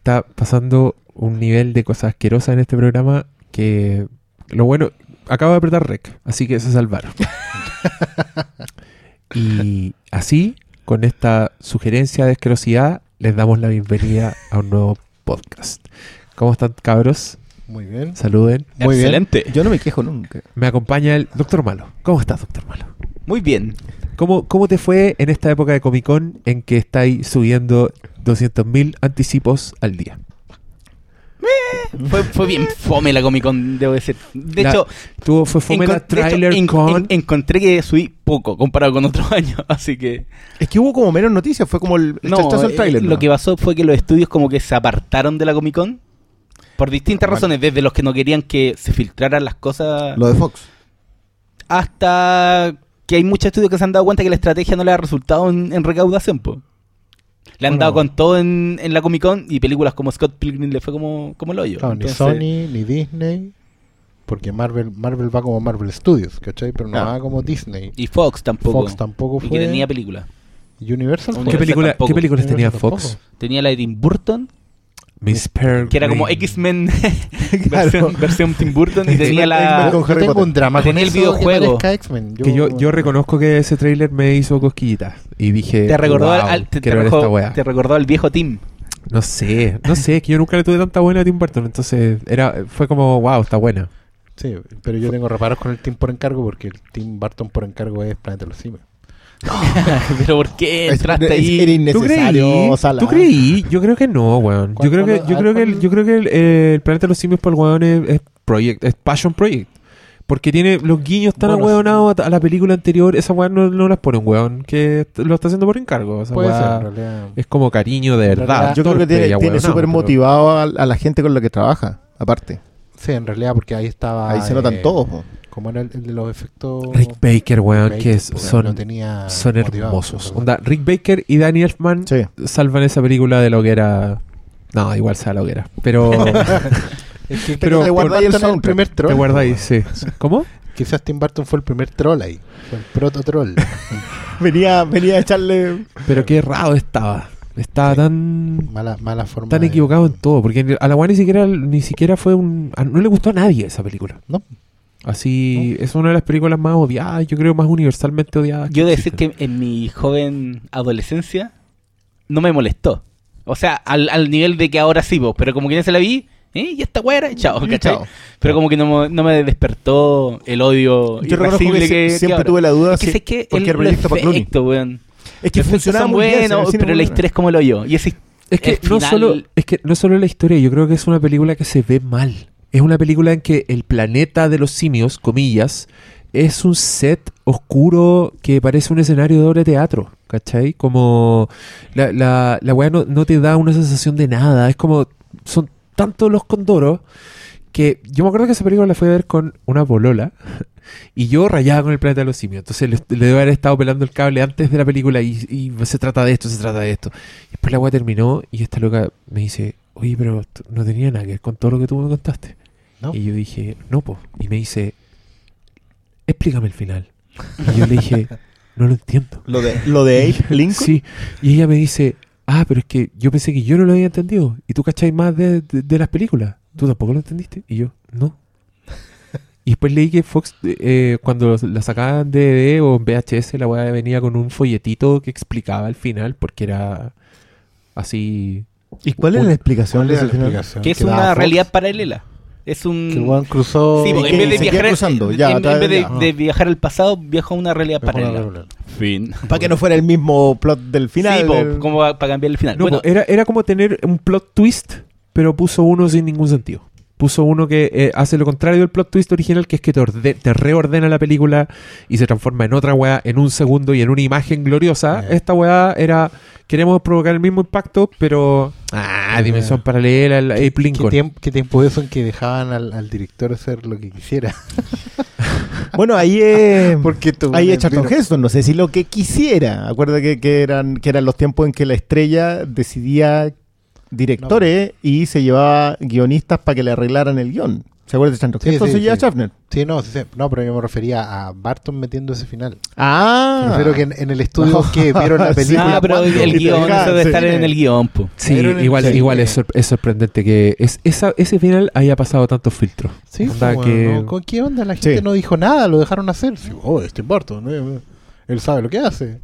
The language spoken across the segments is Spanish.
está pasando un nivel de cosas asquerosas en este programa que lo bueno, acabo de apretar rec, así que se salvaron. y así, con esta sugerencia de asquerosidad, les damos la bienvenida a un nuevo podcast. ¿Cómo están, cabros? Muy bien. Saluden. Muy Excelente. bien. Yo no me quejo nunca. Me acompaña el Doctor Malo. ¿Cómo estás, Doctor Malo? Muy bien. ¿Cómo, ¿Cómo te fue en esta época de Comic Con en que estáis subiendo 200.000 anticipos al día? Fue, fue bien fome la Comic Con, debo decir. De La- hecho, Tuvo, fue fome la hecho, trailer en- con... en- encontré que subí poco comparado con otros años, así que... Es que hubo como menos noticias, fue como el, el No, eh, lo que pasó fue que los estudios como que se apartaron de la Comic Con por distintas razones, desde los que no querían que se filtraran las cosas Lo de Fox. hasta que hay muchos estudios que se han dado cuenta que la estrategia no le da resultado en, en recaudación, po. Le han Bueno. dado con todo en, en la Comic Con y películas como Scott Pilgrim le fue como, como el hoyo. Claro, ni Entonces, Sony, ni Disney. Porque Marvel Marvel va como Marvel Studios, ¿cachai? Pero no va como Disney. Y Fox tampoco. Fox tampoco Y fue. que tenía película. Universal ¿Qué fue. ¿Qué, película. ¿Qué películas tenía Universal Fox? tampoco. Tenía la de Tim Burton, Miss Peregrine. que era como X-Men Claro. versión, versión Tim Burton, y tenía la... con Harry Potter. un drama Tenía el videojuego. Que yo, yo reconozco que ese tráiler me hizo cosquillitas. Y dije, Te recordó, wow, al, al- te, te recordó- te recordó al viejo Tim. No sé, no sé, es que yo nunca le tuve tanta buena a Tim Burton. Entonces era fue como, wow, está buena. Sí, pero yo tengo reparos con el team por encargo porque el team Barton por encargo es Planeta de los Simios. Pero ¿por qué Es- entraste es- ahí? era ¿Tú innecesario, creí? Sala. ¿Tú creí? Yo creo que no, weón. Yo ¿Cuál- creo que, yo creo que, el, yo creo que el, eh, el planeta de los simios para el weón es, es project, es passion project. Porque tiene los guiños tan Bueno, ahueonados a, a la película anterior. Esa weón no, no las pone un weón que lo está haciendo por encargo. Esa Puede weá ser, en realidad. Es como cariño de verdad. Yo creo que tiene, tiene súper motivado a, a la gente con la que trabaja, aparte. Sí, en realidad porque ahí estaba... Ahí se notan eh, todos. Como era el, el de los efectos... Rick Baker, weón, Baker, que es- pues, son, tenía son hermosos. pues, Onda, Rick Baker y Danny Elfman Sí. salvan esa película de lo que era. No, igual sea lo que era. Pero. Es que Pero te ahí el el primer troll. ¿Te acuerdas ahí? Sí. ¿Cómo? Quizás Tim Burton fue el primer troll ahí. Fue el proto troll. Venía, venía a echarle. Pero qué errado estaba. Estaba Sí. tan. mala, mala forma. Tan de- equivocado en todo. Porque a la One ni siquiera, ni siquiera fue un. a- No le gustó a nadie esa película. No. Así. Es una de las películas más odiadas, yo creo, más universalmente odiadas. Yo de decir que en mi joven adolescencia no me molestó. O sea, al, al nivel de que ahora sí, vos, pero como que ya se la vi, ¿eh? y esta weá era, chao, ¿cachai? chao. Pero como que no, me- no me despertó el odio Yo reconozco que, que, siempre tuve la duda Es que si sé que cualquier el, proyecto weón. Es que funcionaba muy bien. pero la historia es como el hoyo. Y ese Es que no final- solo es que no solo la historia, yo creo que es una película que se ve mal. Es una película en que el planeta de los simios, comillas, es un set oscuro que parece un escenario de de teatro, ¿cachai? Como la, la, la weá no, te da una sensación de nada, es como son tantos los condoros que yo me acuerdo que esa película la fui a ver con una polola y yo rayaba con el planeta de los simios. Entonces le, le debo haber estado pelando el cable antes de la película y, se trata de esto, se trata de esto. Y después la weá terminó y esta loca me dice, oye, pero no tenía nada que ver con todo lo que tú me contaste. ¿No? Y yo dije, no, po. Y me dice, explícame el final. Y yo le dije, no lo entiendo. Lo de, lo de Abe Lincoln. Sí. Y ella me dice, ah, pero es que yo pensé que yo no lo había entendido. Y tú cacháis más de, de- de las películas. ¿Tú tampoco lo entendiste? Y yo, no. Y después leí que Fox, eh, cuando la sacaban en DVD o en VHS, la weá venía con un folletito que explicaba el final, porque era así. ¿Y cuál es la explicación ¿Cuál de que es una Fox? realidad paralela. Es un... Que weón cruzó. Sí, en vez de viajar cruzando, ya, en- en vez de, de viajar al pasado, viaja a una realidad paralela. hablar. Fin. Para que no fuera el mismo plot del final. sí, del- como para cambiar el final. No, bueno, era, era como tener un plot twist, pero puso uno sin ningún sentido. Puso uno que eh, hace lo contrario del plot twist original, que es que te, orde- te reordena la película y se transforma en otra weá en un segundo y en una imagen gloriosa. Eh. Esta weá era, queremos provocar el mismo impacto, pero... Ah, Eh. dimensión paralela, el ¿Qué, Lincoln. tiempo, ¿Qué tiempo eso en que dejaban al, al director hacer lo que quisiera? Bueno, ahí es. Porque. Ahí es Charlton Heston, no sé si lo que quisiera. Acuerda que, que eran, que eran los tiempos en que la estrella decidía directores y se llevaba guionistas para que le arreglaran el guion. ¿Se acuerdan de Sherlock? Sí, Entonces sí, ya sí. Schaffner. Sí, no, sí, sí. no, pero yo me refería a Barton metiendo ese final. Ah. Prefiero que en, en el estudio que vieron la Sí. película. Ah, pero ¿cuándo? el guion, dejaban, eso debe sí. estar en el guion, po. Sí, Pero el igual, igual es, sor- es sorprendente que es, esa, ese final haya pasado tantos filtros. Sí, pues, que- ¿con qué onda? La gente Sí. no dijo nada, lo dejaron hacer. Sí, oh, este Barton, eh, él sabe lo que hace.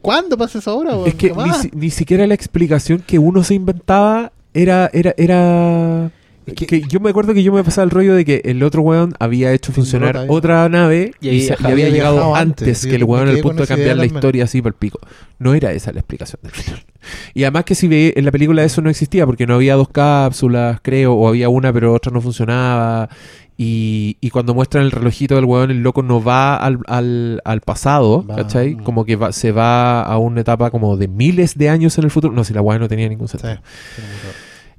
¿Cuándo pasa esa hora? Es que ni, ni siquiera la explicación que uno se inventaba era... era, era... Es que- que yo me acuerdo que yo me pasaba el rollo de que el otro weón había hecho funcionar otra nave Y y, ahí se- y viajaba. había Había llegado antes, sí, que el weón al punto de cambiar la historia así por el pico. No era esa la explicación del final. Y además que si ve en la película eso no existía porque no había dos cápsulas, creo, o había una pero otra no funcionaba. Y, y cuando muestran el relojito del weón, el loco no va al, al, al pasado, Va, ¿cachai? mm. Como que va- se va a una etapa como de miles de años en el futuro. No, si la weá no tenía ningún Sí.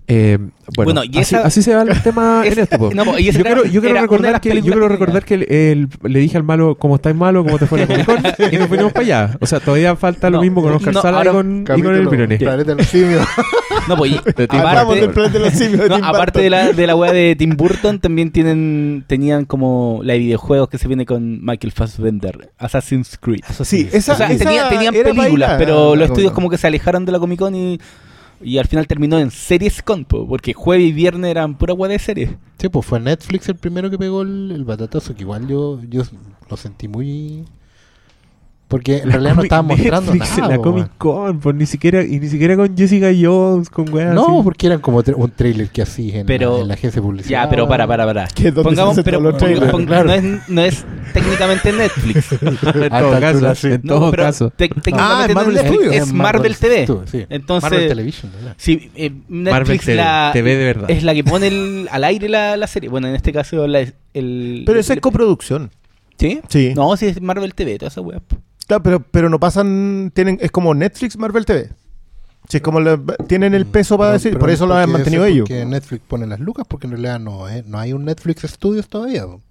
Eh, bueno, Bueno, y así, esa- así se va el tema en esto. no, y yo, era- quiero, yo quiero recordar que, yo quiero recordar que el- el- le dije al malo, como estáis malo, como te fue la Comic Con, y nos vinimos para allá. O sea, todavía falta lo No, mismo con Oscar no, Sala y con, y con el Pirone. Planeta de los simios. No, pues, aparte, del planeta de los simios de no, Tim aparte de la, de la weá de Tim Burton, también tienen tenían como la de videojuegos que se viene con Michael Fassbender, Assassin's Creed. Sí, esa, o sea, esa tenía- tenían era películas, pero los estudios como que se alejaron de la Comic Con y, y al final terminó en series con, po, porque jueves y viernes eran pura weá de series. Sí, pues fue Netflix el primero que pegó el, el batatazo, que igual yo, yo lo sentí muy... Porque en realidad no estaban mostrando Netflix en nada. la po, Comic Con, pues ni siquiera, y ni siquiera con Jessica Jones, con weas No, así. porque eran como tra- un trailer que hacía en, Pero- la, en la agencia de publicidad. Ya, pero para, para, para. Pongamos, pero todos los pon- trailers, pon- claro. no, es, no es técnicamente Netflix. en A todo caso, altura, sí. en todo caso. te- técnicamente es Marvel Netflix es Marvel TV. Sí. Entonces, Marvel Television, ¿verdad? Sí, eh, Netflix Marvel TV, la, TV de verdad. es la que pone el- al aire la, la serie. Bueno, en este caso la, el... Pero esa es coproducción. ¿Sí? Sí. No, sí es Marvel TV, toda esa wea. Claro, pero, pero no pasan, tienen, es como Netflix, Marvel TV. Si es como le- tienen el peso para Pero- decir, pero por eso lo han mantenido ellos. Porque Netflix pone las lucas, porque en realidad no, eh, no hay un Netflix Studios todavía. po.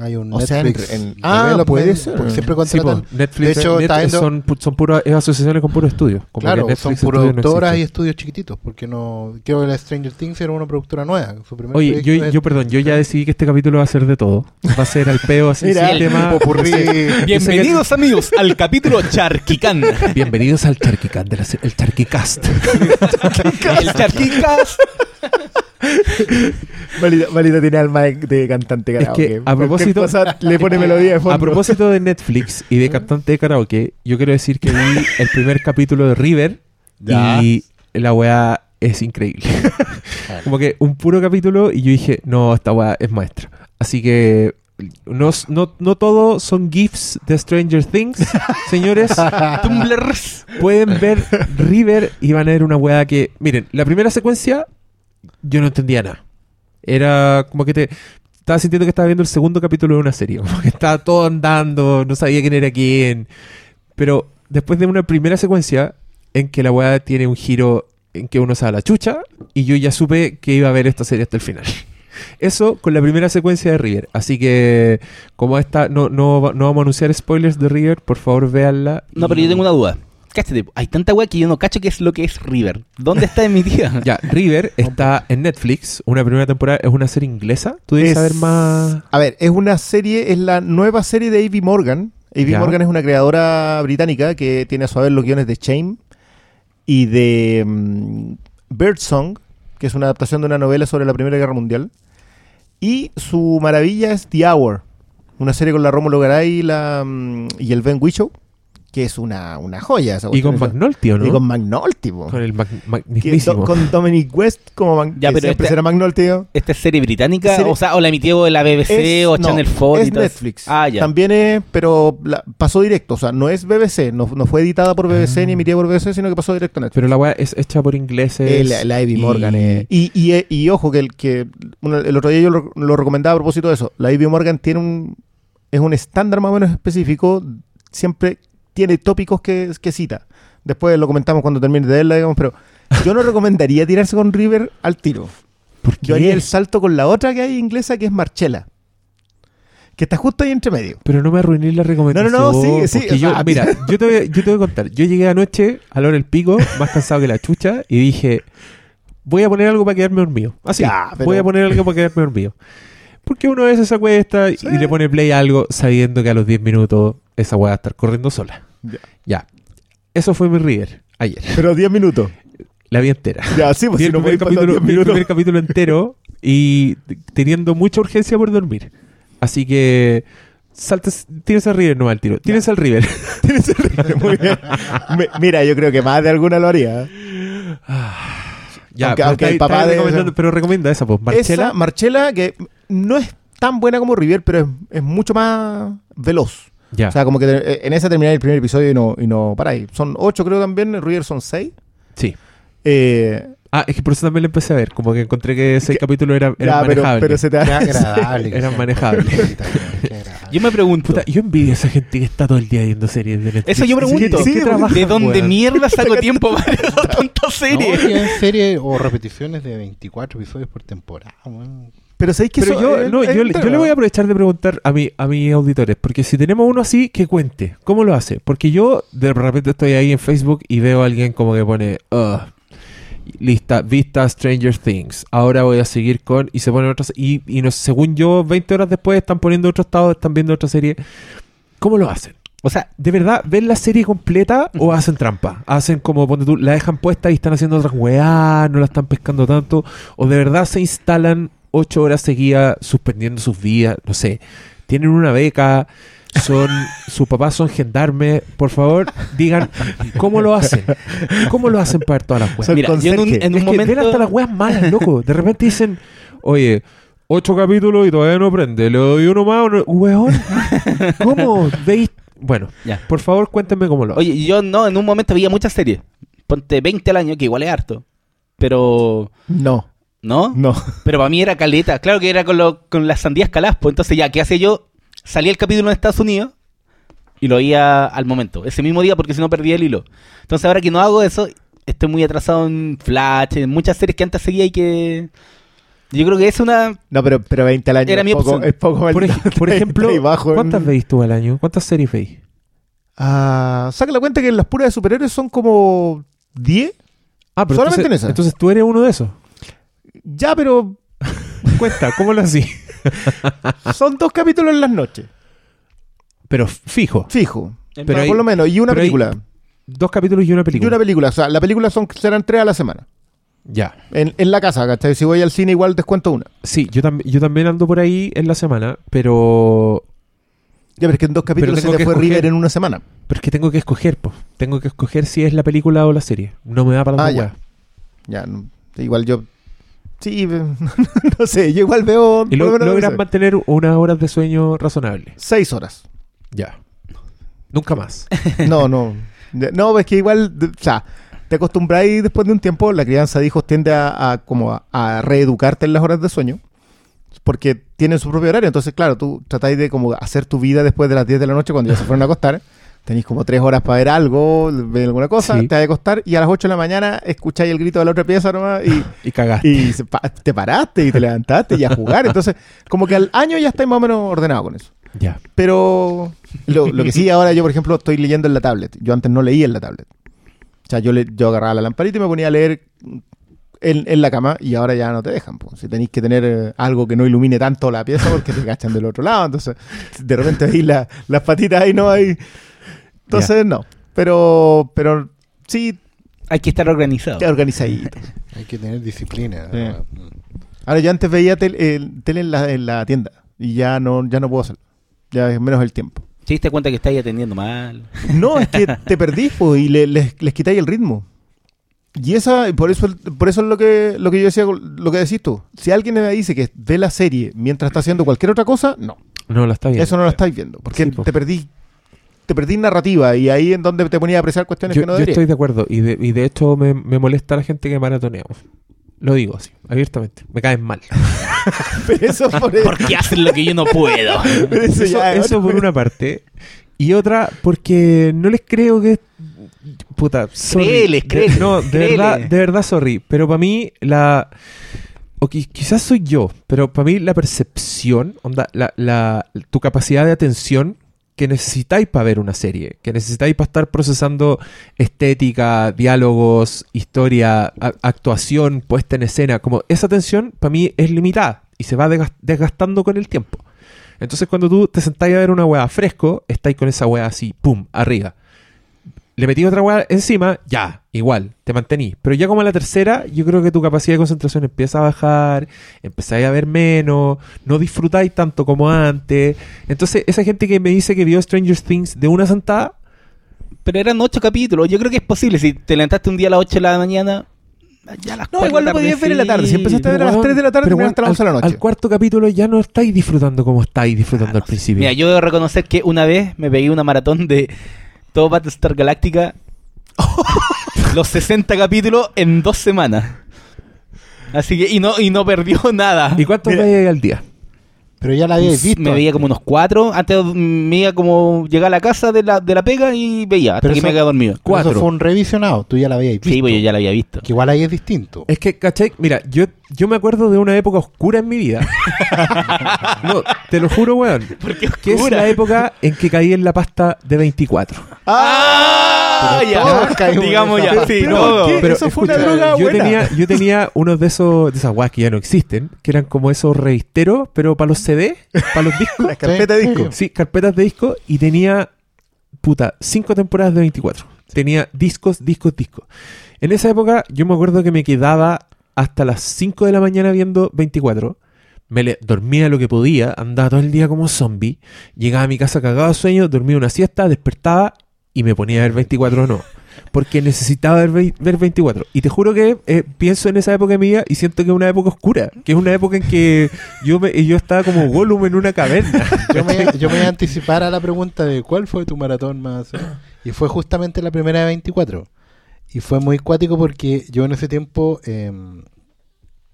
Hay un O sea, en- Netflix. en- ah, Development, puede ser. porque siempre Sí, contratan. pues, Netflix de hecho, Net- está viendo- son, son puras es asociaciones con puros estudios. Como claro, que son Netflix no productoras y estudios chiquititos, porque no creo que la Stranger Things era una productora nueva. Su primer Oye, yo, es- yo, perdón, yo ya decidí que este capítulo va a ser de todo. Va a ser al peo, así, Mira, sin el tema. popurrí. Bienvenidos amigos al capítulo Charquicán. Bienvenidos al Charquicán, de la se- el Charquicast. el Charquicas. Valida, Valida tiene alma de, de cantante karaoke. que, a propósito- cosa le pone melodía de fondo. A propósito de Netflix y de cantante de karaoke, yo quiero decir que vi el primer capítulo de River Ya. y la weá es increíble. Como que un puro capítulo y yo dije, no, esta weá es maestra. Así que no, no, no todo son GIFs de Stranger Things, señores. Tumblers. Pueden ver River y van a ver una weá que... Miren, la primera secuencia yo no entendía nada. Era como que te... Estaba sintiendo que estaba viendo el segundo capítulo de una serie. Como que estaba todo andando, no sabía quién era quién. Pero después de una primera secuencia en que la weá tiene un giro en que uno se da la chucha y yo ya supe que iba a ver esta serie hasta el final. Eso con la primera secuencia de River. Así que, como esta, no, no, no vamos a anunciar spoilers de River, por favor véanla. No, y- pero yo tengo una duda. Cáchate, hay tanta wea que yo no cacho qué es lo que es River. ¿Dónde está emitida? Ya, River está en Netflix. Una primera temporada es una serie inglesa. ¿Tú debes Es- saber más? A ver, es una serie, es la nueva serie de A.V. Morgan. Ya. Morgan es una creadora británica que tiene a su haber los guiones de Shame y de mm, Birdsong, que es una adaptación de una novela sobre la Primera Guerra Mundial. Y su maravilla es The Hour, una serie con la Rómulo Garay y, la, mm, y el Ben Whishaw, que es una, una joya. esa Y con. McNulty, ¿o no? Y con McNulty, po. Con el do- con Dominic West como Mac- Ya, pero siempre este- será McNulty. ¿no? ¿Esta es serie británica? Serie- O sea, o la emitió la BBC Es- o no, Channel 4 es y todo eso? Netflix. Ah, ya. También es, pero la- pasó directo. O sea, no es BBC, no, no fue editada por BBC Ah. ni emitida por BBC, sino que pasó directo a Netflix. Pero la weá es hecha por ingleses. Eh, la, la Ivy y- Morgan. eh. Y, y, eh, y ojo, que el, que el otro día yo lo, lo recomendaba a propósito de eso. La Ivy Morgan tiene un. Es un estándar más o menos específico. Siempre tiene tópicos que, que cita. Después lo comentamos cuando termine de verla, digamos, pero yo no recomendaría tirarse con River al tiro. ¿Por Yo haría el salto con la otra que hay inglesa, que es Marchella. Que está justo ahí entre medio. Pero no me arruiné la recomendación. No, no, no, sí, sí, yo, mira, yo te, voy, a- yo te voy a contar. Yo llegué anoche a la hora del pico, más cansado que la chucha, y dije, voy a poner algo para quedarme dormido. Así, pero- voy a poner algo para quedarme dormido. Porque uno a veces se acuesta y le pone play a algo sabiendo que a los 10 minutos esa weá va a estar corriendo sola. Ya. Ya. Eso fue mi River ayer. Pero 10 minutos. La vi entera. Ya, sí, pues si el, no primer capítulo, 10 vi el minutos. primer capítulo entero y teniendo mucha urgencia por dormir. Así que saltes, tienes al River no al tiro. Tienes al River. Tienes el ritmo, Muy bien. Me- mira, yo creo que más de alguna lo haría. ya, Aunque- pero aunque está- el papá de- pero recomienda esa, pues. Marchela. Esa, Marchela, que no es tan buena como River, pero es, es mucho más veloz. Ya. O sea, como que te- en esa termináis el primer episodio y no, y no paráis. Son 8 creo también, en River son 6. sí. Eh, Ah, es que por eso también le empecé a ver. Como que encontré que ese Que- capítulo era, era ya, pero, manejable. pero se te agradable. Eran manejables. Yo me pregunto, Puta, yo envidio a esa gente que está todo el día viendo series de Netflix. Eso yo pregunto. ¿En Sí, qué porque- trabajan, ¿de dónde mierda saco tiempo para tantas No, series? o repeticiones de 24 episodios por temporada. Pero sabéis que Pero eso yo, es- no, yo, le- yo le voy a aprovechar de preguntar a, mi, a mis auditores, porque si tenemos uno así, que cuente. ¿Cómo lo hace? Porque yo de repente estoy ahí en Facebook y veo a alguien como que pone, "Ugh, lista, vista Stranger Things. Ahora voy a seguir con, y se pone otras, y, y no, según yo, 20 horas después están poniendo otro estado, están viendo otra serie. ¿Cómo lo hacen? O sea, ¿De verdad ven la serie completa o hacen trampa? Hacen como, ponte tú, la dejan puesta y están haciendo otras weá, no la están pescando tanto, o de verdad se instalan ocho horas seguidas suspendiendo sus vidas, no sé, tienen una beca, son, sus papás son gendarmes, por favor, digan cómo lo hacen, cómo lo hacen para ver todas las weas. Mira, yo en un, conserje. en un es que ven momento... hasta las weas malas, loco, de repente dicen, oye, ocho capítulos y todavía no prende, le doy uno más, uno- weón, ¿cómo veis? Bueno, Ya. por favor, cuéntenme cómo lo hacen. Oye, yo no, en un momento veía muchas series. Ponte 20 al año, que igual es harto. Pero... No, ¿No? no. Pero para mí era caleta. Claro que era con, lo- con las sandías caladas. Pues entonces ya, ¿qué hacía yo? Salía el capítulo en Estados Unidos y lo veía al momento. Ese mismo día porque si no perdía el hilo. Entonces ahora que no hago eso, estoy muy atrasado en Flash, en muchas series que antes seguía y que... Yo creo que es una... No, pero, pero 20 al año Era es mi poco, opción. es poco Por, maldito. ej- por ejemplo, bajo en- ¿cuántas veis tú al año? ¿Cuántas series veis? Ah, saca la cuenta que las puras de superhéroes son como 10. Ah, pero Solamente entonces, en esa. entonces tú eres uno de esos. Ya, pero Cuenta, ¿cómo lo así? son dos capítulos en las noches. Pero fijo. Fijo. Pero hay- por lo menos. Y una pero hay película. Dos capítulos y una Y película. una película. O sea, la película son, serán tres a la semana. Ya. En, en la casa, ¿cachai? Si voy al cine, igual descuento una. Sí, yo, tam- yo también ando por ahí en la semana, pero Ya, pero es que en dos capítulos se tengo te que fue escoger. River en una semana. pero es que tengo que escoger, pues. Tengo que escoger si es la película o la serie. No me da para Ah, ya. Ya, no- igual yo. Sí, no sé, yo igual veo. Y lo- mantener unas horas de sueño razonable. seis horas. Ya. Nunca más. No, no. No, es que igual, o sea, te acostumbráis después de un tiempo, la crianza de hijos tiende a, a como a, a reeducarte en las horas de sueño, porque tienen su propio horario. Entonces, claro, tú tratáis de como hacer tu vida después de las 10 de la noche cuando ya se fueron a acostar. Tenéis como tres horas para ver algo, ver alguna cosa, Sí. te vas a acostar y a las 8 de la mañana escucháis el grito de la otra pieza nomás y, Y cagaste. y se pa- te paraste y te levantaste y a jugar. Entonces, como que al año ya estáis más o menos ordenado con eso. Ya. Pero lo, lo que sí, ahora yo, por ejemplo, estoy leyendo en la tablet. Yo antes no leía en la tablet. O sea, yo, le, yo agarraba la lamparita y me ponía a leer en, en la cama y ahora ya no te dejan. pues. Si tenéis que tener eh, algo que no ilumine tanto la pieza porque te cachan del otro lado. Entonces, de repente veis la- las patitas ahí, no hay. Entonces, no. Pero, pero sí, Hay que estar organizado. organizadito. Hay que tener disciplina. Ahora, yo antes veía tel- eh, tele en la, en la tienda y ya no, ya no puedo hacerlo. Ya es menos el tiempo. ¿Te diste cuenta que estáis atendiendo mal? No, es que te perdís po, y le- les, les quitáis el ritmo. Y esa, por eso, por eso es lo que, lo que yo decía, lo que decís tú. Si alguien me dice que ve la serie mientras está haciendo cualquier otra cosa, no. No, la está bien. Eso no lo estáis viendo. Porque Sí, po. te perdí, te perdí narrativa y ahí es donde te ponía a apreciar cuestiones Yo, que no yo deberías. estoy de acuerdo. Y de, y de hecho me, me molesta la gente que maratoneamos. Lo digo así, abiertamente. Me caen mal. Pero eso por, ¿Por qué hacen lo que yo no puedo? pero eso Eso, ya es eso por una parte. Y otra, porque no les creo que. Puta, sorry. Créeles, De- créeles, No, de créeles. verdad, de verdad, sorry. Pero para mí, la. O qui- quizás soy yo, pero para mí la percepción, onda, la, la, tu capacidad de atención que necesitáis para ver una serie, que necesitáis para estar procesando estética, diálogos, historia, actuación, puesta en escena, como esa tensión para mí es limitada y se va desgas- desgastando con el tiempo. Entonces cuando tú te sentás a ver una weá fresco, estáis con esa weá así, pum, arriba. Le metí otra weá encima, ya, igual, te mantení. Pero ya como a la tercera, yo creo que tu capacidad de concentración empieza a bajar, empezáis a ver menos, no disfrutáis tanto como antes. Entonces, esa gente que me dice que vio Stranger Things de una sentada, Pero eran ocho capítulos. Yo creo que es posible. Si te levantaste un día a las 8 de la mañana, ya a las No, igual lo podías ver en la tarde. Si empezaste a ver a las weón, 3 de la tarde, pero, las weón, 11 de la al- noche. Al cuarto capítulo ya no estáis disfrutando como estáis disfrutando al principio. Mira, yo debo reconocer que una vez me pegué una maratón de todo Battlestar Galactica. los 60 capítulos en dos semanas. Así que, y no, y no perdió nada. ¿Y cuánto Mira. veis al día? Pero ya la habíais visto. Me veía como unos cuatro. Antes me iba como llegar a la casa de la, de la pega y veía hasta Pero que eso- me quedaba dormido. Cuatro. Eso fue un revisionado. Tú ya la habíais visto. Sí, pues yo ya la había visto. Que igual ahí es distinto. Es que, ¿cachai? Mira, yo, yo me acuerdo de una época oscura en mi vida. no, te lo juro, weón. Que es la época en que caí en la pasta de 24. ¡Ah! Pero ya. todos caímos en Digamos esa ya. Sí, Pero, todo. ¿qué? Pero Eso fue una escucha, droga yo buena. tenía, yo tenía unos de esos, de esas weas que ya no existen, que eran como esos revisteros, pero para los CD, para los discos. La carpeta de disco. Sí, carpetas de disco y tenía, puta, cinco temporadas de 24. Tenía discos, discos, discos. En esa época yo me acuerdo que me quedaba hasta las 5 de la mañana viendo 24. Me le- dormía lo que podía, andaba todo el día como zombie. Llegaba a mi casa cagado de sueño, dormía una siesta, despertaba y me ponía a ver 24 o no. Porque necesitaba ver, ver 24. Y te juro que eh, pienso en esa época de mi vida y siento que es una época oscura. Que es una época en que yo, me, yo estaba como Gollum en una caverna. Yo me, yo me voy a anticipar a la pregunta de cuál fue tu maratón más. eh? Y fue justamente la primera de 24. Y fue muy cuático porque yo en ese tiempo eh,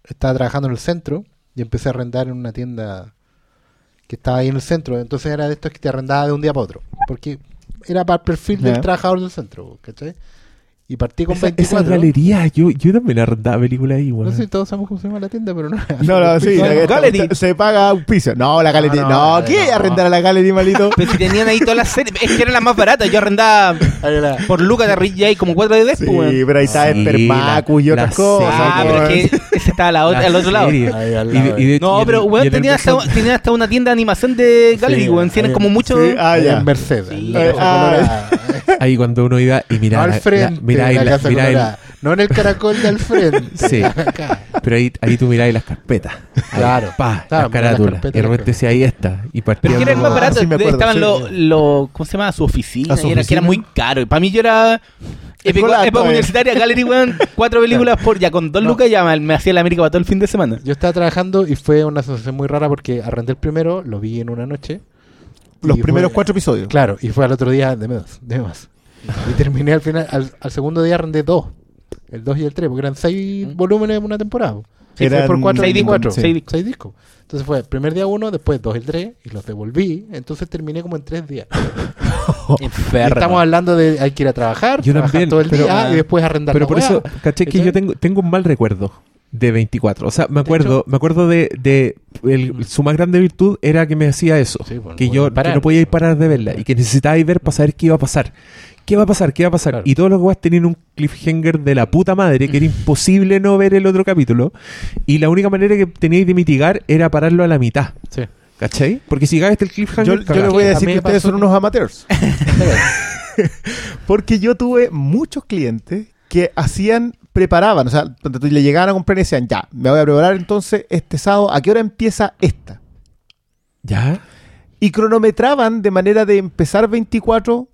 estaba trabajando en el centro y empecé a arrendar en una tienda que estaba ahí en el centro. Entonces era de estos que te arrendaba de un día para otro. Porque era para el perfil del trabajador del centro, ¿cachai? Y partí con Esa, 24. esa galería, yo, yo también arrendaba películas ahí, No weón. sé si todos sabemos cómo se llama la tienda, pero no. No, no, sí. No, la- Gallery. se- paga un piso. No, la Gallery. No, No, no, ¿qué? no. Arrendar a la Gallery, malito. Pero si tenían ahí todas las series, es que era la más barata. Yo arrendaba por Lucas de Rich hay como cuatro de Sí, Despo, weón. pero ahí está Sí, Espermacus y otras cosas. Ah, pero es que ese estaba a la otra- La al otro lado. Ahí al Y lado, de- y de- y No, en pero y weón, tenía hasta, tenía hasta una tienda de animación de Gallery, Sí, weón. Tienen como mucho. sí, ah, ya. en Mercedes. Sí, ah. Ahí cuando uno iba y No miraba. al la- frente, la- miraba de y la la- Casa miraba y- Colorada. No en el caracol del frente. Sí. Acá. Pero ahí, ahí tú mirabas las carpetas. Ahí, Claro. Pa, Claro, las carátulas. Y de repente decía, ahí está. Y partía Pero que era más barato. sí me acuerdo, estaban sí. los. los- ¿Cómo se llama? Su oficina. A su y era, que era muy caro. Para mí yo era. Época, eh. universitaria, Gallery, weón. Cuatro películas por. Ya con dos No. lucas ya me, me hacía la América para todo el fin de semana. Yo estaba trabajando y fue una sensación muy rara porque arrendé el primero, lo vi en una noche. Los primeros fue- cuatro episodios. Claro, y fue al otro día de más. De más. Y terminé al final, al, al segundo día arrendé dos. El 2 y el 3, porque eran seis Mm. volúmenes en una temporada. Sí, Eran por cuatro, seis discos, 24. sí. Seis discos. Seis discos. Entonces fue primer día uno, después dos y el 3, y los devolví. Entonces terminé como en tres días. Estamos hablando de hay que ir a trabajar, Yo trabajar también, todo el pero- día y después arrendar Pero la por eso, caché que yo tengo, tengo un mal recuerdo de 24. O sea, me De acuerdo, hecho- me acuerdo de, de el- su más grande virtud era que me hacía eso. Sí, pues, que yo que no podía ir parar de verla y que necesitaba ir ver para saber qué iba a pasar. ¿Qué va a pasar? ¿Qué va a pasar? Claro. Y todos los weas tenían un cliffhanger de la puta madre que era imposible no ver el otro capítulo. Y la única manera que teníais de mitigar era pararlo a la mitad. Sí. ¿Cachai? Porque si cagaste el cliffhanger, Yo, yo les voy a decir que ustedes pasó- son unos amateurs. Porque yo tuve muchos clientes que hacían, preparaban, o sea, le llegaban a comprar y decían, ya, me voy a preparar entonces este sábado, ¿a qué hora empieza esta? ¿Ya? Y cronometraban de manera de empezar 24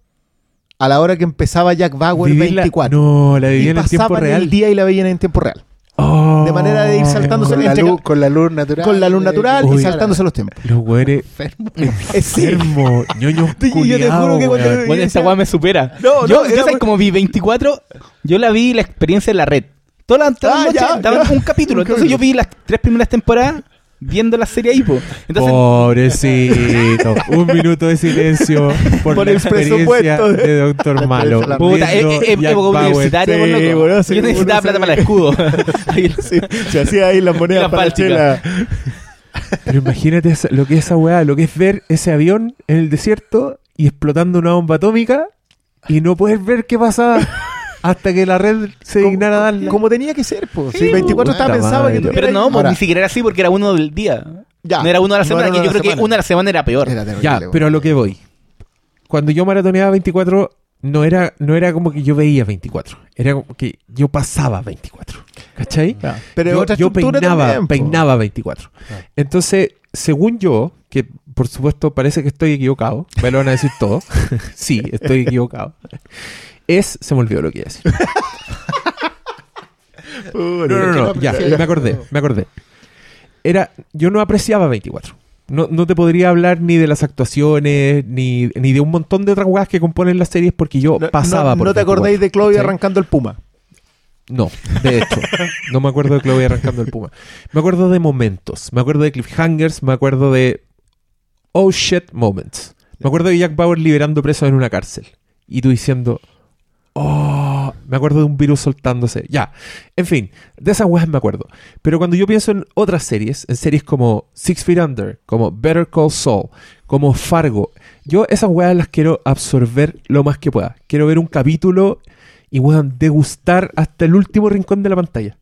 a la hora que empezaba Jack Bauer Vivirla- 24. No, la y vivían en tiempo pasaban real. el día y la veían en tiempo real. Oh. de manera de ir saltándose Con la, luz, con la luz natural. Con la luz natural Uy. y saltándose los tiempos. Los güeyes Enfermo. Eh, ñoños Sí, yo te juro que cuando-. Bueno, decía- weá me supera. No, yo, no, yo era ¿sabes muy- como vi 24, yo la vi la experiencia en la red. Todas las todas las Ah, ya, daban ya. un capítulo. Entonces yo vi las tres primeras temporadas viendo la serie ahí, po. Entonces, Pobrecito. Un minuto de silencio por, Por la el experiencia presupuesto de- Doctor Malo. puta, Viendo es, es- Jack época Bauer. universitaria, Sí, por loco. bueno, sí, yo necesitaba plata para el escudo. Ahí- Sí, se hacía ahí las monedas La para la chela. Pero imagínate esa- lo que es esa weá, lo que es ver ese avión en el desierto y explotando una bomba atómica y no puedes ver qué pasaba hasta que la red se dignara a darla. Como tenía que ser, pues. Sí, Si 24 estaba pensado que tuviera Pero no, pues, ni siquiera era así porque era uno del día. Ya. No era uno a la No semana, que yo creo que semana. una a la semana era peor. Era terrible, Ya, pero a lo que voy. Cuando yo maratoneaba 24, no era, no era como que yo veía 24. Era como que yo pasaba 24. ¿Cachai? Ya. Pero yo, otra yo estructura peinaba, también, peinaba 24. Ah. Entonces, según yo, que por supuesto parece que estoy equivocado, me lo van a decir todo. sí, estoy equivocado. Es, se me olvidó lo que iba a decir. No, no, no, ya, me acordé, me acordé. Era, yo no apreciaba 24. No, no te podría hablar ni de las actuaciones, ni, ni de un montón de otras weas que componen las series porque yo No- pasaba no, por no te 24, acordáis de Chloe arrancando el puma. No, de hecho, no me acuerdo de Chloe arrancando el puma. Me acuerdo de momentos, me acuerdo de cliffhangers, me acuerdo de oh shit moments. Me acuerdo de Jack Bauer liberando presos en una cárcel y tú diciendo oh, me acuerdo de un virus soltándose. Ya, en fin, de esas weas me acuerdo. Pero cuando yo pienso en otras series, en series como Six Feet Under, como Better Call Saul, como Fargo, yo esas weas las quiero absorber lo más que pueda. Quiero ver un capítulo y weón, degustar hasta el último rincón de la pantalla.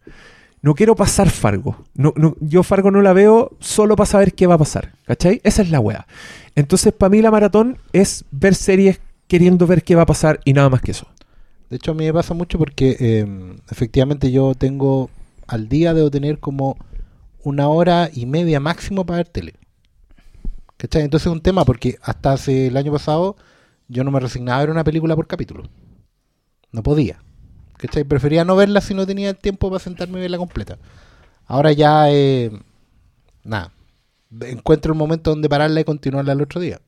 No quiero pasar Fargo. No, no, yo Fargo no la veo solo para saber qué va a pasar. ¿Cachai? Esa es la wea. Entonces, para mí la maratón es ver series queriendo ver qué va a pasar y nada más que eso. De hecho, a mí me pasa mucho porque eh, efectivamente yo tengo al día debo tener como una hora y media máximo para ver tele. ¿Cachai? Entonces es un tema porque hasta hace el año pasado yo no me resignaba a ver una película por capítulo. No podía. ¿Cachai? Prefería no verla si no tenía el tiempo para sentarme y verla completa. Ahora ya, eh, nada. Encuentro el momento donde pararla y continuarla el otro día.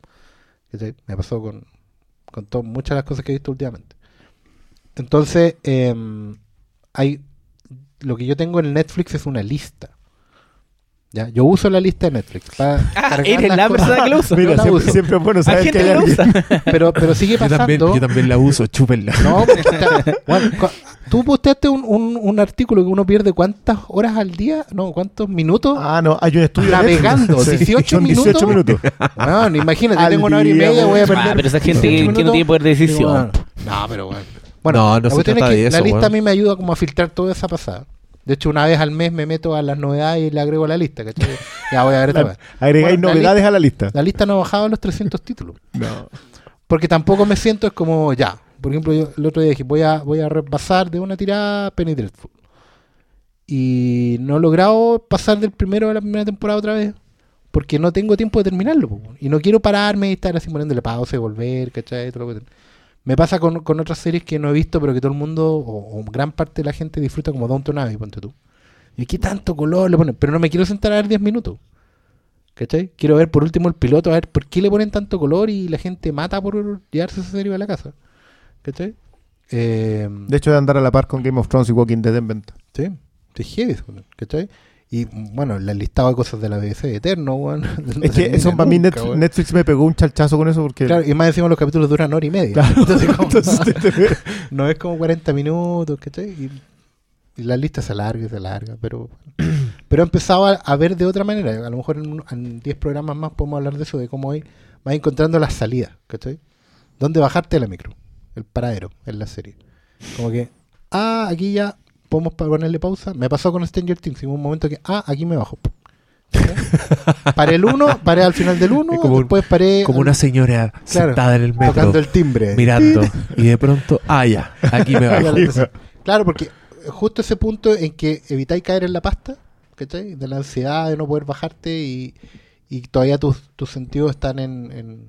¿Cachai? Me pasó con, con muchas de las cosas que he visto últimamente. Entonces, em, hay lo que yo tengo en Netflix es una lista. ¿Ya? Yo uso la lista de Netflix. para Ah, eres la cosas. persona que lo usa. Mira, Yo la siempre-. Siempre es bueno saber que alguien. usa. Pero, pero sigue Yo pasando. también, yo también la uso, chúpenla. No, porque está- bueno, tú posteaste un, un, un artículo que uno pierde cuántas horas al día, no, cuántos minutos. Ah, no, hay un estudio. Navegando, Netflix. 18 Son 18 minutos. minutos. Bueno, imagínate, Al tengo una hora y media, voy a weón. perder. Ah, pero esa gente 18 que- que no minutos. tiene poder de decisión. Digo, bueno, No, pero bueno. Bueno, No, no la se cuestión es trata que de la lista a mí me ayuda como a filtrar toda esa pasada. De hecho, una vez al mes me meto a las novedades y le agrego a la lista, ¿cachai? Ya voy a ver weá. Agregáis Bueno, la novedades a la lista. La lista no ha bajado a los 300 títulos. No. Porque tampoco me siento, es como, ya. Por ejemplo, yo el otro día dije, voy a, voy a repasar de una tirada Penny Dreadful. Y no he logrado pasar del primero a la primera temporada otra vez. Porque no tengo tiempo de terminarlo. po. Y no quiero pararme y estar así poniéndole pausa y volver, ¿cachai? Todo lo que- Me pasa con, con otras series que no he visto, pero que todo el mundo, o, o gran parte de la gente disfruta como Downton Abbey, ponte tú. Y qué tanto color le ponen. Pero no me quiero sentar a ver 10 minutos. ¿Cachai? Quiero ver por último el piloto, a ver por qué le ponen tanto color y la gente mata por llevarse esa serie a la casa. ¿Cachai? Eh, De hecho, de andar a la par con Game of Thrones y Walking Dead en venta. sí, sí, heavy, ¿cachai? Y bueno, el listado de cosas de la BBC eterno, weón. No Es que eso para mí Netflix, me pegó un chalchazo con eso porque... Claro, y más encima los capítulos duran hora y media. Claro. Entonces, como- Entonces, no es como 40 minutos, ¿cachai? Y, y la lista se alarga y se alarga, pero pero he empezado a, a ver de otra manera. A lo mejor en 10 programas más podemos hablar de eso, de cómo hoy vas encontrando las salidas, ¿cachai? ¿Dónde bajarte la micro? El paradero en la serie. Como que, ah, aquí ya podemos ponerle pausa. Me pasó con Stranger Things, en un momento que, ah, aquí me bajo. Paré el 1, paré al final del 1, Es como un- después paré Como al- una señora Claro, sentada en el metro, tocando el timbre. mirando, y de pronto, ah, ya, aquí me bajo. Claro, porque justo ese punto en que evitáis caer en la pasta, ¿cachai? De la ansiedad de no poder bajarte y, y todavía tus, tus sentidos están en, en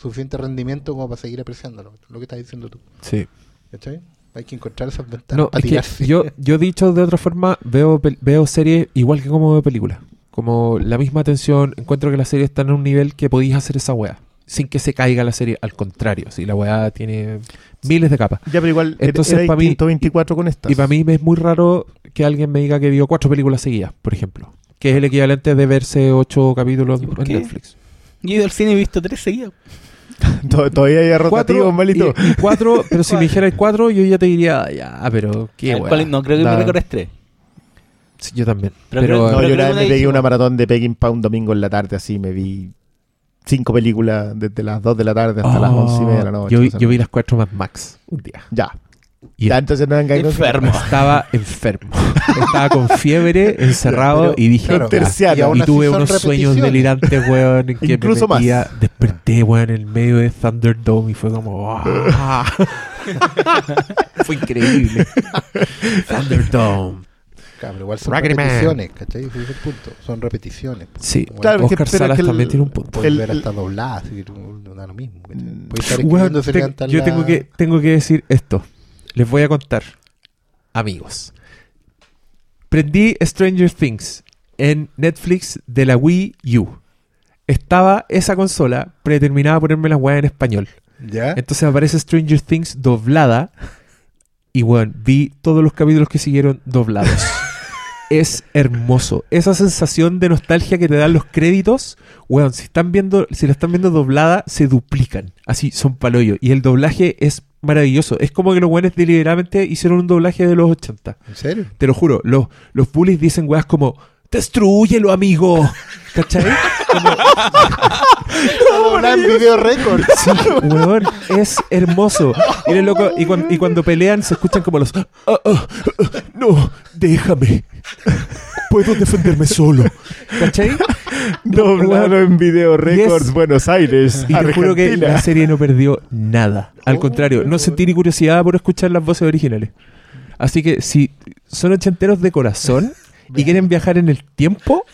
suficiente rendimiento como para seguir apreciándolo, lo que estás diciendo tú, Sí. ¿cachai? Hay que encontrar esas ventanas No, para es que tirarse. yo, yo dicho de otra forma, veo, pel- veo series igual que como veo películas. Como la misma atención, encuentro que la serie está en un nivel que podéis hacer esa weá. Sin que se caiga la serie, al contrario. Si la weá tiene miles de capas. Ya, pero igual Entonces, era pa' mí- distinto 24 con estas. Y para mí me es muy raro que alguien me diga que vio cuatro películas seguidas, por ejemplo. Que es el equivalente de verse ocho capítulos ¿Y por en qué? Netflix. Yo he ido al cine y he visto tres seguidos. To- Todavía hay rotativos, Cuatro, malito. y, y cuatro, pero si me dijeras cuatro, yo ya te diría, ya, pero qué Ah, weá. ¿cuál- No, creo que me recorres tres. Sí, yo también. Pero No, yo una vez me pegué una maratón de Peking para un domingo en la tarde, así me vi cinco películas desde las 2 de la tarde hasta las Oh, 11 y media de la noche. Yo, vi- yo vi las cuatro Mad Max un día. Ya. Y Ya, entonces no vengáis con- Enfermo. estaba enfermo. Estaba con fiebre, encerrado Pero, y dije, claro, y aún y tuve unos sueños delirantes, weón, en que Incluso me más. metía, desperté, weón, en el medio de Thunderdome y fue como, "Ah". fue increíble. Thunderdome. Claro, igual son Man. repeticiones, ¿cachai? Ese es el punto. Son repeticiones. po. Sí, Bueno, Claro, que- Oscar es Salas que el- también tiene un punto. El- ver hasta que no da lo mismo. ¿cachai? Puedes estar se te- yo la- tengo que, tengo que decir esto. Les voy a contar. Amigos. Prendí Stranger Things en Netflix de la Wii U. Estaba esa consola predeterminada a ponerme las weas en español. ¿Ya? Entonces aparece Stranger Things doblada. Y bueno, vi todos los capítulos que siguieron doblados. es hermoso. Esa sensación de nostalgia que te dan los créditos, weón, si están viendo, si la están viendo doblada, se duplican. Así, son paloyo. Y el doblaje es maravilloso. Es como que los weones deliberadamente hicieron un doblaje de los 80. ¿En serio? Te lo juro, los, los bullies dicen weas como ¡Destrúyelo, amigo! ¿Cachai? Doblar video récord. Sí, weón, es hermoso. Loco- y, cuan- y cuando pelean se escuchan como los. "Ah, ah, ah, no, déjame. Puedo defenderme solo. ¿Cachai? Doblado en Video Records, Yes. Buenos Aires, Y te juro que la serie no perdió nada. Al contrario, no sentí ni curiosidad por escuchar las voces originales. Así que si son ochenteros de corazón y quieren viajar en el tiempo,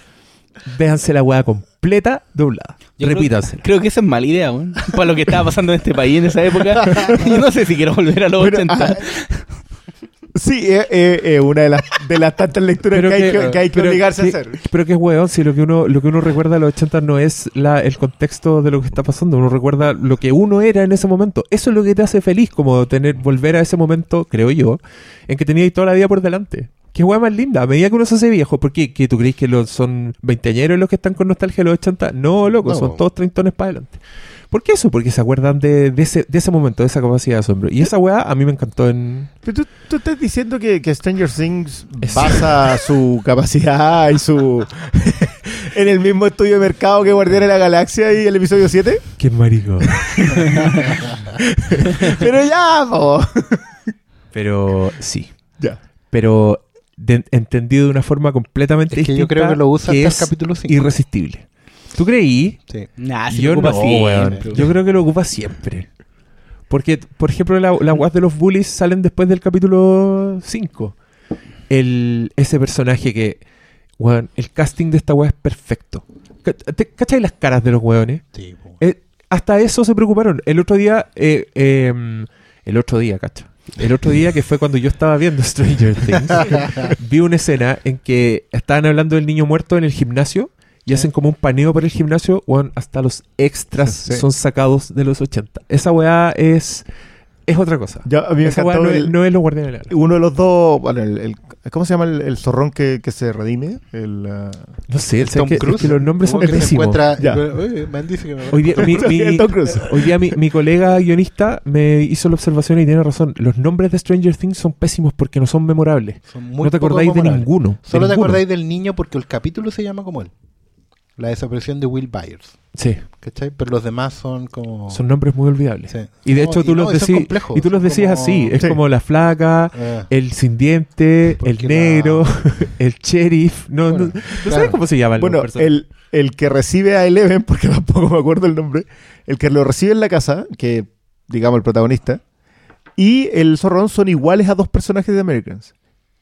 véanse la weá completa doblada. Yo creo-. Creo que esa es mala idea, weón. Para lo que estaba pasando en este país en esa época. Yo no sé si quiero volver a los Bueno, 80. ah, Sí, es eh, eh, una de las, de las tantas lecturas que, hay que- que, hay que pero obligarse que- a hacer. Pero que es weón, si lo que uno, lo que uno recuerda de los 80 no es la, el contexto de lo que está pasando, uno recuerda lo que uno era en ese momento. Eso es lo que te hace feliz, como tener, volver a ese momento, creo yo, en que tenías toda la vida por delante. Qué weá más linda, a medida que uno se hace viejo, ¿por qué? ¿Que tú crees que los, son veinteañeros los que están con nostalgia de los 80? No, loco, No. son todos treintones para adelante. ¿Por qué eso? Porque se acuerdan de, de ese, de ese momento, de esa capacidad de asombro. Y esa weá a mí me encantó en... Pero tú, tú estás diciendo que, que Stranger Things Es- basa su capacidad y su... en el mismo estudio de mercado que Guardián de la Galaxia y el episodio 7. ¡Qué marico! Pero ya, po. Pero sí. Ya. pero de- entendido de una forma completamente Es que yo distinta creo que lo usa que hasta el es capítulo 5. irresistible. ¿Tú creí? Sí. Nah, si yo lo ocupa no, siempre. weón. Yo creo que lo ocupa siempre. Porque, por ejemplo, la- las guas de los bullies salen después del capítulo 5. El, ese personaje que, weón, el casting de esta wea es perfecto. Ca- ¿te- ¿Cachai las caras de los weones? Sí, po. Eh, hasta eso se preocuparon. El otro día, eh, eh, el otro día, cacha. El otro día que fue cuando yo estaba viendo Stranger Things, vi una escena en que estaban hablando del niño muerto en el gimnasio y hacen como un paneo por el gimnasio, weón, hasta los extras Sí. son sacados de los 80. Esa weá es, es otra cosa. Ya, a mí me Esa weá encantó no, es- no es los guardianes de la Galaxia. uno de los dos, bueno, el, el- ¿cómo se llama el, el zorrón que, que se redime? El, ah, No sé, El ¿sabes Tom qué? Es Cruise. que los nombres son que pésimos. que Hoy día, mi, mi- Tom Cruise. Hoy día mi, mi colega guionista me hizo la observación y tiene razón. Los nombres de Stranger Things son pésimos porque no son memorables. Son muy no te acordáis de ninguno. de Solo te acordáis del niño porque el capítulo se llama como él. La desaparición de Will Byers. Sí, ¿Cachai? Pero los demás son como. son nombres muy olvidables. Sí. Y de No, hecho tú no, los y son decís y tú los decías como- así, es Sí. como la flaca, Eh, el sin diente, el la- negro, el sheriff, no, Bueno, no, ¿no claro. sabes cómo se llaman Bueno, los personajes? el, el que recibe a Eleven, porque tampoco me acuerdo el nombre, el que lo recibe en la casa, que digamos el protagonista, y el zorrón son iguales a dos personajes de Americans.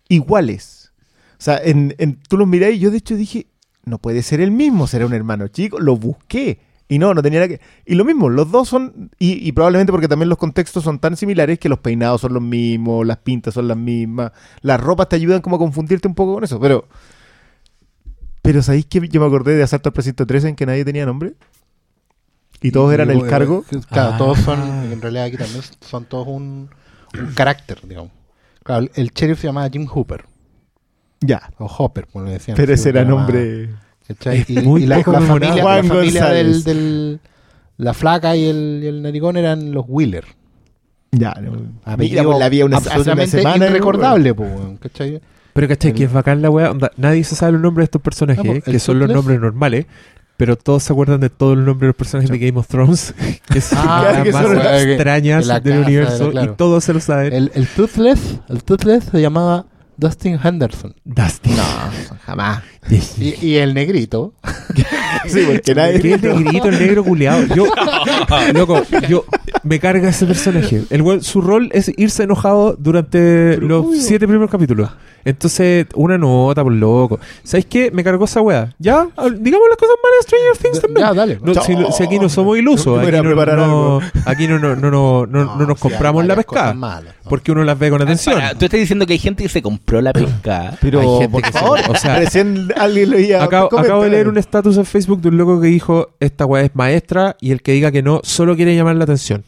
Iguales. O sea, en, en- tú los mirás y yo de hecho dije, no puede ser el mismo, será un hermano chico. Lo busqué. Y no, no tenía nada que... Y lo mismo, los dos son... Y, y probablemente porque también los contextos son tan similares que los peinados son los mismos, las pintas son las mismas, las ropas te ayudan como a confundirte un poco con eso, pero... Pero ¿sabéis que yo me acordé de Asalto al Precinto 13 en que nadie tenía nombre? Y todos eran el cargo. Claro, Ah. todos son. En realidad aquí también son todos un, un carácter, digamos. Claro, el sheriff se llamaba Jim Hooper. Ya. O Hopper, como le decían. Pero ese era nombre... Y, muy y la, la familia, la familia del, La flaca y el, y el narigón eran los Wheeler. Ya. no. Mira, pues, vi una, semana. irrecordable, po, ¿cachai? Pero cachai, que es bacán la weá. onda, nadie se sabe los nombres de estos personajes, que son los nombres normales. pero todos se acuerdan de todos los nombres de los personajes de Game of Thrones, que son Ah, las que más son extrañas la del universo claro. y todos se lo saben. El, el Toothless, el Toothless se llamaba Dustin Henderson. Dusty. No, jamás. Y, y el negrito, Sí, porque nadie. ¿Qué el negrito, el negro culeado? Yo, loco, yo me carga ese personaje. El weón- su rol es irse enojado durante los siete primeros capítulos. Entonces, una nota, por loco. ¿Sabéis qué? Me cargó esa weá. Ya, digamos las cosas malas de Stranger Things también. ya dale. No, si, No. si aquí no somos ilusos, me aquí voy a no, preparar no- aquí no, no, no, no, no- no nos compramos la ¿no? Porque uno las ve con atención. Para, tú estás diciendo que hay gente que se compró la pesca. Pero, Hay gente por que se- favor, o sea, recién alguien lo iba Acabo, acabo de leer un estatus en Facebook de un loco que dijo, esta weá es maestra y el que diga que no, solo quiere llamar la atención.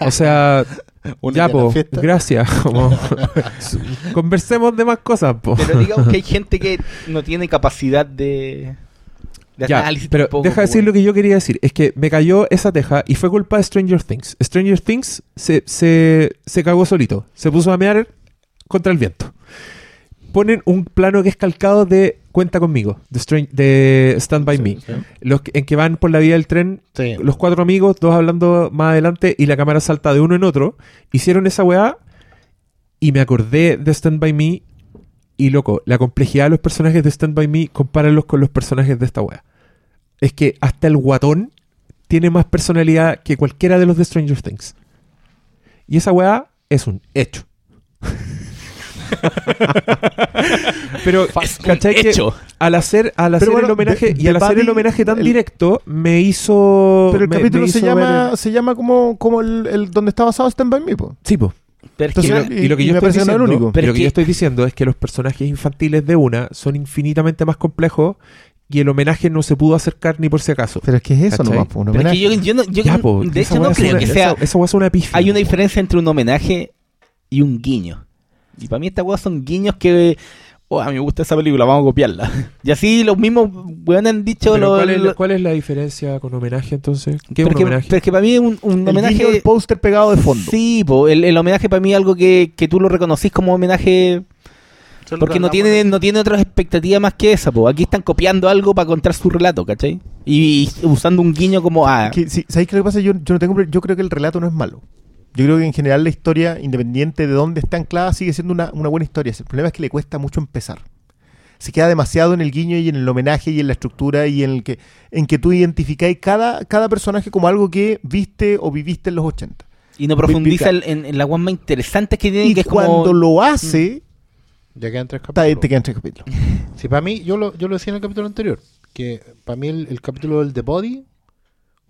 O sea, Únete ya, a la po, fiesta. gracias. Como, conversemos de más cosas, po. Pero digamos que hay gente que no tiene capacidad de, de Ya, análisis pero tampoco, deja de decir lo que yo quería decir. Es que me cayó esa teja y fue culpa de Stranger Things. Stranger Things se, se, se cagó solito. Se puso a mear contra el viento. Ponen un plano que es calcado de Cuenta conmigo, de, Stran- de Stand By Me. Los que- en que van por la vía del tren Sí. los cuatro amigos, dos hablando más adelante y la cámara salta de uno en otro. Hicieron esa weá y me acordé de Stand By Me y loco, la complejidad de los personajes de Stand By Me, compáralos con los personajes de esta weá. Es que hasta el guatón tiene más personalidad que cualquiera de los de Stranger Things. Y esa weá es un hecho. Pero, Es un ¿cachai que hecho. al hacer, al hacer bueno, el homenaje de- y al hacer el homenaje tan el- directo, me hizo. Pero el me- capítulo me se llama, ver- se llama como, como el, el donde está basado Stand By Me, po. Sí, po. Pero es que Entonces, no- Y lo que y yo estoy no diciendo, el único. Pero y lo es que que- yo estoy diciendo es que los personajes infantiles de una son infinitamente más complejos y el homenaje no se pudo acercar ni por si acaso. Pero es que es eso ¿Cachai? nomás, po, un pero es que homenaje. yo, yo no, yo Ya, no- po, de hecho no creo una- que sea... Una pifia. Hay una diferencia entre un homenaje y un guiño. Y para mí estas weas son guiños que... Oh, a mí me gusta esa película, vamos a copiarla. Y así los mismos weones han dicho... Lo- ¿cuál, es, lo- la- cuál es la diferencia con homenaje entonces? ¿Qué es pero un que- homenaje? pero es que para mí un, un El homenaje... del póster pegado de fondo. Sí, po, el, el homenaje para mí es algo que, que tú lo reconocís como homenaje porque no tiene, no tiene otras expectativas más que esa. Po. Aquí están copiando algo para contar su relato, ¿cachai? Y, y usando un guiño como... Ah, sí, ¿Sabéis qué lo que pasa? Yo, yo, no tengo, yo creo que el relato no es malo. Yo creo que en general la historia, independiente de dónde está anclada, sigue siendo una, una buena historia. El problema es que le cuesta mucho empezar. Se queda demasiado en el guiño y en el homenaje y en la estructura y en el que en que tú identificáis cada, cada personaje como algo que viste o viviste en los 80. y no profundiza en, en las guas más interesantes que tiene, Y que es cuando como... lo hace, Ya quedan tres capítulos. te quedan tres capítulos. Sí, para mí, yo lo, yo lo decía en el capítulo anterior, que para mí el, el capítulo del The Body,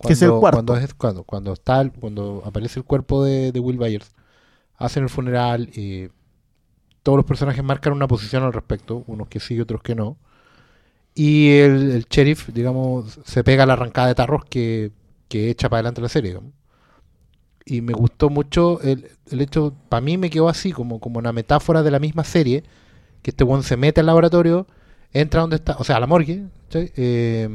Que es el cuarto. Cuando, es- cuando, cuando, está el- cuando aparece el cuerpo de, de Will Byers, hacen el funeral y todos los personajes marcan una posición al respecto, unos que sí y otros que no. Y el, el sheriff, digamos, se pega a la arrancada de tarros que, que echa para adelante la serie. digamos. Y me gustó mucho el, el hecho, para mí me quedó así, como, como una metáfora de la misma serie, que este one se mete al laboratorio, entra donde está, o sea, a la morgue. Eh,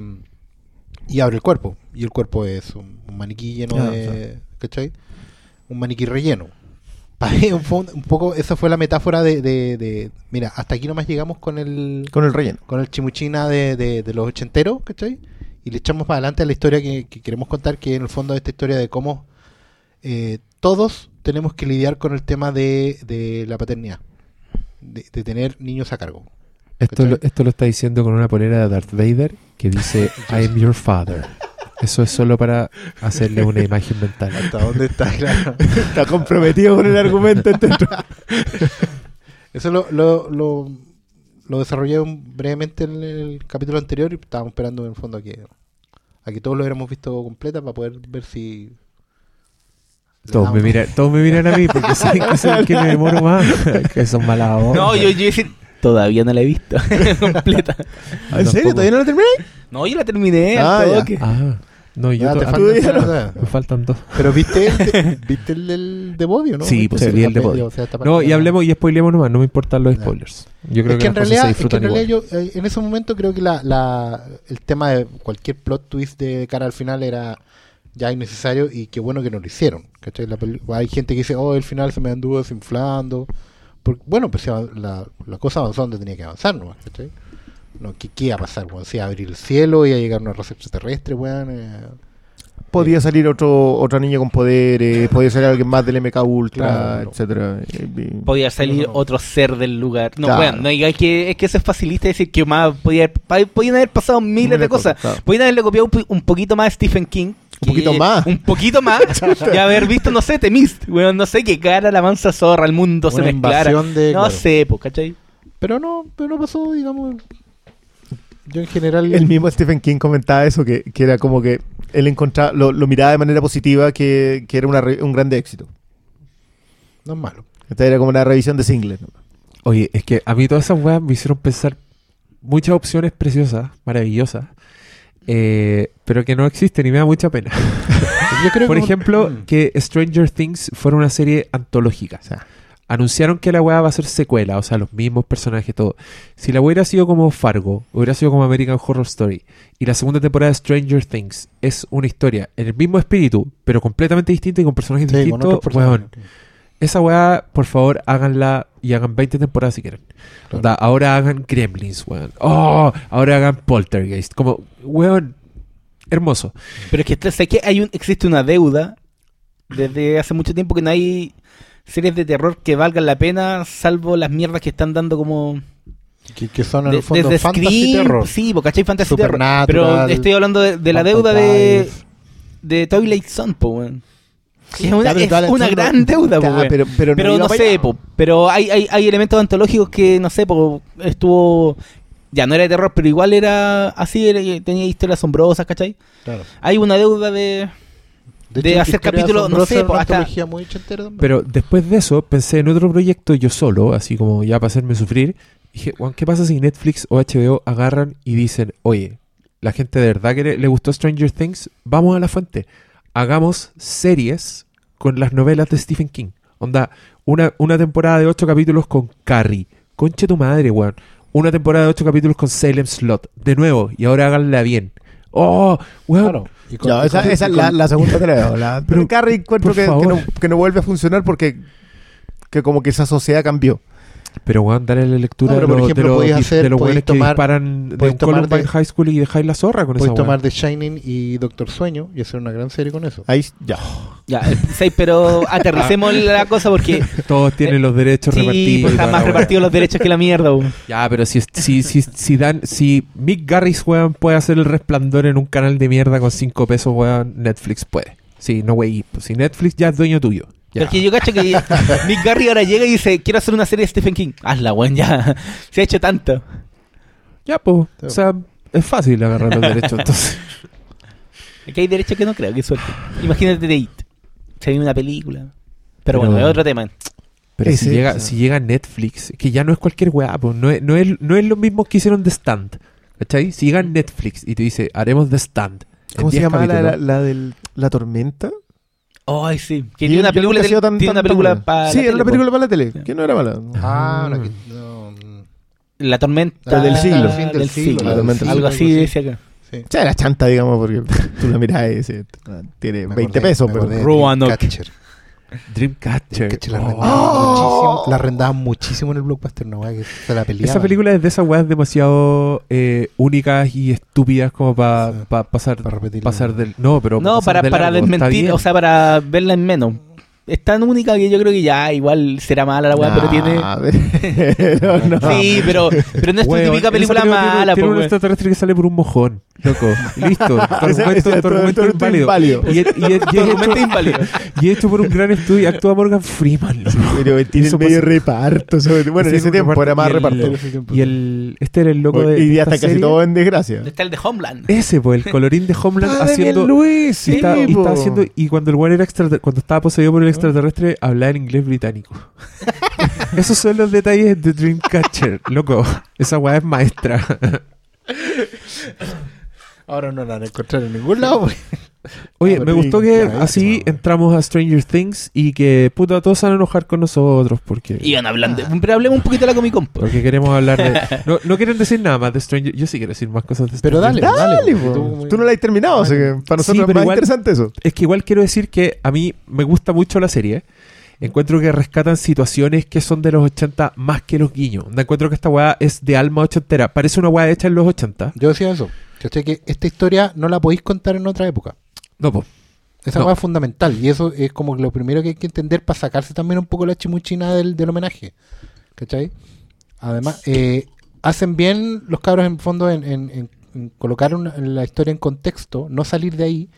y abre el cuerpo. Y el cuerpo es un, un maniquí lleno Ah, de, ¿cachai? Un maniquí relleno. Para mí, un, poco, esa fue la metáfora de, de, de- mira, hasta aquí nomás llegamos con el, Con el relleno. con el chimuchina de, de, los ochenteros, ¿cachai? Y le echamos para adelante a la historia que, que queremos contar, que en el fondo es esta historia de cómo eh, todos tenemos que lidiar con el tema de, de la paternidad, de tener niños a cargo. Esto, lo, esto lo está diciendo con una polera de Darth Vader que dice I am your father. Eso es solo para hacerle una imagen mental. ¿Hasta dónde está? Claro. Está comprometido con el argumento. Eso lo, lo, lo, lo desarrollé brevemente en el capítulo anterior y estábamos esperando en el fondo a que, a que todos lo hubiéramos visto completa para poder ver si... Todos me, miran, todos me miran a mí porque saben que soy el que me demoro más. que son malas. No, yo, yo decir, todavía no la he visto completa. Yo ¿En serio? ¿Todavía no lo terminé? No, yo la terminé. Ah, al ya. toque. Ah, no, yo Ya, to- te ah, falta todavía hacer- no. o sea, me faltan dos. Pero viste, el- viste el del de Bodio, ¿no? Sí, ¿Viste? pues sí, vi el de Está- Bodio. o sea, está No, y hablemos y spoilemos nomás, no me importan los Ya. spoilers. Yo creo es que en las cosas realidad, se es que en realidad yo, eh, en ese momento creo que la, la, el tema de cualquier plot twist de cara al final era ya innecesario y qué bueno que no lo hicieron. ¿cachai? La peli- hay gente que dice, oh, el final se me anduvo desinflando. Por- bueno, pues la, la cosa avanzó donde tenía que avanzar, ¿no? ¿cachai? No, ¿qué, qué iba a pasar, weón? Si iba a abrir el cielo, iba a llegar una raza extraterrestre, weón. eh, Podía salir otro otra niña con poderes, podía salir alguien más del MK Ultra, Claro. etcétera. Eh, eh, Podía salir No, no. otro ser del lugar. No, Claro. bueno, no digáis que es que eso es facilista decir que más podía, haber- podían haber pasado miles de cosas. claro. Podían haberle copiado un, un poquito más a Stephen King. Un poquito más. Un poquito más. y haber visto, no sé, The Mist. Weón, no sé, que cara la mansa zorra, el mundo se mezclara. de- no claro. sé, pues, ¿cachai? Pero no, pero no pasó, digamos. Yo en general. El mismo Stephen King comentaba eso, que, que era como que él encontraba, lo, lo miraba de manera positiva, que, que era una re- un grande éxito. No es malo. Esta era como una revisión de singles. ¿no? Oye, es que a mí todas esas weas me hicieron pensar muchas opciones preciosas, maravillosas, eh, pero que no existen y me da mucha pena. Yo creo Por que- ejemplo, Mm. que Stranger Things fuera una serie antológica. O sea, Anunciaron que la weá va a ser secuela, o sea, los mismos personajes, todo. Si la hubiera sido como Fargo, hubiera sido como American Horror Story, y la segunda temporada de Stranger Things es una historia en el mismo espíritu, pero completamente distinta y con personajes Sí, distintos, personajes. weón, esa weá, por favor, háganla y hagan 20 temporadas si quieren. Claro. Onda, ahora hagan Gremlins, weón. Oh, ahora hagan Poltergeist. Como, weón, hermoso. Pero es que sé que hay un, existe una deuda desde hace mucho tiempo que no hay series de terror que valgan la pena, salvo las mierdas que están dando como Que, que son en de- el fondo desde fantasy Scream, terror. sí, porque ¿cachai? Fantasy terror. Pero estoy hablando de, de la deuda de, de Twilight Zone, po, weón. Es una, es una gran deuda, po, weón. pero, pero, no sé, po, pero hay, hay, hay elementos antológicos que, no sé, po, estuvo... Ya no era de terror, pero igual era así, era- tenía historias asombrosas, ¿cachai? Claro. Hay una deuda de... de hecho, hacer capítulos, no sé, pues, hasta- muy. Pero después de eso, pensé en otro proyecto yo solo, así como ya para hacerme sufrir. Dije, Juan, ¿qué pasa si Netflix o HBO agarran y dicen, oye, la gente de verdad que le, le gustó Stranger Things, vamos a la fuente. Hagamos series con las novelas de Stephen King. Onda, una, una temporada de ocho capítulos con Carrie. Conche tu madre, weón. Una temporada de ocho capítulos con Salem Slot. De nuevo, y ahora háganla bien. Oh, weón. Claro. Y con- Ya, y esa, con- esa y es la, segunda te la veo. La, Pero, pero Carrie encuentro por que, que favor. no, que no vuelve a funcionar porque que como que esa sociedad cambió. Pero, weón, dale la lectura No, pero, de, por los- ejemplo, de los, podéis hacer- de los podéis weones que tomar- disparan de un Columbine de- High School y dejáis la zorra con esa Puedes tomar The Shining y Doctor Sueño y hacer una gran serie con eso. Ahí ya. Ya, eh, sí, pero aterricemos la cosa porque... Todos tienen los derechos Sí, repartidos. pues y toda están la más weá. repartidos los derechos que la mierda, weón. Ya, pero si, si, si, si, dan, si Mick Garris, weón, puede hacer el resplandor en un canal de mierda con 5 pesos, weón, Netflix puede. Sí, no, wey. Si Netflix ya es dueño tuyo. Ya. Porque yo cacho que Nick Garry ahora llega y dice, quiero hacer una serie de Stephen King. Hazla, weón, ya. Se ha hecho tanto. Ya, pues. O sea, es fácil agarrar los derechos. Entonces, Aquí hay derechos que no creo, que suerte. Imagínate Date. Se viene una película. Pero, Pero- bueno, es otro tema. pero si, llega, si Netflix, que ya no es cualquier weá, pues. No es, no, es, no es lo mismo que hicieron The Stand. ¿Cachai? Si llega Netflix y te dice, haremos The Stand. ¿Cómo se 10 llama la, la, la del la tormenta? Ay, sí. Que tiene una película, tiene una película tan para. Sí, era una película para la tele, que no era mala. Ah, no, Mm. que- no, mm, La tormenta del siglo. Del siglo, Algo así algo así. decía acá. sí. O sea, era chanta, digamos, porque tú la mirás y dices, ah, tiene Me 20 acordé, pesos, pero... de Roanoke. Dreamcatcher. La Oh. arrendaban muchísimo. La arrendaban muchísimo en el blockbuster, no, que se la peleaban. Esa película es de esas weas demasiado eh, únicas y estúpidas como para Sí. pasar, Para pasar del... No, pero No, para, de para largo, está desmentir, o sea, para verla en menos. Es tan única que yo creo que ya igual será mala la weá, pero tiene. Pero no. Sí, pero, pero no es tu típica película tiene- mala, Tiene po, un extraterrestre que sale por un mojón, loco. Listo. Inválido. Y, es- y y inválido. y es hecho por un gran estudio y actúa Morgan Freeman, loco. Pero tiene Eso medio pasa- reparto. sobre- Bueno, en ese tiempo reparto era más y el- reparto. Y el... Este era el loco de... y de está casi serie. todo en desgracia. Está el de Homeland. Ese, pues, el colorín de Homeland haciendo... Luis, Y, sí, está, y po. está haciendo, y cuando el era cuando estaba poseído por el extraterrestre, hablaba en inglés británico. Esos son los detalles de Dreamcatcher, loco. Esa weá es maestra. Ahora no la van a encontrar en ningún lado. porque- Oye, Ah, me gustó que así entramos a Stranger Things y que puta todos se van a enojar con nosotros porque Iban hablando. Pero hablemos un poquito de la Comic Con. po. porque queremos hablar de no, no quieren decir nada más de Stranger yo sí quiero decir más cosas de Pero Stranger dale, Things. dale. Po. tú- Tú no la has terminado, así que para Sí, nosotros pero es más igual- interesante eso. es que igual quiero decir que a mí me gusta mucho la serie encuentro que rescatan situaciones que son de los 80 más que los guiños. Onda, Encuentro que esta weá es de alma ochentera. Parece una weá hecha en los 80. Yo decía eso. ¿Cachai? Que esta historia no la podéis contar en otra época. No, po. Esa No. es fundamental. Y eso es como lo primero que hay que entender para sacarse también un poco la chimuchina del, del homenaje. ¿Cachai? Además, eh, hacen bien los cabros en fondo en, en- en- en colocar una- la historia en contexto, no salir de ahí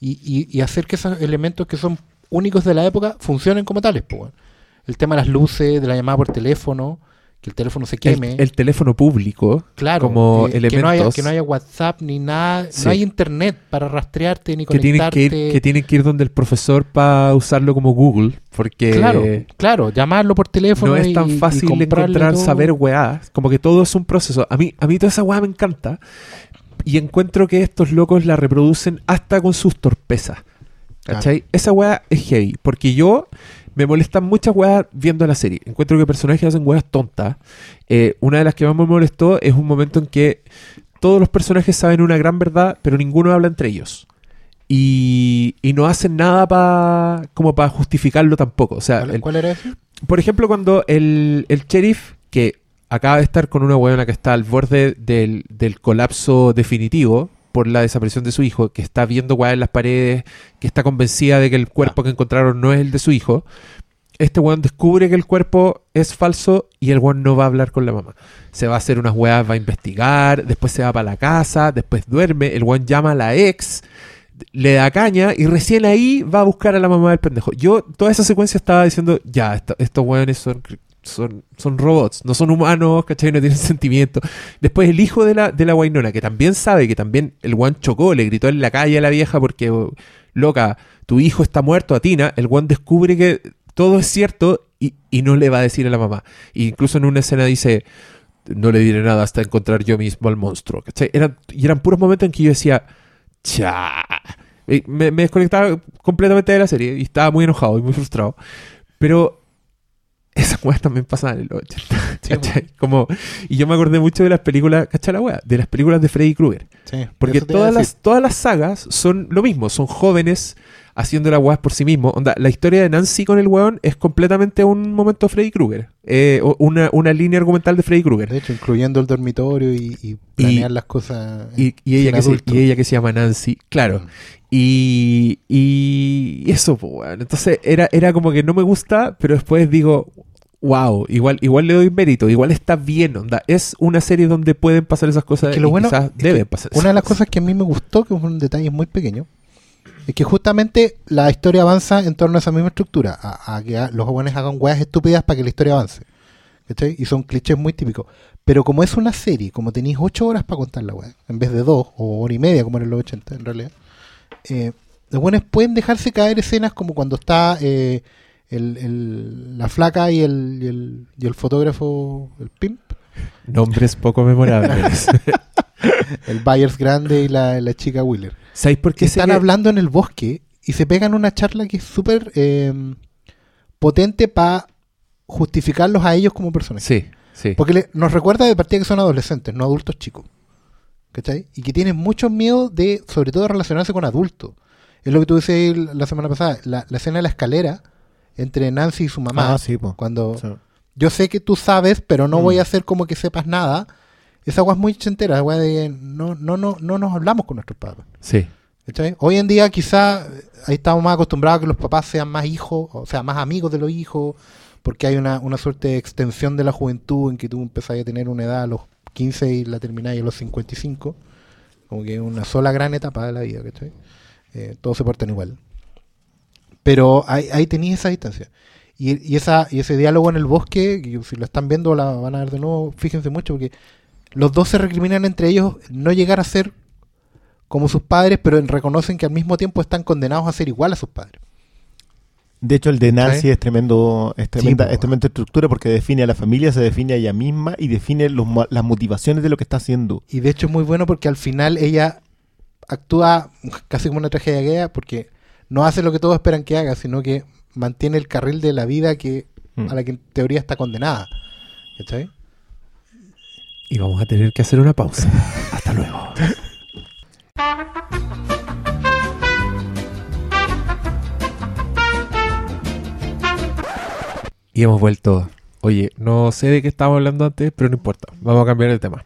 y, y- y hacer que esos elementos que son únicos de la época funcionen como tales. weón. El tema de las luces, de la llamada por teléfono, que el teléfono se queme. el teléfono público, Claro, como que, que no haya, elementos que no haya WhatsApp ni nada, Sí. no hay internet para rastrearte ni que tienen conectarte. que, ir, que tienen que ir donde el profesor para usarlo como Google, porque Claro, claro, llamarlo por teléfono. no es tan y- y fácil comprarle encontrar, todo. saber weá. Como que todo es un proceso. A mí, a mí toda esa weá me encanta. Y encuentro que estos locos la reproducen hasta con sus torpezas. ¿Cachai? Esa weá es heavy. Porque yo me molestan muchas weas viendo la serie. Encuentro que personajes hacen weas tontas. Eh, una de las que más me molestó es un momento en que todos los personajes saben una gran verdad, pero ninguno habla entre ellos. Y, y no hacen nada pa, como para justificarlo tampoco. O sea, ¿Cuál, el- cuál era ese? por ejemplo, cuando el, el sheriff, que acaba de estar con una weona que está al borde del, del colapso definitivo por la desaparición de su hijo, que está viendo weas en las paredes, que está convencida de que el cuerpo que encontraron no es el de su hijo, este weón descubre que el cuerpo es falso y el weón no va a hablar con la mamá. Se va a hacer unas weas, va a investigar, después se va para la casa, después duerme, el weón llama a la ex, le da caña y recién ahí va a buscar a la mamá del pendejo. Yo toda esa secuencia estaba diciendo, ya, esto- estos weones son, son, son robots, no son humanos, ¿cachai? No tienen sentimiento. Después el hijo de la, de la Wainona, que también sabe que también el weón chocó, le gritó en la calle a la vieja porque, oh, loca, tu hijo está muerto a Tina, el weón descubre que todo es cierto y, y no le va a decir a la mamá. E incluso en una escena dice, no le diré nada hasta encontrar yo mismo al monstruo. ¿cachai? Eran, y eran puros momentos en que yo decía, cha. Me, me desconectaba completamente de la serie y estaba muy enojado y muy frustrado. Pero esas weas también pasaban en los 80. ¿cachai? Como, y yo me acordé mucho de las películas, ¿cachai la wea? De las películas de Freddy Krueger. Sí, Porque todas las, todas las sagas son lo mismo, son jóvenes haciendo las weas por sí mismos. Onda, la historia de Nancy con el weón es completamente un momento Freddy Krueger. Eh, una, una línea argumental de Freddy Krueger. De hecho, incluyendo el dormitorio y, y planear las cosas. Y, y ella que se, adultos. y ella que se llama Nancy, claro. Mm. Y, y eso, pues, weón. Entonces era, era como que no me gusta, pero después digo, wow, igual, igual le doy mérito, igual está bien, onda. Es una serie donde pueden pasar esas cosas Que lo y bueno quizás es que deben pasar Una de esas las cosas que a mí me gustó, que es un detalle muy pequeño, es que justamente la historia avanza en torno a esa misma estructura, a, a que los jóvenes hagan weas estúpidas para que la historia avance. ¿Cachai? Y son clichés muy típicos. Pero como es una serie, como tenéis ocho horas para contar la wea, en vez de dos o hora y media, como en los 80 en realidad, eh, los buenos pueden dejarse caer escenas como cuando está eh, el- el- la flaca y el, y el, y el fotógrafo, el pimp, Nombres poco memorables. el Byers grande y la, la chica Wheeler. ¿Sabéis por qué están hablando en el bosque y se pegan una charla que es súper eh, potente para justificarlos a ellos como personajes. Sí, sí. Porque le- nos recuerda de partida que son adolescentes, no adultos chicos. ¿Cachai? Y que tienen mucho miedo de, sobre todo, relacionarse con adultos. Es lo que tú decías la semana pasada, la, la escena de la escalera entre Nancy y su mamá. Ah, sí, po. Cuando Sí. yo sé que tú sabes, pero no Mm. voy a hacer como que sepas nada. Esa agua es muy chentera, agua de no, no, no, no nos hablamos con nuestros padres. Sí. ¿Cachai? Hoy en día quizá ahí estamos más acostumbrados a que los papás sean más hijos, o sea, más amigos de los hijos, porque hay una, una suerte de extensión de la juventud en que tú empezás a tener una edad a los 15 y la terminás a los 55, como que es una sola gran etapa de la vida, ¿cachai? Eh, todos se portan igual. Pero ahí, ahí tenías esa distancia. Y, y, esa, y ese diálogo en el bosque, que si lo están viendo la van a ver de nuevo, fíjense mucho, porque los dos se recriminan entre ellos no llegar a ser como sus padres, pero en- reconocen que al mismo tiempo están condenados a ser igual a sus padres. De hecho, el de Nancy es tremendo, es tremenda, es tremenda estructura porque define a la familia, se define a ella misma y define los las motivaciones de lo que está haciendo. Y de hecho es muy bueno porque al final ella actúa casi como una tragedia gay porque no hace lo que todos esperan que haga, sino que mantiene el carril de la vida que Mm. a la que en teoría está condenada. ¿Cachai? Y vamos a tener que hacer una pausa. Hasta luego. Y hemos vuelto. Oye, no sé de qué estábamos hablando antes, pero no importa. Vamos a cambiar el tema.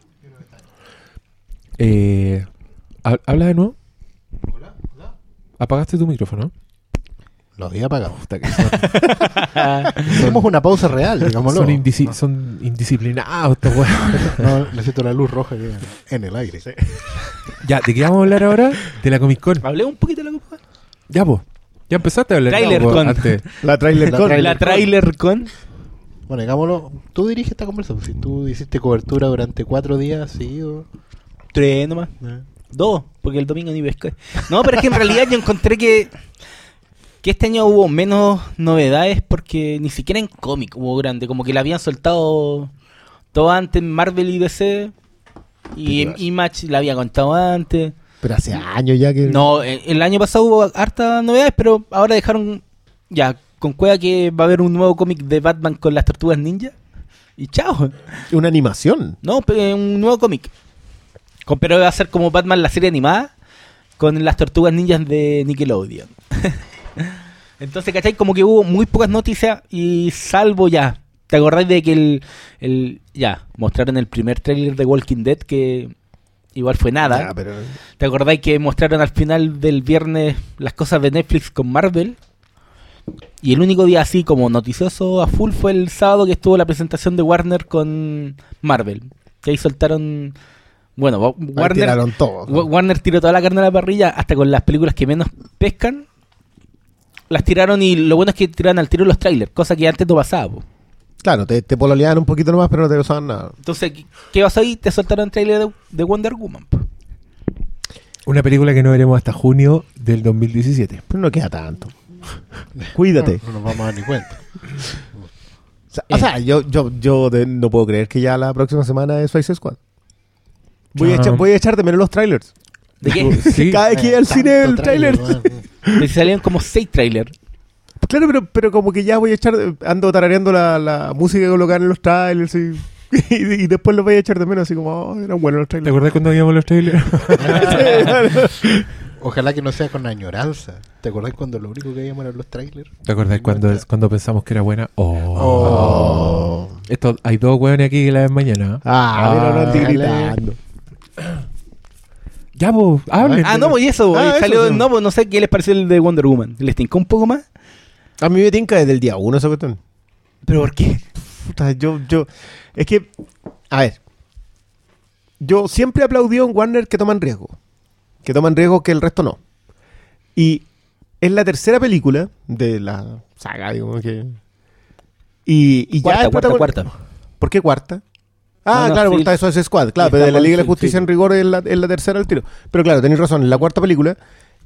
Eh, ha- ¿Habla de nuevo? ¿Apagaste tu micrófono? Lo había apagado. Puta que son, Hicimos una pausa real, digámoslo. son, indisi- son indisciplinados estos weones. No, necesito la luz roja en el aire. Ya, ¿de qué vamos a hablar ahora? De la Comic Con. Hablé un poquito de la Comic Con. Ya, pues. Ya empezaste a hablar. Trailer po, con. antes. La trailer La con. trailer. La trailer con. Bueno, digámoslo, tú diriges esta conversación. Si tú hiciste cobertura durante cuatro días seguidos. Tres nomás. eh, Dos, porque el domingo ni pesca. No, pero es que en realidad yo encontré que, que este año hubo menos novedades porque ni siquiera en cómic hubo grande. Como que la habían soltado todo antes en Marvel y DC. Y en Image la había contado antes. Pero hace años ya que. No, eh, el año pasado hubo hartas novedades, pero ahora dejaron ya con cueva que va a haber un nuevo cómic de Batman con las tortugas ninja. Y chao. Una animación. No, un nuevo cómic. Pero va a ser como Batman la serie animada con las tortugas ninjas de Nickelodeon. Entonces, ¿cachai? Como que hubo muy pocas noticias y salvo ya. ¿Te acordáis de que el, el- ya mostraron el primer tráiler de Walking Dead que igual fue nada? Ya, pero. ¿Te acordáis que mostraron al final del viernes las cosas de Netflix con Marvel? Y el único día así como noticioso a full fue el sábado que estuvo la presentación de Warner con Marvel. Que ahí soltaron... Bueno, Warner, todo. Wa- Warner tiró toda la carne a la parrilla hasta con las películas que menos pescan. Las tiraron y lo bueno es que tiraron al tiro los trailers, cosa que antes no pasaba. po. Claro, te, te pololeaban un poquito nomás, pero no te usaban nada. Entonces, ¿qué- ¿qué pasó ahí? Te soltaron el trailer de, de Wonder Woman. po. Una película que no veremos hasta junio del 2017. Pero no queda tanto. Cuídate. No, no nos vamos a dar ni cuenta. O sea, o sea, yo, yo, yo de- no puedo creer que ya la próxima semana es Suicide Squad. Voy a, Ah. echar, voy a echar de menos los trailers. ¿De qué? Sí. Cada vez que al cine el trailer. Me salieron como seis trailers. Claro, pero, pero como que ya voy a echar, ando tarareando la, la música que colocan en los trailers y, y, y después los voy a echar de menos, así como, oh, eran buenos los ¿Te trailers. acuerdas cuando veíamos los trailers? Ojalá que no sea con añoranza. ¿Te acordás cuando lo único que veíamos eran los trailers? ¿Te acuerdas cuando, Cuenta. cuando pensamos que era buena? Oh. Oh. Esto, hay dos hueones aquí que la ven mañana. Ah, pero no estoy Ah, gritando. Ya, vos, hablen. Ah, no, pues y eso, Ah, y eso salió, sí. no, pues no sé qué les pareció el de Wonder Woman. ¿Les tincó un poco más? A mí me tinca desde el día uno esa cuestión. ¿Pero por qué? Puta, yo, yo, es que, a ver, yo siempre he aplaudido en Warner que toman riesgo, que toman riesgo que el resto no. Y es la tercera película de la saga, digo, que... Y, y ya Cuarta, el cuarta, cuarta. ¿Por qué cuarta? Ah, claro, porque está eso es Squad, claro, pero de la Liga de la Justicia en rigor es la, es la tercera al tiro. Pero claro, tenéis razón, es la cuarta película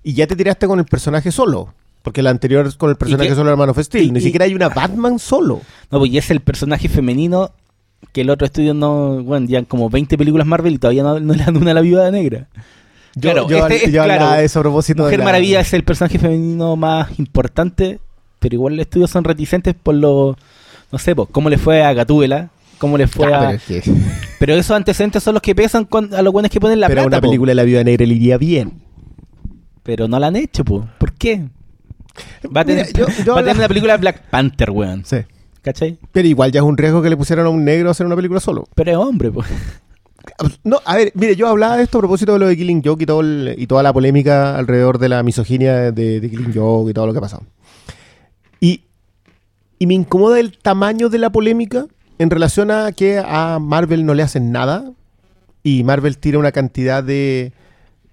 y ya te tiraste con el personaje solo. Porque la anterior es con el personaje qué? solo de Man of Steel. Y- Ni y- siquiera hay una Batman solo. No, pues y es el personaje femenino que el otro estudio no, bueno, ya como 20 películas Marvel y todavía no, no le dan una a la viuda negra. Yo, Claro, yo, este yo claro. de eso a propósito de Mujer la- Maravilla es el personaje femenino más importante, pero igual los estudios son reticentes por lo, no sé, pues, cómo le fue a Gatúbela, cómo le fue a... pero, Pero esos antecedentes son los que pesan con- a los buenos que ponen la pero plata, una po. película de la Viuda Negra le iría bien. Pero no la han hecho, po. ¿por qué? Va a tener, Mira, yo- yo va a tener habla- una película Black Panther, weón. Sí. ¿Cachai? Pero igual ya es un riesgo que le pusieran a un negro a hacer una película solo. Pero es hombre, pues. No, a ver, mire, yo hablaba de esto a propósito de lo de Killing Joke y, todo el- y toda la polémica alrededor de la misoginia de, de Killing Joke y todo lo que ha pasado. Y, y me incomoda el tamaño de la polémica en relación a que a Marvel no le hacen nada y Marvel tira una cantidad de...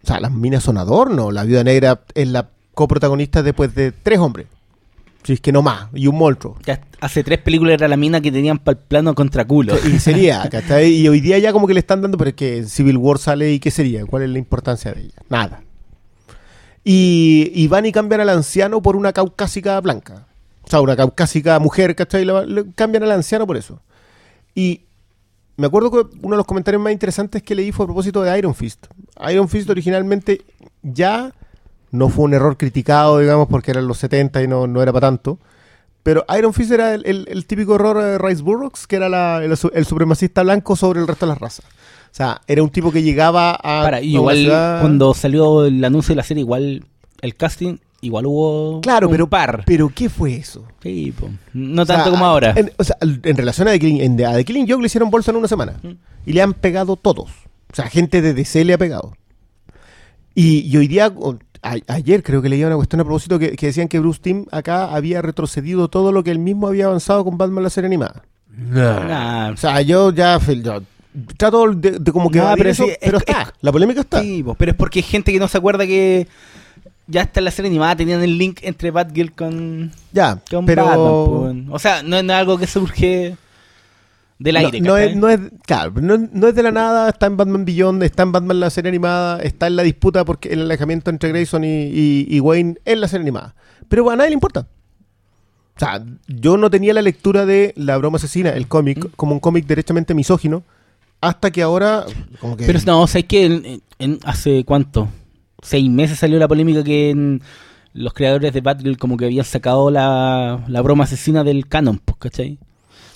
O sea, las minas son adorno. La Viuda Negra es la coprotagonista después de tres hombres. Si es que no más. Y un monstruo. Ya hace tres películas era la mina que tenían para el plano contra culo. Y sería, ¿cachai? Y hoy día ya como que le están dando, pero es que Civil War sale y ¿qué sería? ¿Cuál es la importancia de ella? Nada. Y, y van y cambian al anciano por una caucásica blanca. O sea, una caucásica mujer, ¿cachai? Le, le cambian al anciano por eso. Y me acuerdo que uno de los comentarios más interesantes que leí fue a propósito de Iron Fist. Iron Fist originalmente ya no fue un error criticado, digamos, porque eran los 70 y no, no era para tanto. Pero Iron Fist era el, el- el típico error de Rice Burroughs, que era la- el, su- el supremacista blanco sobre el resto de las razas. O sea, era un tipo que llegaba a. Para, y igual ciudad- cuando salió el anuncio de la serie, igual el casting igual hubo Claro, un pero par. Pero ¿qué fue eso? Sí, po. no O sea, tanto como ahora. En, o sea, en relación a The Killing, en- a The Killing Joke le hicieron bolsa en una semana. Mm. Y le han pegado todos. O sea, gente de DC le ha pegado. Y, y hoy día, o- a- ayer creo que leía una cuestión a propósito que, que decían que Bruce Timm acá había retrocedido todo lo que él mismo había avanzado con Batman la serie animada. Nah. Nah, O sea, yo ya yo trato de, de como que evadir pero eso, sí, pero es- está, la polémica está. Sí, po, pero es porque hay gente que no se acuerda que ya está en la serie animada tenían el link entre Batgirl con, Ya, con pero Batman. O sea, no es nada algo que surge del no, aire. no es, no es- claro, no, no es de la nada, está en Batman Beyond, está en Batman la serie animada, está en la disputa porque el alejamiento entre Grayson y, y- y Wayne en la serie animada. Pero a nadie le importa. O sea, yo no tenía la lectura de La broma asesina, el cómic, ¿Mm? como un cómic derechamente misógino, hasta que ahora, como que... Pero no, o sea, es que en- en- en- hace cuánto, seis meses salió la polémica que en los creadores de Batgirl como que habían sacado la, la broma asesina del canon, pues, ¿cachai?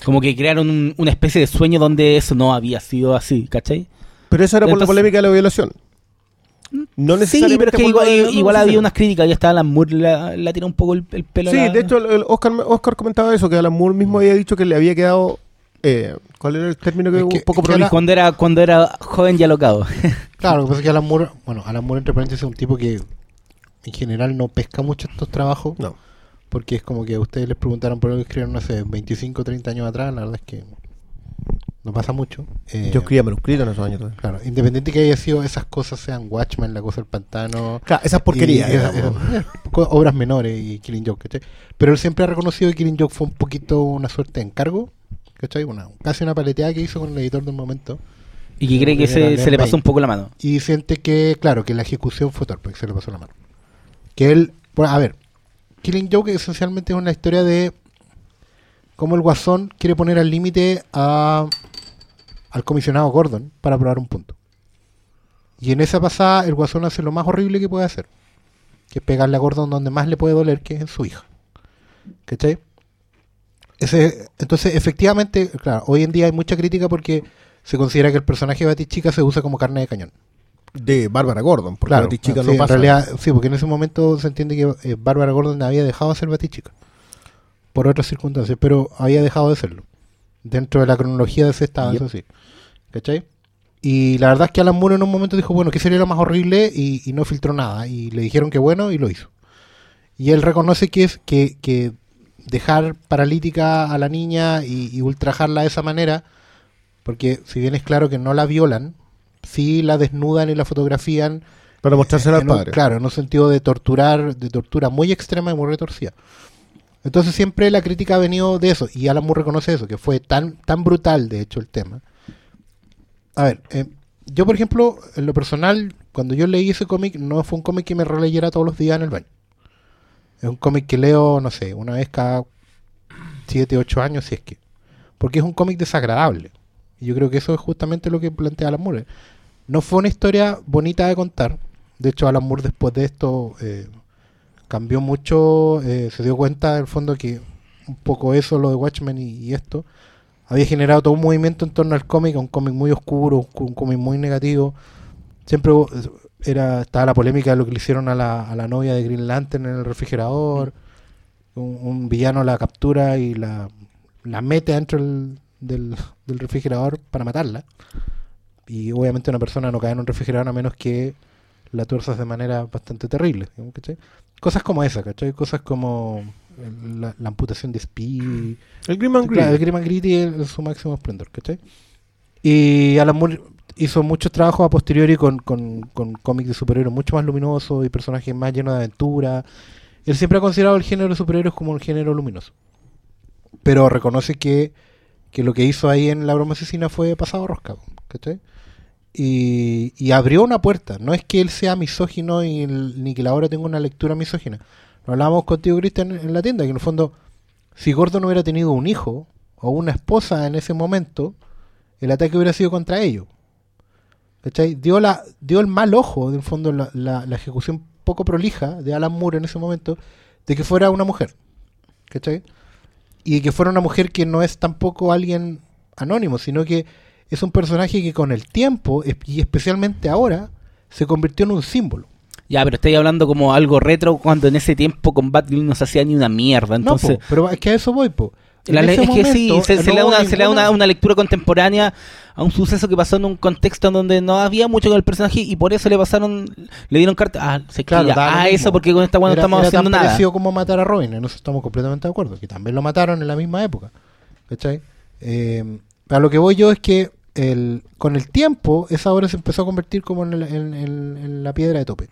Como que crearon un- una especie de sueño donde eso no había sido así, ¿cachai? pero eso era por la polémica de la violación. No Sí, necesariamente pero es que igual, había unas críticas, ya estaba Alan Moore, la, la tiró un poco el, el pelo. a Sí, la- de hecho, el- el Oscar, Oscar comentaba eso, que Alan Moore mismo había dicho que le había quedado... eh, ¿Cuál era el término que Es un poco es que prolijo? Cuando era, cuando era joven y alocado. Claro, lo que pasa es que Alan Moore, bueno, Alan Moore entre paréntesis es un tipo que en general no pesca mucho estos trabajos, No. porque es como que a ustedes les preguntaron por algo que escribieron, no sé, 25 o 30 años atrás, la verdad es que no pasa mucho. Eh, Yo escribía manuscritos en esos años. todavía. Claro, independiente que haya sido esas cosas, sean Watchmen, La Cosa del Pantano, Claro, esas porquerías. eh, obras menores y Killing Joke. Pero él siempre ha reconocido que Killing Joke fue un poquito una suerte de encargo, ¿cachai? Una, casi una paleteada que hizo con el editor del momento. Y que cree que se, le pasó un poco la mano. Y siente que, claro, que la ejecución fue torpe, que se le pasó la mano. Que él, bueno, a ver, Killing Joke esencialmente es una historia de cómo el guasón quiere poner al límite a, al comisionado Gordon para probar un punto. Y en esa pasada el guasón hace lo más horrible que puede hacer, que es pegarle a Gordon donde más le puede doler, que es en su hija. ¿Cachai? Ese, entonces, efectivamente, claro, hoy en día hay mucha crítica porque se considera que el personaje de Batichica se usa como carne de cañón. De Bárbara Gordon, porque Claro, Batichica sí, no en pasa. realidad, sí, porque en ese momento se entiende que eh, Bárbara Gordon había dejado de ser Batichica por otras circunstancias, pero había dejado de serlo. Dentro de la cronología de ese estado, Yep. eso sí. ¿Cachai? Y la verdad es que Alan Moore en un momento dijo, bueno, ¿qué sería lo más horrible? Y, y no filtró nada. Y le dijeron que bueno y lo hizo. Y él reconoce que es que, que dejar paralítica a la niña y, y ultrajarla de esa manera, porque si bien es claro que no la violan, sí la desnudan y la fotografían Para mostrársela al en un- padre. Claro, en un sentido de torturar, de tortura muy extrema y muy retorcida. Entonces siempre la crítica ha venido de eso, y Alan Moore reconoce eso, que fue tan, tan brutal, de hecho, el tema. A ver, eh, yo por ejemplo, en lo personal, cuando yo leí ese cómic, no fue un cómic que me releyera todos los días en el baño. Es un cómic que leo, no sé, una vez cada 7, 8 años, si es que. Porque es un cómic desagradable. Y yo creo que eso es justamente lo que plantea Alan Moore. No fue una historia bonita de contar. De hecho, Alan Moore después de esto eh, cambió mucho, eh, se dio cuenta del fondo que un poco eso, lo de Watchmen y, y esto, había generado todo un movimiento en torno al cómic, un cómic muy oscuro, un cómic muy negativo. Siempre era estaba la polémica de lo que le hicieron a la, a la novia de Green Lantern en el refrigerador. Un, un villano la captura y la, la mete dentro del, del, del refrigerador para matarla. Y obviamente una persona no cae en un refrigerador a menos que la tuerzas de manera bastante terrible. Cosas como esa, ¿cachai? Cosas como la, la amputación de Speedy. El Grim and Claro, el Green. Grim and Gritty en su máximo esplendor, ¿cachai? Y Alan Moore hizo muchos trabajos a posteriori con, cómics de superhéroes mucho más luminosos y personajes más llenos de aventura. Él siempre ha considerado el género de superhéroes como un género luminoso. Pero reconoce que, que lo que hizo ahí en La Broma Asesina fue pasado rosca. Y, y abrió una puerta. No es que él sea misógino y ni que la obra tenga una lectura misógina. Lo hablábamos contigo, Cristian, en la tienda, que en el fondo, si Gordon hubiera tenido un hijo o una esposa en ese momento, el ataque hubiera sido contra ellos. ¿Cachai? Dio, la, dio el mal ojo, en el fondo, la, la- la ejecución poco prolija de Alan Moore en ese momento, de que fuera una mujer. ¿Cachai? Y que fuera una mujer que no es tampoco alguien anónimo, sino que es un personaje que con el tiempo, y especialmente ahora, se convirtió en un símbolo. Ya, pero estoy hablando como algo retro cuando en ese tiempo con Batgirl no se hacía ni una mierda. Entonces, no, po, pero es que a eso voy, po. La es que sí, se, le da, una, se le da una, una lectura contemporánea a un suceso que pasó en un contexto en donde no había mucho con el personaje y por eso le pasaron, le dieron carta. Ah, se Claro, ah, eso porque con esta weá no Era- estamos era haciendo tan nada. como matar a Robin, en eso estamos completamente de acuerdo, que también lo mataron en la misma época. ¿Cachai? Eh, a lo que voy yo es que el, con el tiempo esa obra se empezó a convertir como en, el- en- en- en la piedra de tope.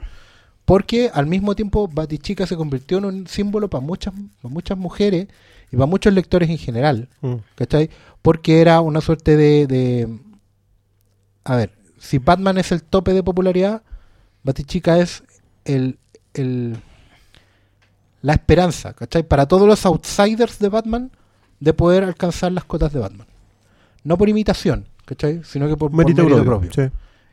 Porque al mismo tiempo Batichica se convirtió en un símbolo para muchas, para muchas mujeres y para muchos lectores en general. Mm. ¿Cachai? Porque era una suerte de, de- A ver, si Batman es el tope de popularidad, Batichica es el, el la esperanza, ¿cachai? Para todos los outsiders de Batman de poder alcanzar las cotas de Batman. No por imitación, ¿cachai? Sino que por por Mérito mérito propio. propio. sí.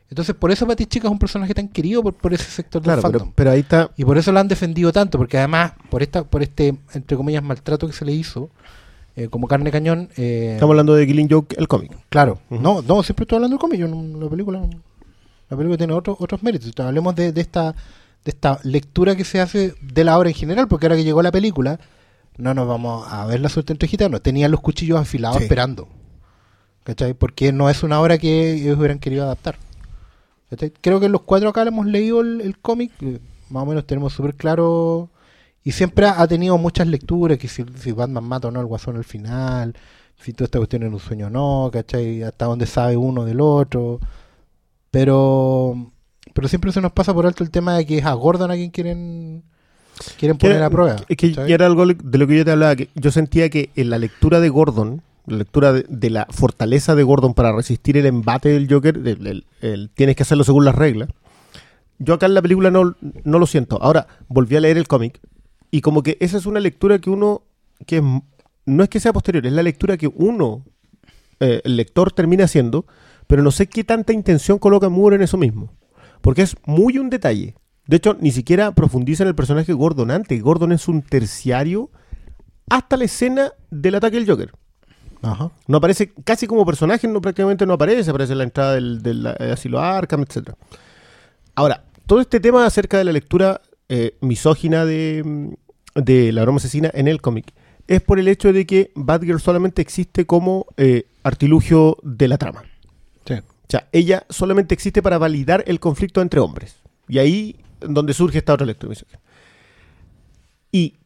Entonces, por eso Batichica es un personaje tan querido por, por ese sector Claro, del pero, fandom. pero ahí está. Y por eso lo han defendido tanto, porque además, por esta por este, entre comillas, maltrato que se le hizo, eh, como carne cañón, eh, Estamos hablando de Killing Joke, el cómic. claro, no, no, siempre estoy hablando del cómic, yo no- la película, la película tiene otros otros méritos. Entonces, hablemos de, de esta de esta lectura que se hace de la obra en general, porque ahora que llegó la película, no nos vamos a ver la suerte entre gitanos, tenían los cuchillos afilados Sí. esperando. ¿Cachai? Porque no es una obra que ellos hubieran querido adaptar. Creo que los cuatro acá hemos leído el, el cómic, eh, más o menos tenemos súper claro. Y siempre ha, ha tenido muchas lecturas, que si, si Batman mata o no al guasón al final, si toda esta cuestión es un sueño o no, ¿cachai? Hasta dónde sabe uno del otro. Pero pero siempre se nos pasa por alto el tema de que es a Gordon a quien quieren quieren poner a prueba. Es que era algo de lo que yo te hablaba, que yo sentía que en la lectura de Gordon, la lectura de, la fortaleza de Gordon para resistir el embate del Joker, el, tienes que hacerlo según las reglas, yo acá en la película no, lo siento. Ahora, volví a leer el cómic y como que esa es una lectura que uno, que es no es que sea posterior, es la lectura que uno, eh, el lector, termina haciendo, pero no sé qué tanta intención coloca Moore en eso mismo. Porque es muy un detalle. De hecho, ni siquiera profundiza en el personaje Gordon antes. Gordon es un terciario hasta la escena del ataque del Joker. Ajá. No aparece casi como personaje, no, prácticamente no aparece. Aparece en la entrada del, del eh, asilo Arkham, etc. Ahora, todo este tema acerca de la lectura eh, misógina de, mm, de la broma asesina en el cómic es por el hecho de que Batgirl solamente existe como eh, artilugio de la trama. Sí. O sea, ella solamente existe para validar el conflicto entre hombres. Y ahí donde surge esta otra lectura. misógina. Y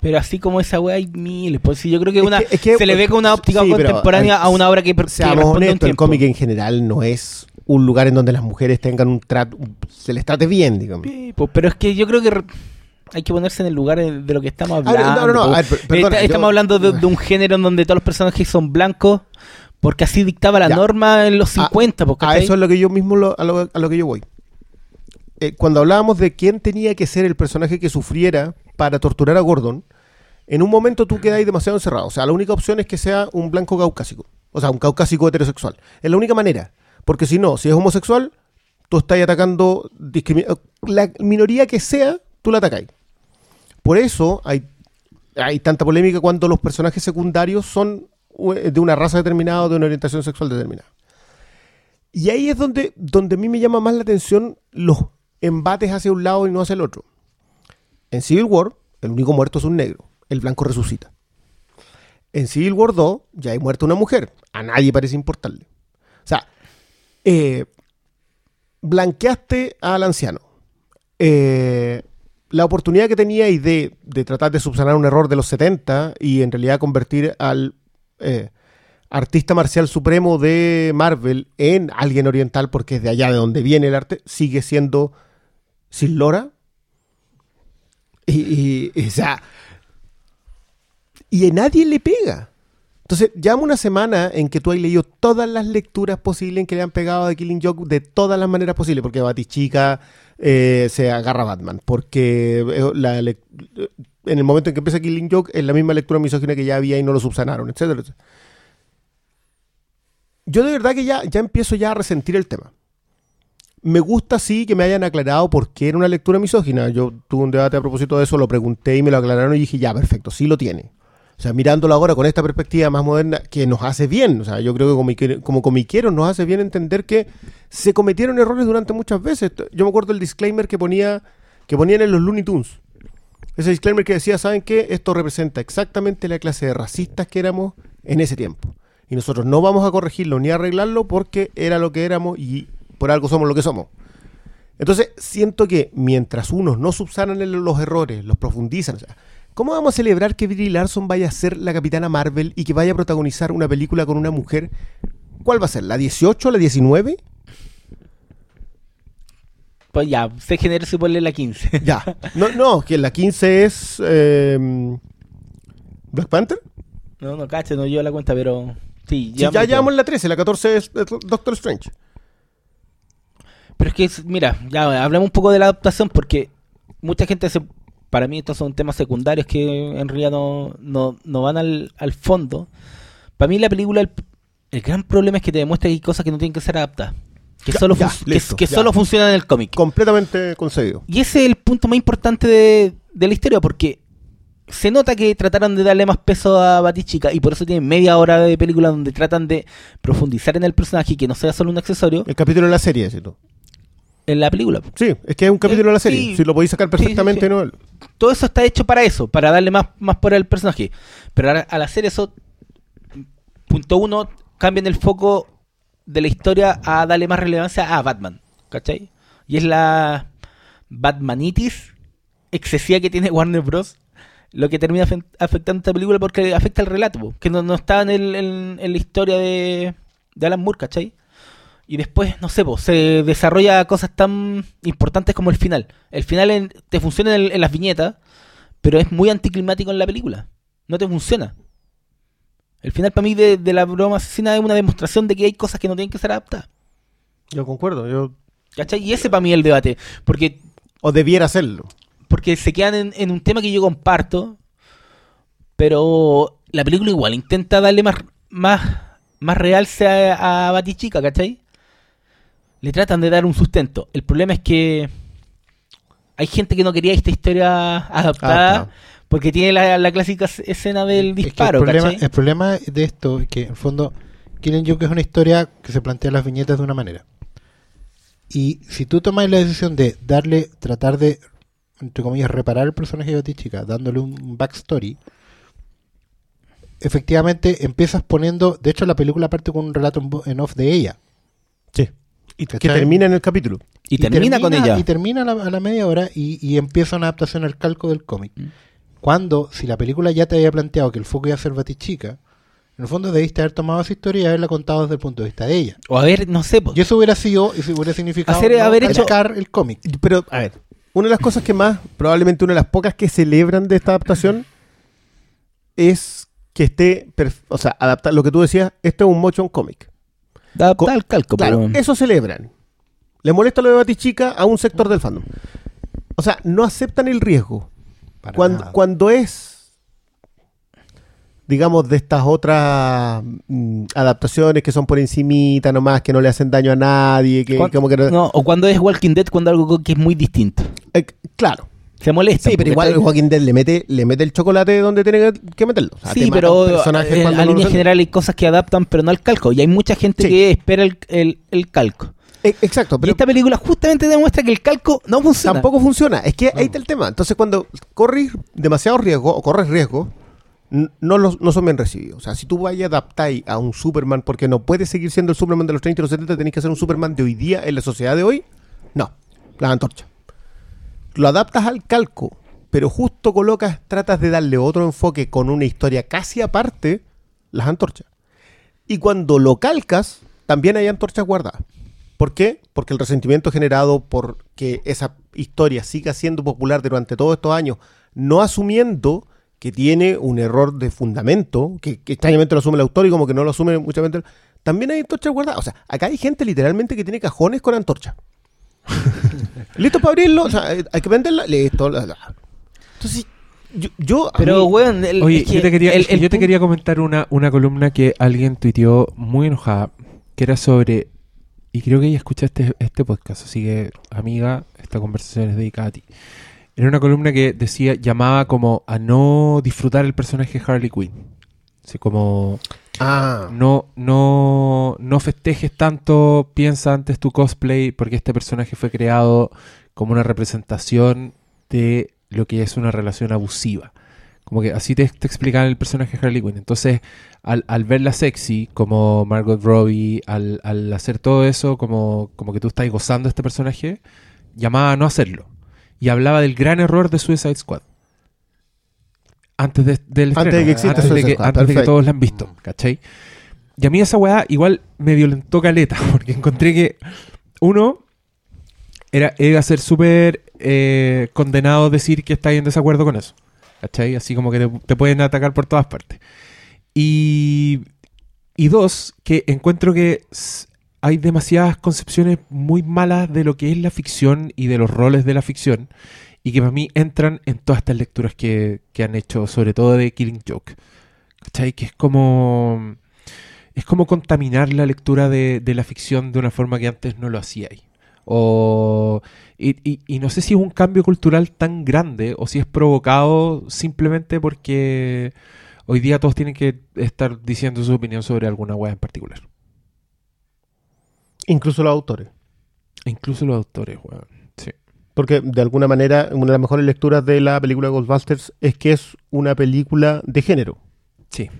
Pero así como esa weá hay miles. Pues sí, yo creo que, Es una, que- es que- se le ve con una óptica sí, contemporánea a una obra que, que seamos honestos, el cómic en general no es un lugar en donde las mujeres tengan un trato, se les trate bien, digamos. Sí, pues, pero es que yo creo que hay que ponerse en el lugar de lo que estamos hablando. no, no, no, pues. a ver, per- perdona, Está- yo- estamos hablando de, de un género en donde todos los personajes son blancos, porque así dictaba la Ya. norma en los A- 50. pues, A eso es lo que yo mismo lo- a, lo, a lo que yo voy. Eh, cuando hablábamos de quién tenía que ser el personaje que sufriera para torturar a Gordon, en un momento tú quedáis demasiado encerrado. O sea, la única opción es que sea un blanco caucásico. O sea, un caucásico heterosexual. Es la única manera. Porque si no, si es homosexual, tú estás atacando la minoría que sea, tú la atacáis. Por eso hay, hay tanta polémica cuando los personajes secundarios son eh, de una raza determinada o de una orientación sexual determinada. Y ahí es donde, donde a mí me llama más la atención los embates hacia un lado y no hacia el otro. En Civil War, el único muerto es un negro. El blanco resucita. En Civil War 2, ya hay muerto una mujer. A nadie parece importarle. O sea, eh, blanqueaste al anciano. Eh, la oportunidad que teníais de, de tratar de subsanar un error de los 70 y en realidad convertir al eh, artista marcial supremo de Marvel en alguien oriental, porque es de allá de donde viene el arte, sigue siendo sin Lora. Y, y- y, a nadie le pega. Entonces, llama una semana en que tú has leído todas las lecturas posibles en que le han pegado a Killing Joke de todas las maneras posibles, porque Batichica eh, se agarra a Batman, porque eh, lec- en el momento en que empieza Killing Joke es la misma lectura misógina que ya había y no lo subsanaron, etcétera. Yo de verdad que ya, ya empiezo ya a resentir el tema. Me gusta sí que me hayan aclarado por qué era una lectura misógina. Yo tuve un debate a propósito de eso, lo pregunté y me lo aclararon y dije, ya, perfecto, sí lo tiene. O sea, mirándolo ahora con esta perspectiva más moderna, que nos hace bien. O sea, yo creo que como, como nos hace bien entender que se cometieron errores durante muchas veces. Yo me acuerdo el disclaimer que ponía que ponían en los Looney Tunes. Ese disclaimer que decía, ¿saben qué? Esto representa exactamente la clase de racistas que éramos en ese tiempo. Y nosotros no vamos a corregirlo ni a arreglarlo porque era lo que éramos y por algo somos lo que somos. Entonces, siento que mientras unos no subsanan los errores, los profundizan, o sea, ¿cómo vamos a celebrar que Brie Larson vaya a ser la capitana Marvel y que vaya a protagonizar una película con una mujer? ¿Cuál va a ser? ¿La 18 la 19? Pues ya, sé generoso y ponle la 15. Ya. No, no, que la 15 es eh, Black Panther. No, no cacho, no llevo la cuenta, pero sí, Sí, ya llevamos- la 13, la 14 es Doctor Strange. Pero es que, es- mira, ya hablemos un poco de la adaptación porque mucha gente se... Para mí estos son temas secundarios que en realidad no, no, no van al, al fondo. Para mí la película, el, el gran problema es que te demuestra que hay cosas que no tienen que ser adaptadas. Que, Ya, solo, ya, que- solo funcionan en el cómic. Completamente concebido. Y ese es el punto más importante de, de la historia, porque se nota que trataron de darle más peso a Batichica y por eso tienen media hora de película donde tratan de profundizar en el personaje y que no sea solo un accesorio El capítulo de la serie, tú. En la película. Sí, es que es un capítulo de la serie. sí. Si lo podéis sacar perfectamente, Sí, sí, sí. ¿no? Todo eso está hecho para eso, para darle más, más poder al personaje. Pero al hacer eso, punto uno, cambian el foco de la historia a darle más relevancia a Batman. ¿Cachai? Y es la Batmanitis excesiva que tiene Warner Bros. Lo que termina afe- afectando esta película porque afecta el relato, que no, no está en, el- en- en la historia de, de Alan Moore, ¿cachai? Y después, no sé, po, se desarrolla cosas tan importantes como el final. El final en- te funciona en, en las viñetas, pero es muy anticlimático en la película. No te funciona. El final para mí de, de la broma asesina es una demostración de que hay cosas que no tienen que ser adaptadas. Yo concuerdo. Yo... ¿Cachai? Y ese para mí es el debate. Porque O debiera hacerlo. porque se quedan en, en un tema que yo comparto, pero la película igual intenta darle más, más, más realce a, a Batichica, ¿cachai? Le tratan de dar un sustento. El problema es que hay gente que no quería esta historia adaptada Adaptada. porque tiene la, la clásica escena del Es que disparo, el, problema, ¿cachai? el problema de esto es que, en el fondo, Killing Joke es una historia que se plantea las viñetas de una manera. Y si tú tomas la decisión de darle, tratar de, entre comillas, reparar el personaje de Batichica, dándole un backstory, efectivamente empiezas poniendo. De hecho, la película parte con un relato en off de ella. Sí. Y que termina en el capítulo. y, termina, con ella. Y termina a la, a la media hora y, y empieza una adaptación al calco del cómic. Mm. Cuando, si la película ya te había planteado que el foco iba a ser Batichica, en el fondo debiste haber tomado esa historia y haberla contado desde el punto de vista de ella. O a ver, no sé, po. Y eso hubiera sido, eso hubiera significado Hacer- haber hecho- el cómic. Pero, a ver, una de las cosas que más, probablemente una de las pocas que celebran de esta adaptación es que esté, o sea, adaptar lo que tú decías, esto es un motion comic. Adaptar al calco, Claro, pero... eso celebran. Le molesta lo de Batichica a un sector del fandom. O sea, no aceptan el riesgo. Para Cuando, nada. cuando es, digamos, de estas otras mm, adaptaciones que son por encimita nomás, que no le hacen daño a nadie, que Cuan- como que no- no, o cuando es Walking Dead, cuando algo que es muy distinto. Eh, claro. Se molesta. Sí, pero igual Joaquín Dead le mete, le mete el chocolate donde tiene que, meterlo. O sea, te Sí, pero personaje eh, a no línea general hay cosas que adaptan, pero no al calco. Y hay mucha gente Sí. que espera el, el- el calco. Eh, exacto, y pero esta película justamente demuestra que el calco no funciona. tampoco funciona. Es que ahí está el tema. Entonces, cuando corres demasiado riesgo o corres riesgo, no, los, no son bien recibidos. O sea, si tú vayas a adaptar a un Superman, porque no puedes seguir siendo el Superman de los 30 y los 70, tenés que ser un Superman de hoy día en la sociedad de hoy. No, la antorcha. Lo adaptas al calco, pero justo colocas, tratas de darle otro enfoque con una historia casi aparte, las antorchas. Y cuando lo calcas, también hay antorchas guardadas. ¿Por qué? Porque el resentimiento generado por que esa historia siga siendo popular durante todos estos años, no asumiendo que tiene un error de fundamento, que, extrañamente lo asume el autor y como que no lo asume mucha gente, también hay antorchas guardadas. O sea, acá hay gente literalmente que tiene cajones con antorcha. ¿Listo para abrirlo? O sea, hay que venderla. Listo. la, la. Entonces, yo... yo Pero, mí- weón, el- Oye, es que yo te quería, el- es que el yo te pu- quería comentar una, una columna que alguien tuiteó muy enojada, que era sobre, y creo que ella escucha este, este podcast, así que, amiga, esta conversación es dedicada a ti. Era una columna que decía, llamaba como a no disfrutar el personaje de Harley Quinn. Así como, Ah. No, no, no festejes tanto, piensa antes tu cosplay, porque este personaje fue creado como una representación de lo que es una relación abusiva. Como que así te, te el personaje de Harley Quinn. Entonces, al, verla sexy, como Margot Robbie, al, hacer todo eso, como, como que tú estás gozando a este personaje, llamaba a no hacerlo. Y hablaba del gran error de Suicide Squad. Antes de, del Antes de que exista antes de que, antes de que todos la han visto, ¿cachai? Y a mí esa weá igual me violentó caleta, porque encontré que uno era, iba a ser súper eh, condenado decir que estáis en desacuerdo con eso. ¿Cachai? Así como que te, te pueden atacar por todas partes. Y, y dos, que encuentro que hay demasiadas concepciones muy malas de lo que es la ficción y de los roles de la ficción. Y que para mí entran en todas estas lecturas que, que han hecho, sobre todo de Killing Joke. ¿Cachai? Que es como. Es como contaminar la lectura de, de la ficción de una forma que antes no lo hacíais. O, y, y- y no sé si es un cambio cultural tan grande o si es provocado simplemente porque hoy día todos tienen que estar diciendo su opinión sobre alguna web en particular. Incluso los autores. Incluso los autores, weón. Porque de alguna manera, una de las mejores lecturas de la película Ghostbusters es que es una película de género. Sí.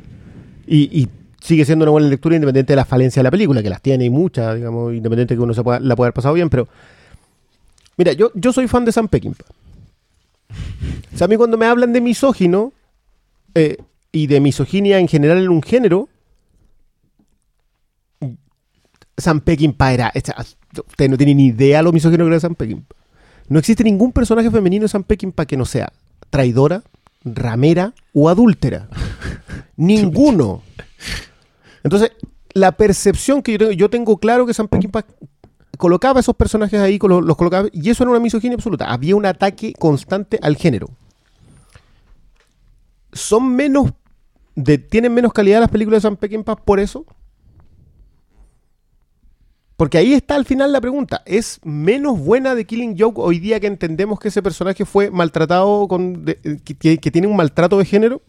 Y, y sigue siendo una buena lectura independiente de la falencia de la película, que las tiene y muchas, digamos, independiente de que uno se pueda- la pueda haber pasado bien, pero... Mira, yo, yo soy fan de Sam Peckinpah. O sea, a mí cuando me hablan de misógino eh, y de misoginia en general en un género, Sam Peckinpah era... Ustedes no tienen ni idea lo misógino que era Sam Peckinpah. No existe ningún personaje femenino de Sam Peckinpah que no sea traidora, ramera o adúltera. Ninguno. Entonces, la percepción que yo tengo, yo tengo claro que Sam Peckinpah colocaba esos personajes ahí, los colocaba, y eso era una misoginia absoluta. Había un ataque constante al género. ¿Son menos, de, tienen menos calidad las películas de Sam Peckinpah por eso? Porque ahí está al final la pregunta. ¿Es menos buena de Killing Joke hoy día que entendemos que ese personaje fue maltratado, con, de- que, tiene un maltrato de género?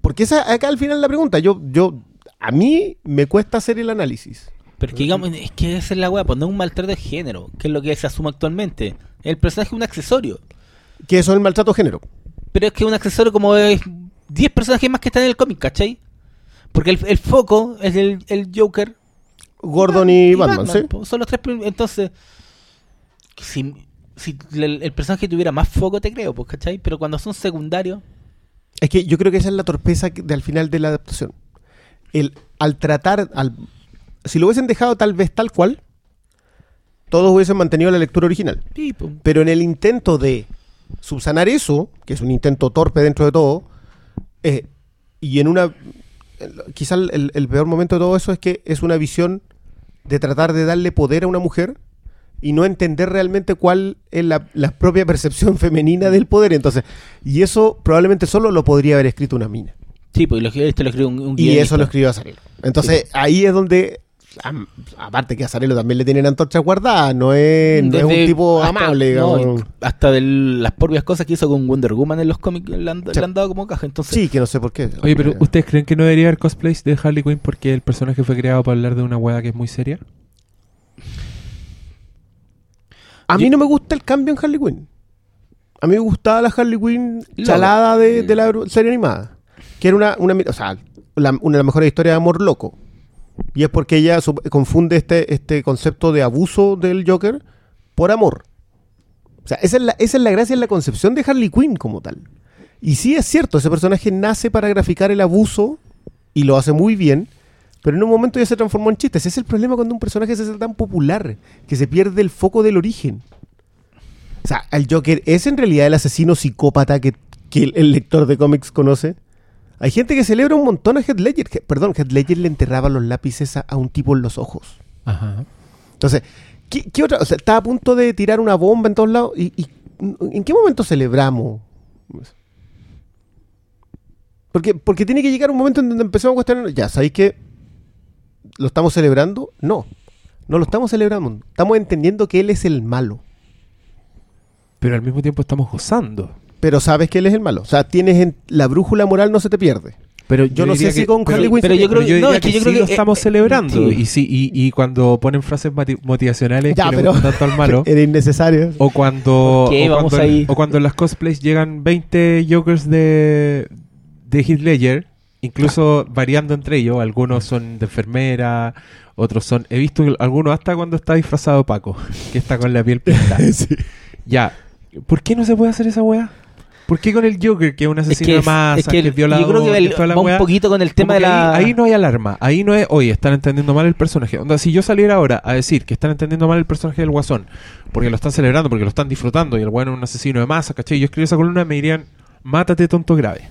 Porque esa acá al final la pregunta. Yo, yo, a mí me cuesta hacer el análisis. Pero es que digamos, es que esa es la weá, pues no es un maltrato de género, que es lo que se asume actualmente. El personaje es un accesorio. Que eso es el maltrato de género. Pero es que es un accesorio como es 10 personajes más que están en el cómic, ¿cachai? Porque el, el foco es el, el Joker. Gordon y, Batman, ¿sí? Son los tres. Entonces, si, si el, el personaje tuviera más foco, te creo, pues, ¿cachai? Pero cuando son secundarios, Es que yo creo que esa es la torpeza que- de al final de la adaptación. El, al tratar, al, si lo hubiesen dejado tal vez tal cual, todos hubiesen mantenido la lectura original. sí. Pero en el intento de subsanar eso, que es un intento torpe dentro de todo, eh, y en una... Quizá el, el peor momento de todo eso es que es una visión de tratar de darle poder a una mujer y no entender realmente cuál es la, la propia percepción femenina del poder. Entonces, y eso probablemente solo lo podría haber escrito una mina. Sí, pues lo, esto lo escribió un, un Y eso lo escribió Azarelo. Entonces, ahí es donde, aparte que a Azarelo también le tienen antorchas guardadas, no es, no es un tipo hasta- amable, digamos. hasta de las propias cosas que hizo con Wonder Woman en los cómics le han, Sí. le han dado como caja. Entonces, Sí, que no sé por qué. Oye, pero ¿ustedes creen que no debería haber cosplays de Harley Quinn porque el personaje fue creado para hablar de una hueá que es muy seria? A mí Yo- no me gusta el cambio en Harley Quinn. A mí me gustaba la Harley Quinn chalada de, de la serie animada. Que era una, una, o sea, la- una de las mejores historias de amor loco. Y es porque ella confunde este, este concepto de abuso del Joker por amor. O sea, esa es, la, esa es la gracia en la concepción de Harley Quinn como tal. Y sí es cierto, ese personaje nace para graficar el abuso y lo hace muy bien, pero en un momento ya se transformó en chiste. Ese es el problema cuando un personaje se hace tan popular, que se pierde el foco del origen. O sea, el Joker es en realidad el asesino psicópata que, que el lector de cómics conoce. Hay gente que celebra un montón a Heath Ledger. He- perdón, Heath Ledger le enterraba los lápices a, a un tipo en los ojos. Ajá. Entonces, ¿qué, qué otra? O sea, está a punto de tirar una bomba en todos lados. ¿Y, y en qué momento celebramos? Porque, porque tiene que llegar un momento en donde empezamos a cuestionar. Ya, ¿sabéis que lo estamos celebrando? No, no lo estamos celebrando. Estamos entendiendo que él es el malo. Pero al mismo tiempo estamos gozando. Pero sabes que él es el malo. O sea, tienes en- la brújula moral no se te pierde. Pero Yo no sé si que- con pero- Harley Quinn pero yo creo que- no, diría es que yo sí creo lo que, estamos eh, celebrando. sí. Y, sí, y, y cuando ponen frases motivacionales Ya, que pero- le gustan tanto al malo. Era innecesario. O cuando, o, Vamos cuando ahí. o cuando en las cosplays llegan 20 Jokers de, de Heath Ledger, incluso variando entre ellos. Algunos son de enfermera, otros son... He visto algunos hasta cuando está disfrazado Paco, que está con la piel pintada. Sí. ya, ¿por qué no se puede hacer esa weá? ¿Por qué con el Joker, que es un Es asesino que, de es- que que, el- es violador, yo creo que que el- la va un weá? poquito con el tema de que la... ahí, ahí no hay alarma. Ahí no es, oye, están entendiendo mal el personaje. Onda, si yo saliera ahora a decir que están entendiendo mal el personaje del Guasón, porque lo están celebrando, porque lo están disfrutando, y el bueno es un asesino de masa, ¿cachai? Yo escribo esa columna me dirían, mátate tonto grave.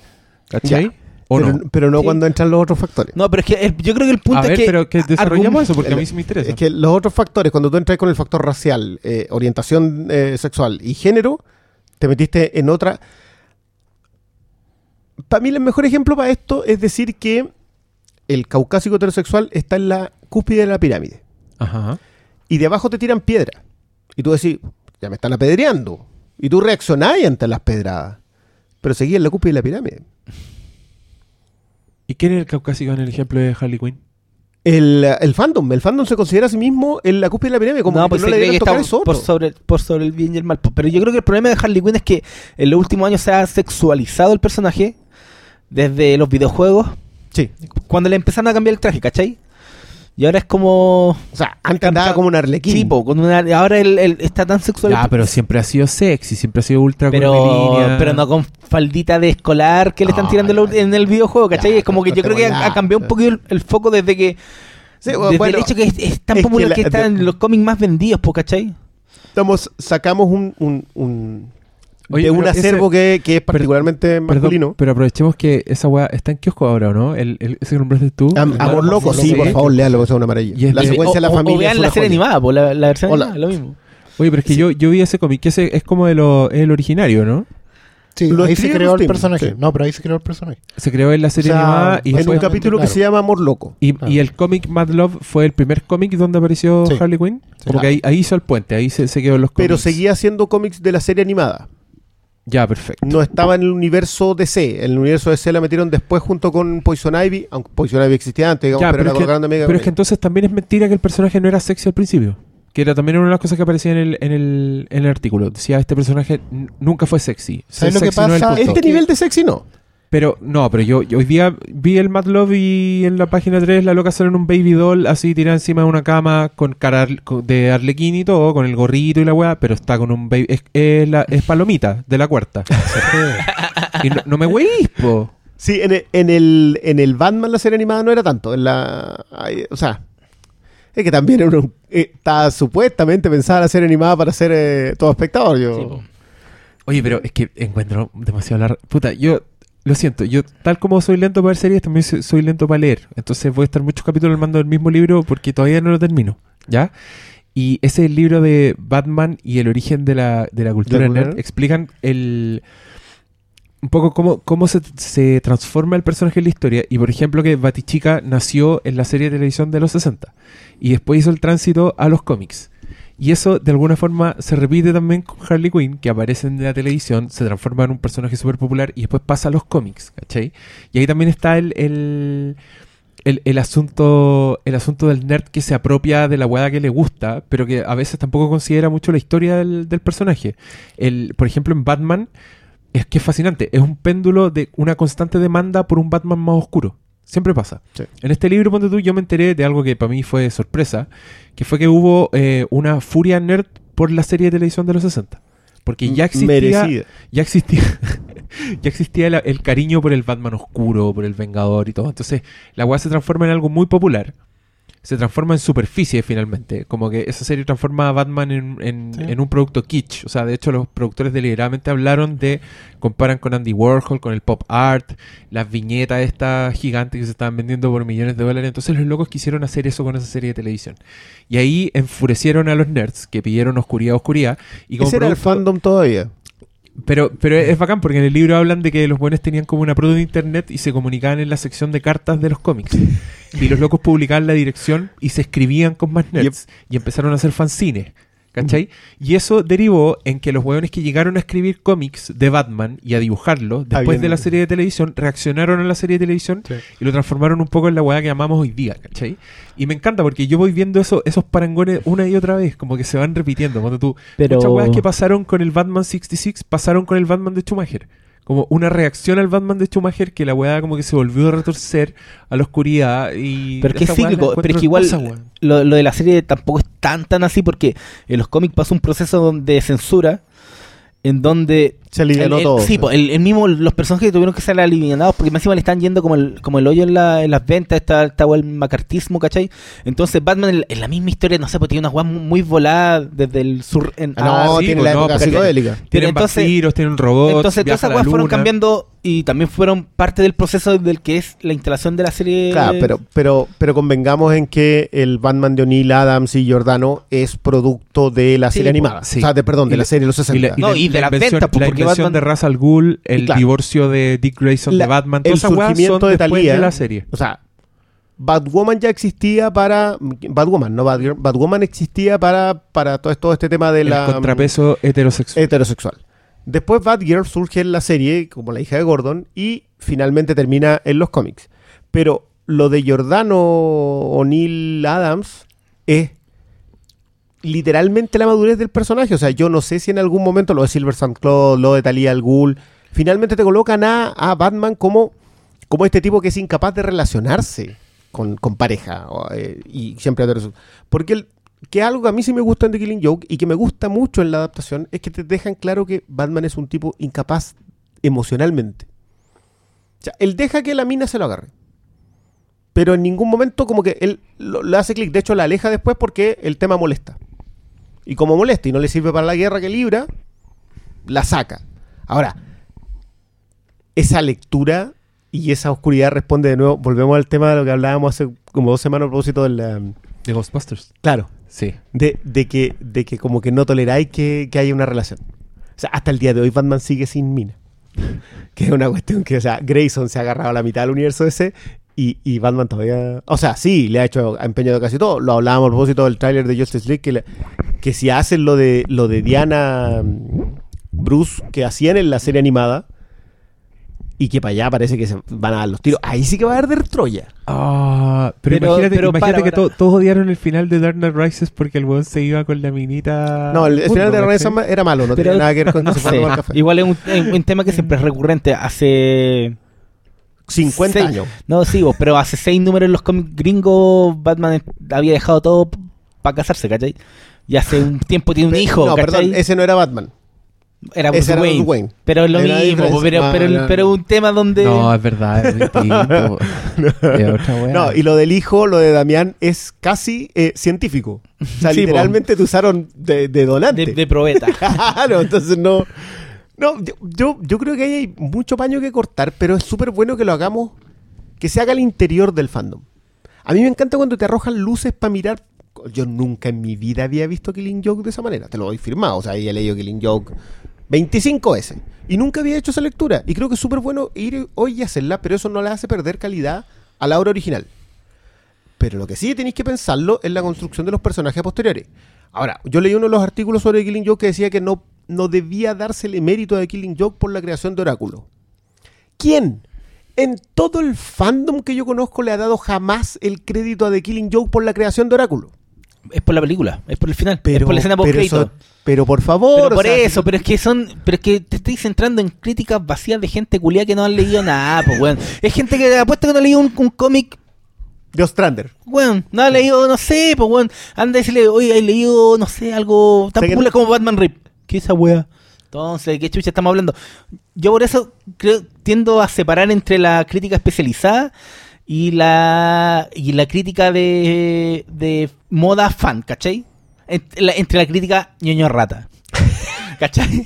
¿Cachai? Ya. ¿O pero, no? pero no Sí. cuando entran los otros factores. No, pero es que el- yo creo que el punto A ver, es que... pero que desarrollamos eso, porque a mí sí me interesa. Es que los otros factores, cuando tú entras con el factor racial, eh, orientación eh, sexual y género, te metiste en otra. Para mí, el mejor ejemplo para esto es decir que el caucásico heterosexual está en la cúspide de la pirámide Ajá. y de abajo te tiran piedra. Y tú decís, ya me están apedreando. Y tú reaccionás ante las pedradas. Pero seguí en la cúspide de la pirámide. ¿Y quién es el caucásico en el ejemplo de Harley Quinn? El, el fandom, el fandom se considera a sí mismo en la cúspide de la pirámide, como no, que pues no se cree que está eso por sobre, por sobre el bien y el mal. Pero yo creo que el problema de Harley Quinn es que en los últimos años se ha sexualizado el personaje desde los videojuegos, Sí. cuando le empezaron a cambiar el traje, ¿cachai? Y ahora es como... O sea, antes andaba como un arlequín. Sí, po, con una- ahora él, él está tan sexual. Ya, pero siempre ha sido sexy, siempre ha sido ultra pero, pero no con faldita de escolar que le están No, tirando en ya, en el videojuego, ¿cachai? ya, es como que yo creo que ha, ha cambiado un poquito el, el foco desde que... Sí, desde bueno, el hecho que es, es tan es que popular la- que, está de- en los cómics más vendidos, ¿cachai? estamos, sacamos un, un, un- Oye, de un ese- acervo que, que es particularmente Perdón, masculino. pero aprovechemos que esa weá está en kiosco ahora, ¿o ¿no? El, el- ese que nombraste tú. Am- amor loco, sí, Sí. por favor, léalo, que es una maravilla. Y es la de- secuencia de la familia. o vean la serie joya. animada, po, la, la versión Hola. animada, lo mismo. Oye, pero es que yo, yo vi ese cómic, que ese es como de lo, el originario, ¿no? Sí, Lo ahí se creó el personaje. sí. No, pero ahí se creó el personaje. Se creó en la serie O sea, animada y, En un Claro. capítulo que se llama Amor Loco. y, Claro. y el cómic Mad Love fue el primer cómic donde apareció Sí. Harley Quinn. Como Claro. que ahí, ahí hizo el puente, ahí se, se quedó en los cómics. Pero seguía haciendo cómics de la serie animada. Ya, perfecto. No estaba en el universo DC. En el universo DC la metieron después junto con Poison Ivy, aunque Poison Ivy existía antes, digamos, Ya, pero, que, colocando amiga pero es que entonces también es mentira que el personaje no era sexy al principio. Que era también una de las cosas que aparecía en el, en el, en el artículo. Decía, este personaje nunca fue sexy. ¿Sabes lo que no es pasa? Este nivel de sexy no. Pero, no, pero yo, yo hoy día vi el Mad Love y en la página 3 la loca sale en un baby doll así tirada encima de una cama con cara de arlequín y todo, con el gorrito y la weá, pero está con un baby... Es, es la, es palomita de la cuarta. y no, no me weís, po. Sí, en el, en el, en el Batman la serie animada no era tanto. En la, ay, o sea, es que también era un- eh, está supuestamente pensada la serie animada para ser eh, todo espectador. Yo, Sí. Oye, pero es que encuentro demasiado largo. Puta, yo lo siento, yo tal como soy lento para ver series, también soy, soy lento para leer. Entonces voy a estar muchos capítulos armando el mismo libro porque todavía no lo termino, ¿ya? Y ese es el libro de Batman y el origen de la, de la cultura ¿De la nerd. Explican el un poco cómo, cómo se, se transforma el personaje en la historia. Y por ejemplo que Batichica nació en la serie de televisión de los 60 y después hizo el tránsito a los cómics. Y eso de alguna forma se repite también con Harley Quinn, que aparece en la televisión, se transforma en un personaje súper popular y después pasa a los cómics, ¿cachai? Y ahí también está el, el, el, asunto el asunto del nerd que se apropia de la hueá que le gusta, pero que a veces tampoco considera mucho la historia del, del personaje. El, por ejemplo, en Batman, es que es fascinante, es un péndulo de una constante demanda por un Batman más oscuro. Siempre pasa. Sí. En este libro, ponte tú, yo me enteré de algo que para mí fue sorpresa, que fue que hubo eh, una furia nerd por la serie de televisión de los 60. Porque ya existía, merecida. ya existía, ya existía la- el cariño por el Batman oscuro, por el Vengador y todo. Entonces, la weá se transforma en algo muy popular. Se transforma en superficie finalmente. Como que esa serie transforma a Batman en, en- Sí. en un producto kitsch. O sea, de hecho, los productores deliberadamente hablaron de. Comparan con Andy Warhol, con el pop art, las viñetas estas gigantes que se estaban vendiendo por millones de dólares. Entonces, los locos quisieron hacer eso con esa serie de televisión. Y ahí enfurecieron a los nerds que pidieron oscuridad, oscuridad. Y como Ese era el fandom todavía. Pero, pero es bacán porque en el libro hablan de que los buenos tenían como una prueba de internet y se comunicaban en la sección de cartas de los cómics. Y los locos publicaban la dirección y se escribían con más nerds. Y empezaron a hacer fanzines. ¿Cachai? Y eso derivó en que los hueones que llegaron a escribir cómics de Batman y a dibujarlo después Habían- de la serie de televisión, reaccionaron a la serie de televisión Sí. y lo transformaron un poco en la hueá que amamos hoy día, ¿cachai? Y me encanta porque yo voy viendo eso, esos parangones una y otra vez, como que se van repitiendo. Cuando tú, Pero- muchas hueás que pasaron con el Batman 66 pasaron con el Batman de Schumacher. Como una reacción al Batman de Schumacher que la weá como que se volvió a retorcer a la oscuridad y... Pero es que es cíclico, pero es que igual lo, lo de la serie tampoco es tan tan así porque en los cómics pasa un proceso de censura en donde Se alivianó el- el- todo. Sí, po, el, el mismo, los personajes tuvieron que ser alivianados porque más encima le están yendo como el, como el hoyo en, la- en las ventas, está, está el macartismo, ¿cachai? Entonces Batman en, en la misma historia, no sé, pues tiene una weá muy, muy volada desde el sur. En, Ah, no, sí, tiene pues la no, época psicodélica. Tienen entonces- vampiros, tienen robots, entonces todas esas la weas fueron cambiando y también fueron parte del proceso del que es la instalación de la serie. Claro, pero, pero, pero convengamos en que el Batman de O'Neill, Adams y Giordano es producto de la Sí, serie animada. sí. O sea, de, perdón, Y de la la- serie de los Y 60. la, No, y de ventas, pues, la porque invención Batman- de Ra's al Ghul, el claro. divorcio de Dick Grayson La- de Batman, el surgimiento son de Thalía. de la serie. O sea, Batwoman ya existía para. Batwoman, no Batgirl. Batwoman existía para, para todo, todo este tema de El la. contrapeso heterosexual. heterosexual. Después Batgirl surge en la serie como la hija de Gordon y finalmente termina en los cómics. Pero lo de Giordano O'Neill Adams es literalmente la madurez del personaje. O sea, yo no sé si en algún momento lo de Silver St. Claude, lo de Talia al finalmente te colocan a, Batman como, como este tipo que es incapaz de relacionarse con, con pareja o, eh, y siempre. Porque que algo que a mí sí me gusta en The Killing Joke y que me gusta mucho en la adaptación es que te dejan claro que Batman es un tipo incapaz emocionalmente. O sea, él deja que la mina se lo agarre. Pero en ningún momento como que él lo, le hace clic. De hecho, la aleja después porque el tema molesta. Y como molesta y no le sirve para la guerra que libra, la saca. Ahora, esa lectura y esa oscuridad responde de nuevo. Volvemos al tema de lo que hablábamos hace como dos semanas a propósito de la... De Ghostbusters. Claro, Sí. de, de que, de que como que no toleráis que, que haya una relación. O sea, hasta el día de hoy Batman sigue sin mina. Que es una cuestión que, o sea, Grayson se ha agarrado a la mitad del universo ese y, y Batman todavía... O sea, sí, le ha hecho empeño de casi todo. Lo hablábamos a propósito del tráiler de Justice League, que, le- que si hacen lo de, lo de Diana mm, Bruce que hacían en la serie animada y que para allá parece que se van a dar los tiros, ahí sí que va a arder Troya. Ah, pero, Pero- imagínate, pero imagínate para, que para. to- todos odiaron el final de Dark Knight Rises porque el weón se iba con la minita. No, el, el al final de Renaissance ¿cachai? era malo, no Pero- tiene nada que ver con que No se fuera a tomar café. Igual es un, es un tema que siempre es recurrente. Hace 50 seis- años. No, sí, vos, pero hace seis números en los cómics gringos Batman había dejado todo para casarse, ¿cachai? Y hace un tiempo tiene un Pe- hijo, No, ¿cachai? perdón, ese no era Batman. era Bruce era Wayne. Bruce Wayne. Pero es lo Era mismo, pero, No, pero, no, pero no. un tema donde... No, es verdad, es distinto. Weá. No, y lo del hijo, lo de Damián, es casi eh, científico. O sea, Sí, literalmente te usaron de, de donante. de, de probeta. Claro, entonces no. No, yo, yo, yo creo que ahí hay mucho paño que cortar, pero es súper bueno que lo hagamos, que se haga al interior del fandom. A mí me encanta cuando te arrojan luces para mirar. Yo nunca en mi vida había visto Killing Joke de esa manera, te lo doy firmado. O sea, he leído Killing Joke 25 veces. Y nunca había hecho esa lectura. Y creo que es súper bueno ir hoy y hacerla, pero eso no le hace perder calidad a la obra original. Pero lo que sí tenéis que pensarlo es la construcción de los personajes posteriores. Ahora, yo leí uno de los artículos sobre Killing Joke que decía que no, no debía dársele mérito a Killing Joke por la creación de Oráculo. ¿Quién? En todo el fandom que yo conozco le ha dado jamás el crédito a The Killing Joke por la creación de Oráculo. Es por la película, es por el final, Pero, es por la escena post pero, eso- pero por favor. Pero o por sea, eso, pero es que son, pero es que te estoy centrando en críticas vacías de gente culia que no han leído nada, pues weón. Es gente que apuesta que no ha leído un, un cómic, De Ostrander. weón, no ha leído, no sé, pues weón. Anda y decirle, oye, he leído, no sé, algo tan ¿Sé que popular como Batman Rip. ¿Qué es esa wea? Entonces, ¿qué chucha estamos hablando? Yo por eso creo, tiendo a separar entre la crítica especializada y la y la crítica de, de moda fan, ¿cachai? Entre la, entre la crítica ñoño rata. ¿Cachai?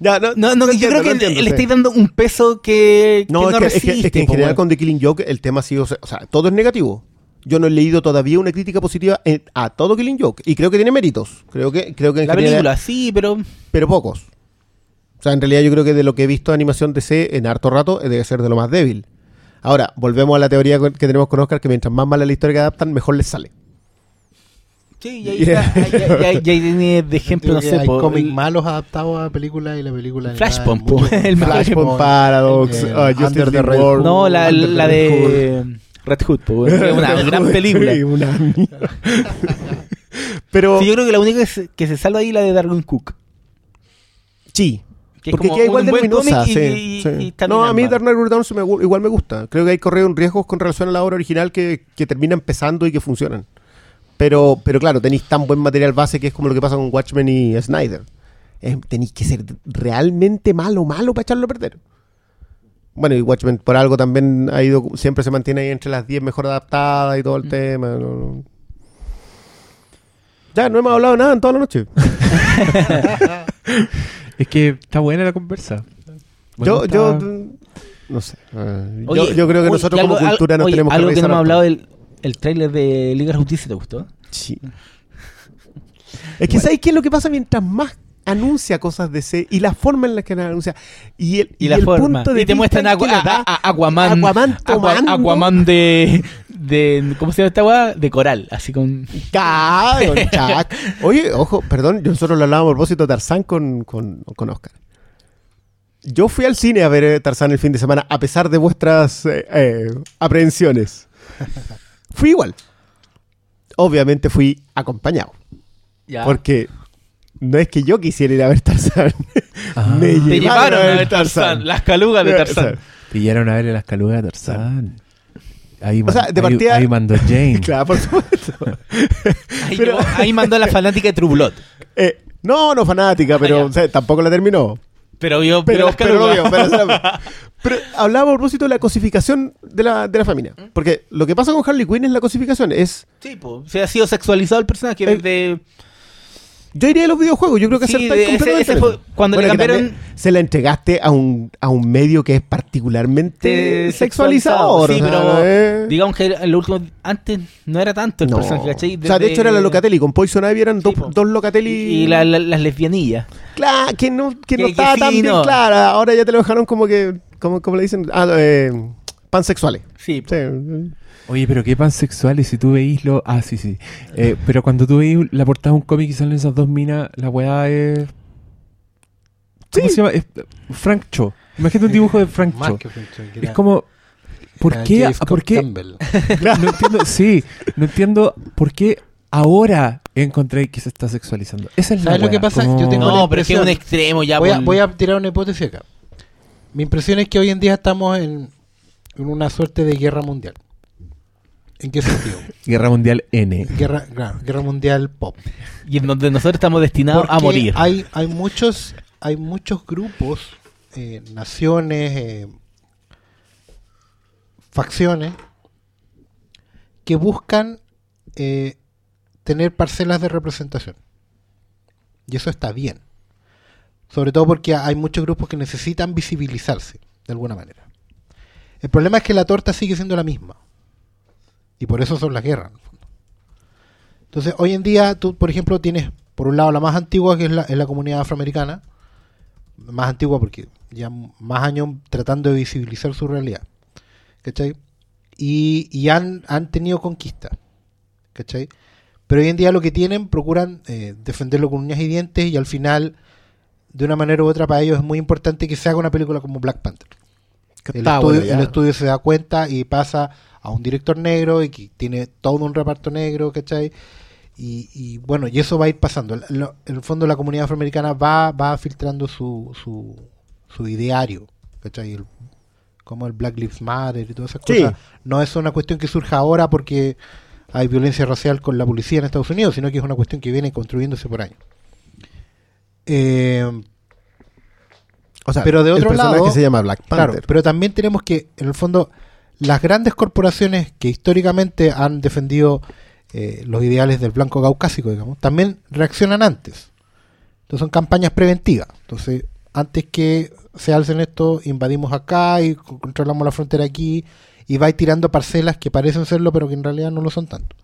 No, No, no, lo yo entiendo, creo que entiendo, le sí. estáis dando un peso que, que No, no, es, que, es que- es resiste, que en general con The Killing Joke el tema ha sido, o sea, todo es negativo. Yo no he leído todavía una crítica positiva en- a todo Killing Joke y creo que tiene méritos. Creo que, creo que en La general- película, sí, pero pero pocos. O sea, en realidad yo creo que de lo que he visto de animación DC en harto rato eh, debe ser de lo más débil. Ahora, volvemos a la teoría que tenemos con Oscar, que mientras más mala la historia que adaptan, mejor les sale. Sí, y ahí, está, ahí- ahí- ahí- ahí tiene de ejemplo, no sé, hay cómics el- malos adaptados a películas y la película mucho- el ejemplo. Paradox, Eh, uh, Justice Under the Red. No, la, Under la de Red Hood, po, una gran película. Sí, una mierda. Pero Sí, yo creo que la única que se, que se salva ahí es la de Darwin Cook. sí, Que porque queda igual de luminosa. y- sí, y- y no, a mí Dark Knight Returns me igual me gusta. Creo que hay corrido riesgos con relación a la obra original que, que terminan pesando y que funcionan. Pero, pero claro, tenéis tan buen material base que es como lo que pasa con Watchmen y Snyder. Es- tenéis que ser realmente malo, malo para echarlo a perder. Bueno, y Watchmen por algo también ha ido, siempre se mantiene ahí entre las 10 mejor adaptadas y todo el Mm. tema. no, no. Ya, no hemos hablado nada en toda la noche. Es que está buena la conversa. Yo, yo, no sé. yo, Oye, yo creo que oye, nosotros y como algo- cultura nos oye, tenemos que Algo que no hemos hablado del el tráiler de Liga de Justicia, ¿te gustó? Sí. Es que ¿sabes qué es lo que pasa mientras más anuncia cosas de C y la forma en la que las anuncia y el, Y, la el forma. punto de y te vista muestran en Aqua- que le a- da a- a- Aquaman. Aquaman Aqua- tomando. Aquaman de, de. ¿Cómo se llama esta weá? De coral. Así con. Chuck. Oye, ojo, perdón, yo nosotros lo hablábamos a propósito de Tarzán con, con, con Oscar. Yo fui al cine a ver eh, Tarzán el fin de semana, a pesar de vuestras eh, eh, aprehensiones. Fui igual. Obviamente fui acompañado. Ya. Porque no es que yo quisiera ir a ver Tarzán. Ah. Me Te llevaron a ver Tarzán. Tarzán. Las calugas de sea, Tarzán. Pillaron a ver las calugas de Tarzán. Ahí, O sea, man- de ahí- partida- ahí mandó Jane. Claro, por supuesto. Ahí, Pero- llegó- ahí mandó a la fanática de True Blood. Eh, no, no fanática, pero Ah, ya. o sea, tampoco la terminó. Pero yo. Pero, pero, lo calugas. vio, pero, pero hablaba a propósito de la cosificación de la, de la familia. Porque lo que pasa con Harley Quinn es la cosificación. Es, Sí, pues. Se ha sido sexualizado el personaje El- desde. Yo iría a los videojuegos, yo creo que Sí, acertáis ese- completamente ese cuando le cambiaron- Se la entregaste a un, a un medio que es particularmente eh, sexualizador. Sí, pero. es- Digamos que en lo último. Antes no era tanto el No. personaje, ¿cachai? O sea, de hecho era la Locatelli. Con Poison Ivy eran dos, po. dos Locatelli. Y la- la- las lesbianillas. Claro, que no, que no que estaba sí, tan bien clara. Ahora ya te lo dejaron como que, como, como le dicen, ah, eh, pansexuales. Sí, Sí. Oye, pero qué pansexuales si tú veís lo... Ah, sí, sí. Eh, pero cuando tú veís la portada de un cómic y salen esas dos minas, la weá es... ¿Cómo Sí. se llama? Es Frank Cho. Imagínate un dibujo de Frank Más Cho. que Frank que Es como... ¿Por era qué? Scott ¿Por qué? No entiendo, sí, no entiendo por qué ahora encontré que se está sexualizando. Esa es la ¿Sabes lo weá, que pasa? como- Yo tengo la No, pero es que es un impresión- extremo ya. voy, a, por- voy a tirar una hipótesis acá. Mi impresión es que hoy en día estamos en, en una suerte de guerra mundial. ¿En qué sentido? Guerra Mundial N. guerra, claro, guerra mundial pop. Y en donde nosotros estamos destinados a morir. Hay, hay muchos, hay muchos grupos, eh, naciones, eh, facciones que buscan eh, tener parcelas de representación. Y eso está bien. Sobre todo porque hay muchos grupos que necesitan visibilizarse de alguna manera. El problema es que la torta sigue siendo la misma. Y por eso son las guerras. Entonces, hoy en día, tú, por ejemplo, tienes, por un lado, la más antigua, que es la, es la comunidad afroamericana. Más antigua porque ya más años tratando de visibilizar su realidad. ¿Cachai? Y, y han, han tenido conquista. ¿Cachai? Pero hoy en día lo que tienen, procuran eh, defenderlo con uñas y dientes y al final, de una manera u otra, para ellos es muy importante que se haga una película como Black Panther. El estudio, bueno el estudio se da cuenta y pasa a un director negro y que tiene todo un reparto negro, ¿cachai? Y, y bueno, y eso va a ir pasando. En el fondo la comunidad afroamericana va, va filtrando su, su, su ideario, ¿cachai? El- como el Black Lives Matter y todas esas Sí. cosas. No es una cuestión que surja ahora porque hay violencia racial con la policía en Estados Unidos, sino que es una cuestión que viene construyéndose por años. Eh, O sea, Pero de otro el personaje lado- se llama Black Panther. Claro, pero también tenemos que, en el fondo, las grandes corporaciones que históricamente han defendido eh, los ideales del blanco caucásico, digamos, también reaccionan antes. Entonces son campañas preventivas. Entonces, antes que se alcen esto, invadimos acá y co- controlamos la frontera aquí y va tirando parcelas que parecen serlo, pero que en realidad no lo son tanto.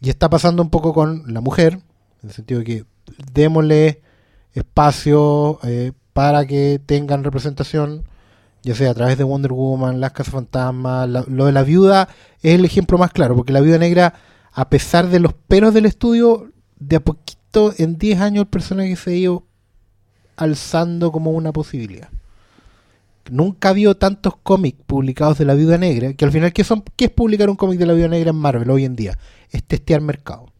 Y está pasando un poco con la mujer, en el sentido de que démosle espacio eh, para que tengan representación, ya sea a través de Wonder Woman, las Casas Fantasmas, lo de la viuda es el ejemplo más claro, porque la viuda negra a pesar de los peros del estudio, de a poquito, en 10 años, el personaje se ha ido alzando como una posibilidad. Nunca habido tantos cómics publicados de la Viuda Negra, que al final, ¿qué, son, ¿qué es publicar un cómic de la Viuda Negra en Marvel hoy en día? Es testear mercado.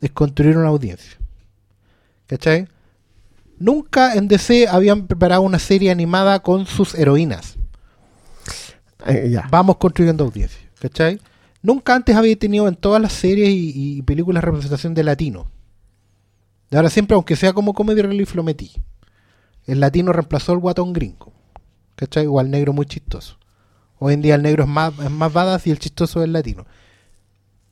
Es construir una audiencia. ¿Cachai? Nunca en DC habían preparado una serie animada con sus heroínas. Eh, ya. Vamos construyendo audiencia. ¿Cachai? Nunca antes había tenido en todas las series y, y películas representación de latino. De ahora siempre, aunque sea como comedy relief, lo metí. El latino reemplazó al guatón gringo. ¿Cachai? O al negro muy chistoso. Hoy en día el negro es más, es más badass y el chistoso es el latino.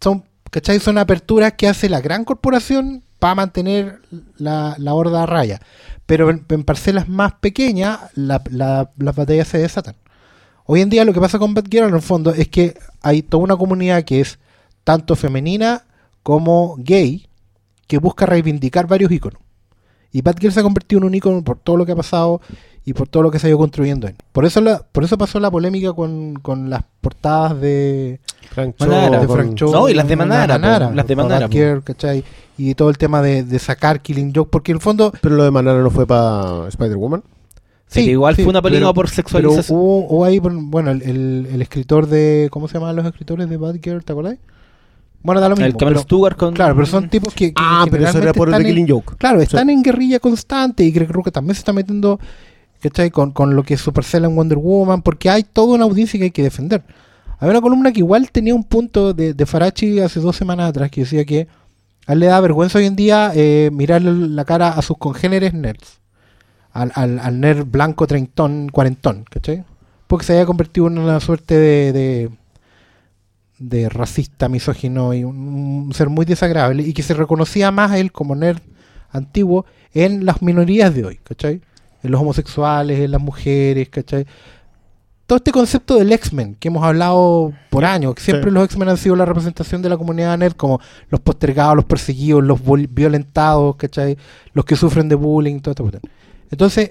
Son, ¿cachai? Son aperturas que hace la gran corporación para mantener la, la horda a raya. Pero en, parcelas más pequeñas, la- las batallas se desatan. Hoy en día lo que pasa con Batgirl en el fondo es que hay toda una comunidad que es tanto femenina como gay que busca reivindicar varios iconos. Y Batgirl se ha convertido en un icono por todo lo que ha pasado y por todo lo que se ha ido construyendo. en. Por eso la, por eso pasó la polémica con, con las portadas de, Frank Manara, Cho de con- Frank Cho No, y las de con Manara, po, las de con Manara. Batgirl, ¿cachai? Y todo el tema de, de sacar Killing Joke, porque en el fondo Pero lo de Manara no fue para Spider-Woman. Pero igual fue una película por pero sexualización. hubo, hubo ahí, bueno, el, el- el escritor de. ¿Cómo se llaman los escritores de Batgirl? ¿Te acordás? Bueno, da lo mismo. el Cameron pero- Stewart con. claro, pero son tipos que. que Ah, pero eso era por el de están en- Killing Joke. Claro, están en guerrilla constante y Greg Rucka también se está metiendo, ¿cachai? Con, con lo que Supercell en Wonder Woman, porque hay toda una audiencia que hay que defender. Había una columna que igual tenía un punto de, de Farachi hace dos semanas atrás que decía que a él le da vergüenza hoy en día eh, mirarle la cara a sus congéneres nerds. Al, al, nerd blanco treintón, cuarentón, ¿cachai? Porque se había convertido en una suerte de, de, de racista, misógino y un, un ser muy desagradable y que se reconocía más a él como nerd antiguo en las minorías de hoy, ¿cachai? En los homosexuales, en las mujeres, ¿cachai? Todo este concepto del X-Men que hemos hablado por años, que siempre Sí. los X-Men han sido la representación de la comunidad nerd como los postergados, los perseguidos, los violentados, ¿cachai? Los que sufren de bullying, todo esto. Entonces,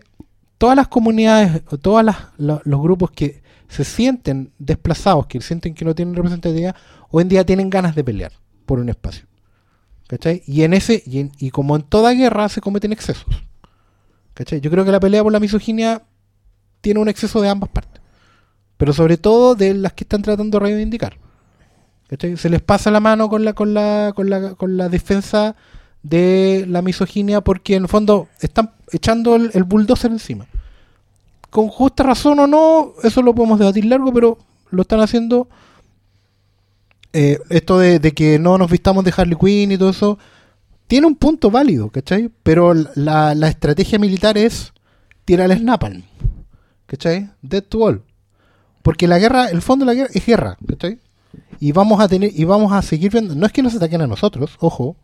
todas las comunidades, todos los grupos que se sienten desplazados, que sienten que no tienen representatividad, hoy en día tienen ganas de pelear por un espacio. ¿Cachai? Y en ese, y, en- y como en toda guerra se cometen excesos. ¿Cachai? Yo creo que la pelea por la misoginia tiene un exceso de ambas partes. Pero sobre todo de las que están tratando de reivindicar. ¿Cachai? Se les pasa la mano con la, con la, con la, con la defensa de la misoginia porque en el fondo están echando el, bulldozer encima. Con justa razón o no, eso lo podemos debatir largo, pero lo están haciendo. Eh, esto de que no nos vistamos de Harley Quinn y todo eso, tiene un punto válido, ¿cachai? Pero la, la estrategia militar es tirar el napalm, ¿cachai? Dead to all. Porque la guerra, el fondo de la guerra es guerra, ¿cachai? Y vamos a tener, y vamos a seguir viendo, no es que nos ataquen a nosotros, ojo,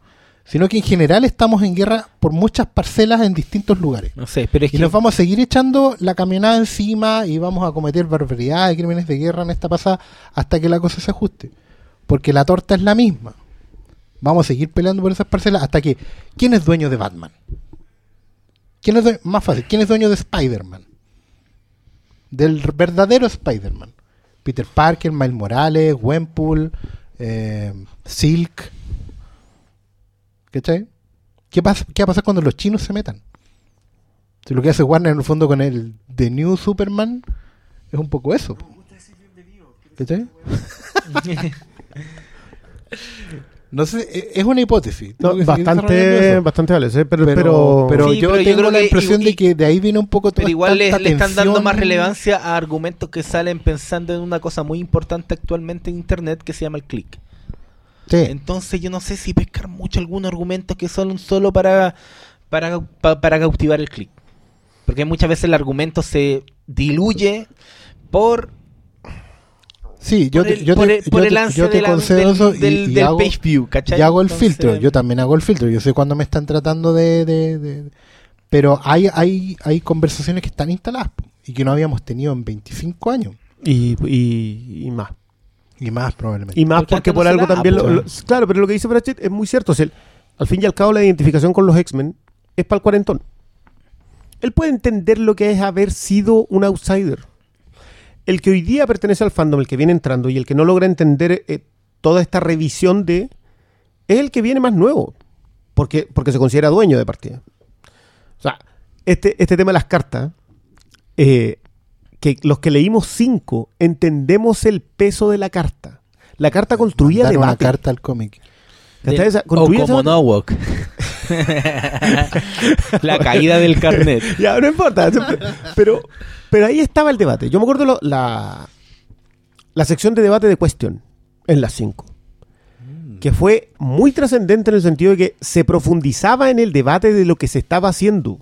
sino que en general estamos en guerra por muchas parcelas en distintos lugares. No sé, pero es Y que. nos vamos a seguir echando la camionada encima y vamos a cometer barbaridades, crímenes de guerra en esta pasada hasta que la cosa se ajuste. Porque la torta es la misma. Vamos a seguir peleando por esas parcelas hasta que... ¿Quién es dueño de Batman? ¿Quién es dueño- más fácil, ¿quién es dueño de Spider-Man? Del verdadero Spider-Man. Peter Parker, Miles Morales, Gwenpool, eh, Silk. ¿Cachai? ¿Qué, pasa, ¿Qué va a pasar cuando los chinos se metan? Si lo que hace Warner en el fondo con el The New Superman es un poco eso. ¿Cachai? No sé, e- es una hipótesis. No, bastante, bastante vale, pero, Pero, pero, pero Sí, yo pero yo tengo creo la que impresión y- de que de ahí viene un poco toda Pero igual le, están dando más relevancia a argumentos que salen pensando en una cosa muy importante actualmente en internet que se llama el click. Sí. Entonces yo no sé si pescar mucho algunos argumentos que son solo para, para, pa- para cautivar el click. Porque muchas veces el argumento se diluye por, Sí, yo por te, el, yo por te- por yo el te- yo concedo del, eso y, del- y del hago, page view, ¿cachai? y hago el Entonces, filtro. Yo también hago el filtro. Yo sé cuándo me están tratando de... de- de- pero hay, hay, hay conversaciones que están instaladas y que no habíamos tenido en 25 años. y, y, y más. Y más probablemente. Y más Porque por algo también... lo- claro, pero lo que dice Pratchett es muy cierto. o sea, al fin y al cabo la identificación con los X-Men es para el cuarentón. Él puede entender lo que es haber sido un outsider. El que hoy día pertenece al fandom, el que viene entrando y el que no logra entender eh, toda esta revisión de... es el que viene más nuevo, porque, porque se considera dueño de partida. O sea, este, este tema de las cartas, eh, que los que leímos cinco entendemos el peso de la carta. La carta construía una debate. carta al cómic. O como esa- Nowok. la caída del carnet. Ya, no importa. Pero, pero ahí estaba el debate. Yo me acuerdo lo- la, la sección de debate de Question en las 5. Que fue muy trascendente en el sentido de que se profundizaba en el debate de lo que se estaba haciendo.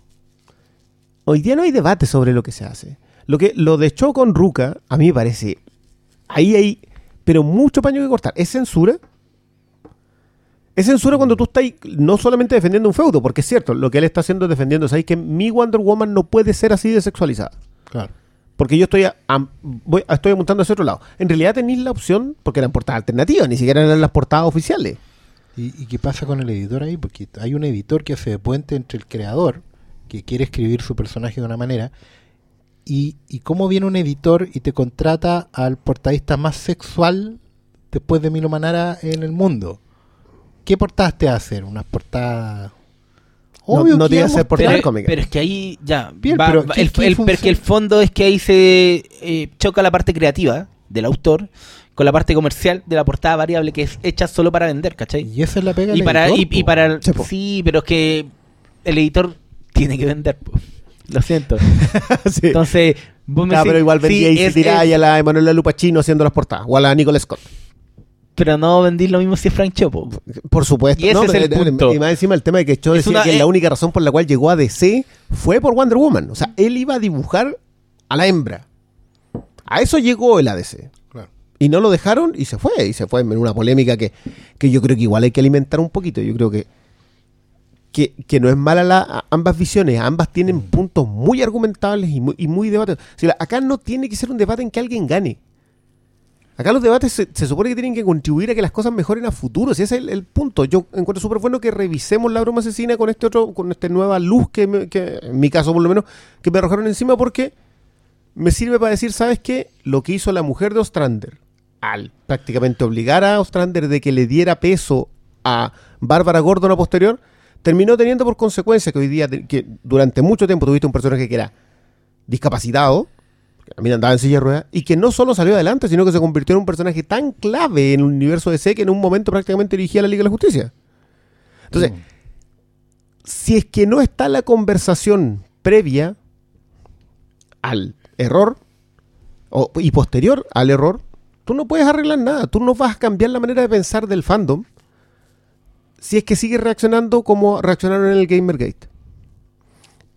Hoy día no hay debate sobre lo que se hace. Lo que lo de Cho con Ruka, a mí me parece. Ahí hay. Pero mucho paño que cortar. ¿Es censura? Es censura cuando tú estás no solamente defendiendo un feudo, porque es cierto, lo que él está haciendo es defendiendo, ¿sabes? Que mi Wonder Woman no puede ser así de sexualizada. Claro. Porque yo estoy, a- am- voy, estoy apuntando hacia otro lado. En realidad tenéis la opción, porque eran portadas alternativas, ni siquiera eran las portadas oficiales. ¿Y, y qué pasa con el editor ahí? Porque hay un editor que hace de puente entre el creador, que quiere escribir su personaje de una manera, y, y cómo viene un editor y te contrata al portadista más sexual después de Milo Manara en el mundo. ¿Qué portadas te va a hacer? Unas portadas... No- Obvio no que tiene que íbamos- ser portada Pero, cómica. pero es que ahí ya. Bien, va- pero va- ¿qué- el, qué el- pero es que el funciona? fondo es que ahí se eh, choca la parte creativa del autor con la parte comercial de la portada variable que es hecha solo para vender, ¿cachai? Y esa es la pega Y para, editor, y, y para el- Sí, pero es que el editor tiene que vender, po. lo siento. Sí. Entonces, vos me Ah, decís, pero igual sí, vendía y se tiraba a la Emanuela Lupachino haciendo las portadas, o a la Nicole Scott. Pero no vendís lo mismo si es Frank Chopo. Por supuesto. Y ese es el pero- punto. Y más encima el tema de que Cho Es decía una- que eh, la única razón por la cual llegó a DC fue por Wonder Woman. O sea, él iba a dibujar a la hembra. A eso llegó el ADC. Claro. Y no lo dejaron y se fue. Y se fue en una polémica que, que yo creo que igual hay que alimentar un poquito. Yo creo que, que, que no es mala la, a- ambas visiones. Ambas tienen puntos muy argumentables y muy, y muy. O sea, acá no tiene que ser un debate en que alguien gane. Acá los debates se, supone que tienen que contribuir a que las cosas mejoren a futuro. Ese es el, punto. Yo encuentro súper bueno que revisemos la broma asesina con este otro, con esta nueva luz que, me- que, en mi caso por lo menos, que me arrojaron encima porque me sirve para decir, ¿sabes qué? Lo que hizo la mujer de Ostrander al prácticamente obligar a Ostrander de que le diera peso a Bárbara Gordon a posterior, terminó teniendo por consecuencia que hoy día, que durante mucho tiempo tuviste un personaje que era discapacitado, que también andaba en silla de ruedas, y que no solo salió adelante, sino que se convirtió en un personaje tan clave en el universo DC que en un momento prácticamente dirigía la Liga de la Justicia. Entonces, si es que no está la conversación previa al error o- y posterior al error, tú no puedes arreglar nada. Tú no vas a cambiar la manera de pensar del fandom si es que sigues reaccionando como reaccionaron en el Gamergate.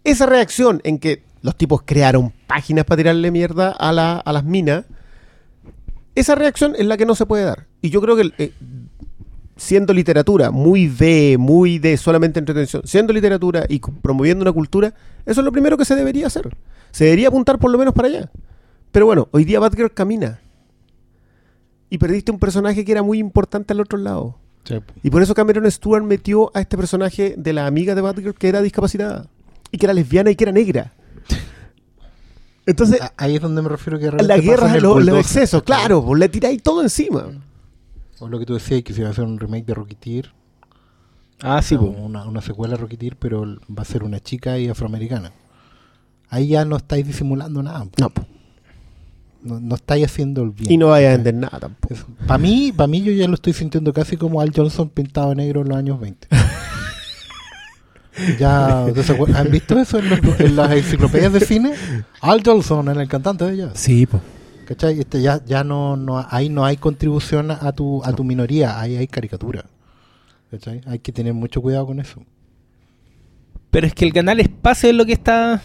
Esa reacción en que los tipos crearon páginas para tirarle mierda a, la- a las minas, esa reacción es la que no se puede dar. Y yo creo que eh, siendo literatura muy de, muy de solamente entretención, siendo literatura y promoviendo una cultura, eso es lo primero que se debería hacer. Se debería apuntar por lo menos para allá. Pero bueno, hoy día Batgirl camina. Y perdiste un personaje que era muy importante al otro lado. Sí. Y por eso Cameron Stewart metió a este personaje de la amiga de Batgirl que era discapacitada. Y que era lesbiana y que era negra. Entonces, Ahí es donde me refiero que la guerra de los, excesos, claro, pues le tiráis todo encima. O lo que tú decías, que se va a hacer un remake de Rocketeer. Ah, sí, una, una secuela de Rocketeer, pero va a ser una chica y afroamericana. Ahí ya no estáis disimulando nada. No, po. No, no estáis haciendo el bien. y no vaya a vender nada tampoco. Para mí, para mí yo ya lo estoy sintiendo casi como Al Johnson pintado negro en los años 20. ya, ¿ustedes se acuer- ¿han visto eso en, los- en las enciclopedias de cine? Al Johnson, en el cantante de jazz. Sí, pues. ¿Cachai? Este, ya ya no, no, ahí no hay contribución a tu, a tu minoría, ahí hay caricatura. ¿Cachai? Hay que tener mucho cuidado con eso. Pero es que el ganar espacio es lo que está.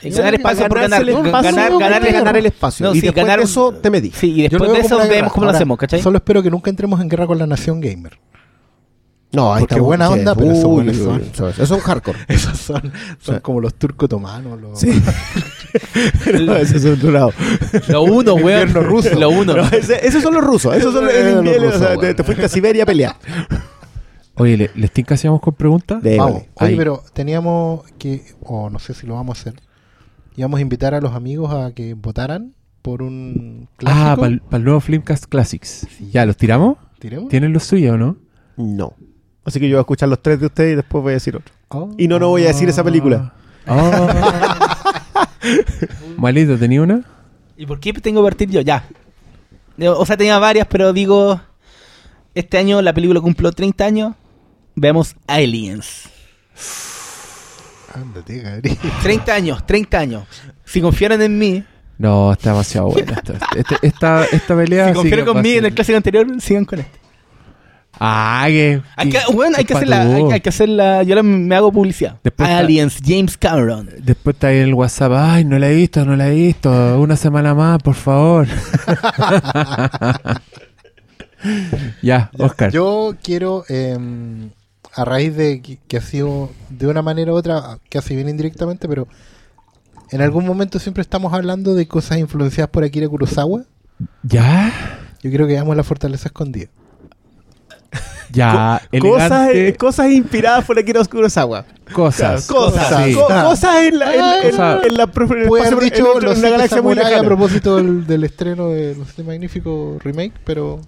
El ganar espacio por ganar. Ganarse el espacio, Ganar, ganar, que ganar el espacio. No, y sí, después ganar de un- eso te medí. Sí, y después de eso vemos cómo lo hacemos, ¿cachai? Solo espero que nunca entremos en guerra con la nación gamer. No, ahí Porque estamos- buena sí, onda, pero esos buenos son. uy, eso es- Esos son hardcore. Esos son, son Sí. como los turcos otomanos. Los... No, ese es otro lado. Lo uno, weón. Ruso. Lo uno. No, ese- esos son los rusos. Esos son los, rusos, o sea, te, fuiste a Siberia a pelear. Oye, ¿le- ¿les tinca si vamos con preguntas? De- Vamos. Oye, Ahí. pero teníamos que, o no sé si lo vamos a hacer, íbamos a invitar a los amigos a que votaran por un Ah, clásico. para el nuevo Flimcast Classics. ¿Ya los tiramos? ¿Tiremos? ¿Tienen los suyos o no? No. Así que yo voy a escuchar los tres de ustedes y después voy a decir otro. Oh. Y no, no voy a decir esa película. Oh. Malito, ¿tenía una? ¿Y por qué tengo que partir yo? Ya. Yo, O sea, tenía varias, pero digo, este año la película cumplió 30 años. Veamos Aliens. Ándate, Gabriel. 30 años, 30 años. Si confiaron en mí, No, está demasiado buena. Esta, este- esta, esta pelea. si a conmigo en el clásico anterior, sigan con este. Ah, que. Hay que, bueno, hay que hacerla, hay, hay que hacerla. Yo la- me hago publicidad. Después está- Aliens, James Cameron. Después está ahí en el WhatsApp. Ay, no la he visto, no la he visto. Una semana más, por favor. ya, Oscar. Yo quiero, eh, a raíz de que, que ha sido de una manera u otra, casi bien indirectamente, pero en algún momento siempre estamos hablando de cosas influenciadas por Akira Kurosawa. Ya. Yo creo que veamos la fortaleza escondida. Ya. Cosas, elegante. cosas inspiradas por Akira Kurosawa. Cosas. Cosas. Sí. co- Cosas en la, en, en- Cosas. en la en el Puede espacio- haber en dicho los en una siete galaxia muy samuráis a lejana. propósito del, del estreno de Los Siete Magníficos Remake, pero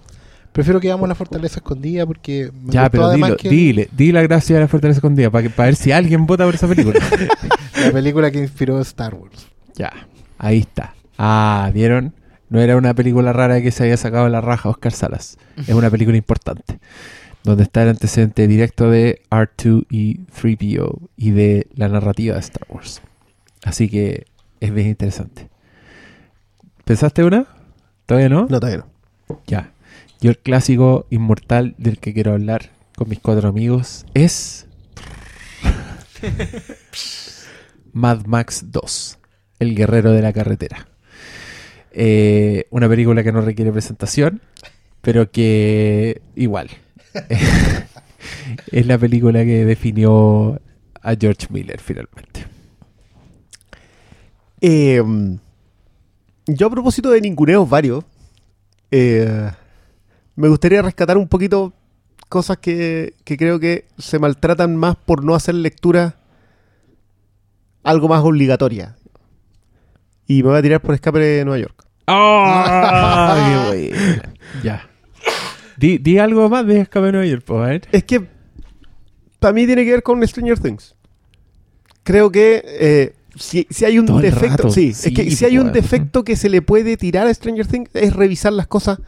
prefiero que veamos la fortaleza escondida porque me Ya, pero dilo, que dile, di la gracia de la fortaleza escondida para para ver si alguien vota por esa película. la película que inspiró Star Wars. ya, ahí está. Ah, ¿vieron? No era una película rara que se había sacado la raja Oscar Salas. Es una película importante. Donde está el antecedente directo de R2 y 3PO y de la narrativa de Star Wars. Así que es bien interesante. ¿Pensaste una? ¿Todavía no? No, todavía no. Ya. Yo el clásico inmortal del que quiero hablar con mis cuatro amigos es Mad Max 2, El Guerrero de la Carretera. Eh, una película que no requiere presentación, pero que igual. es la película que definió a George Miller finalmente. Eh, yo a propósito de ninguneos varios, eh, me gustaría rescatar un poquito cosas que, que creo que se maltratan más por no hacer lectura algo más obligatoria. Y me voy a tirar por Escape de Nueva York. ¡Ah! Ya. Di, di algo más de Escape Nueva York, pues, a ver. Es que para mí tiene que ver con Stranger Things. Creo que eh, si, si hay un Todo defecto, sí, Sí, es que si hay un defecto que se le puede tirar a Stranger Things es revisar las cosas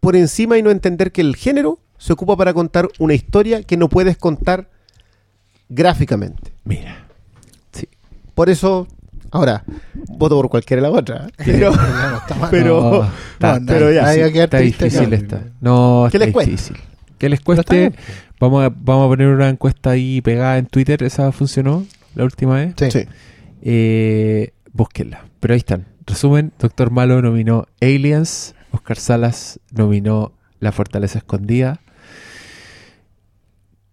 por encima y no entender que el género se ocupa para contar una historia que no puedes contar gráficamente. Mira. Sí. Por eso, ahora, voto por cualquiera de la otra. Pero, mal. pero, No, pero ya, está difícil esta. No, ¿Qué está les cuesta? difícil. Que les Pero cueste. Vamos a, vamos a poner una encuesta ahí pegada en Twitter. Esa funcionó la última vez. Sí. sí. Eh, búsquenla. Pero ahí están. Resumen: Doctor Malo nominó Aliens. Oscar Salas nominó La Fortaleza Escondida.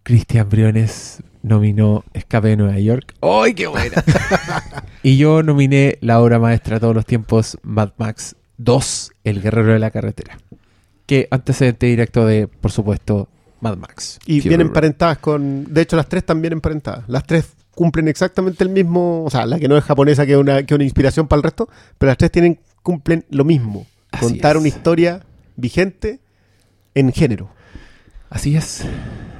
Cristian Briones nominó Escape de Nueva York. ¡Ay, qué buena! y yo nominé la obra maestra de todos los tiempos, Mad Max 2, El Guerrero de la Carretera. Que antecedente directo de, por supuesto, Mad Max. Y Fury vienen emparentadas con. De hecho, las tres también emparentadas. Las tres cumplen exactamente el mismo. O sea, la que no es japonesa, que es una, que es una inspiración para el resto. Pero las tres tienen, cumplen lo mismo. Así Contar es. una historia vigente en género. Así es.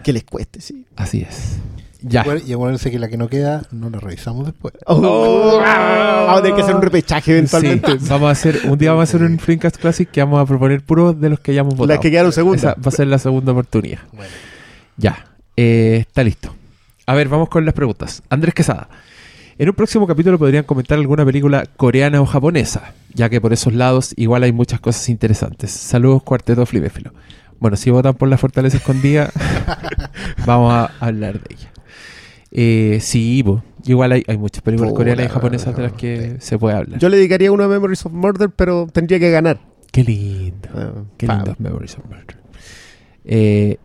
Que les cueste, sí. Así es. Ya. Bueno, Y acuérdense que la que no queda no la revisamos después. Oh, Vamos a tener que hacer un repechaje eventualmente. Sí, vamos a hacer, un día vamos a hacer un Flimcast Classic que vamos a proponer puros de los que hayamos votado. Las que quedaron segundas. Esa va a ser la segunda oportunidad. Bueno. Ya, eh, está listo. A ver, vamos con las preguntas. Andrés Quesada. En un próximo capítulo podrían comentar alguna película coreana o japonesa, ya que por esos lados igual hay muchas cosas interesantes. Saludos, Cuarteto Fliméfilo. Bueno, si votan por la Fortaleza Escondida, vamos a hablar de ella. Eh, sí, po. igual hay, hay muchas películas Puta, coreanas y japonesas de las que se puede hablar. Yo le dedicaría una a Memories of Murder, pero tendría que ganar. Qué lindo. Ah, Qué lindos Memories of Murder. Eh,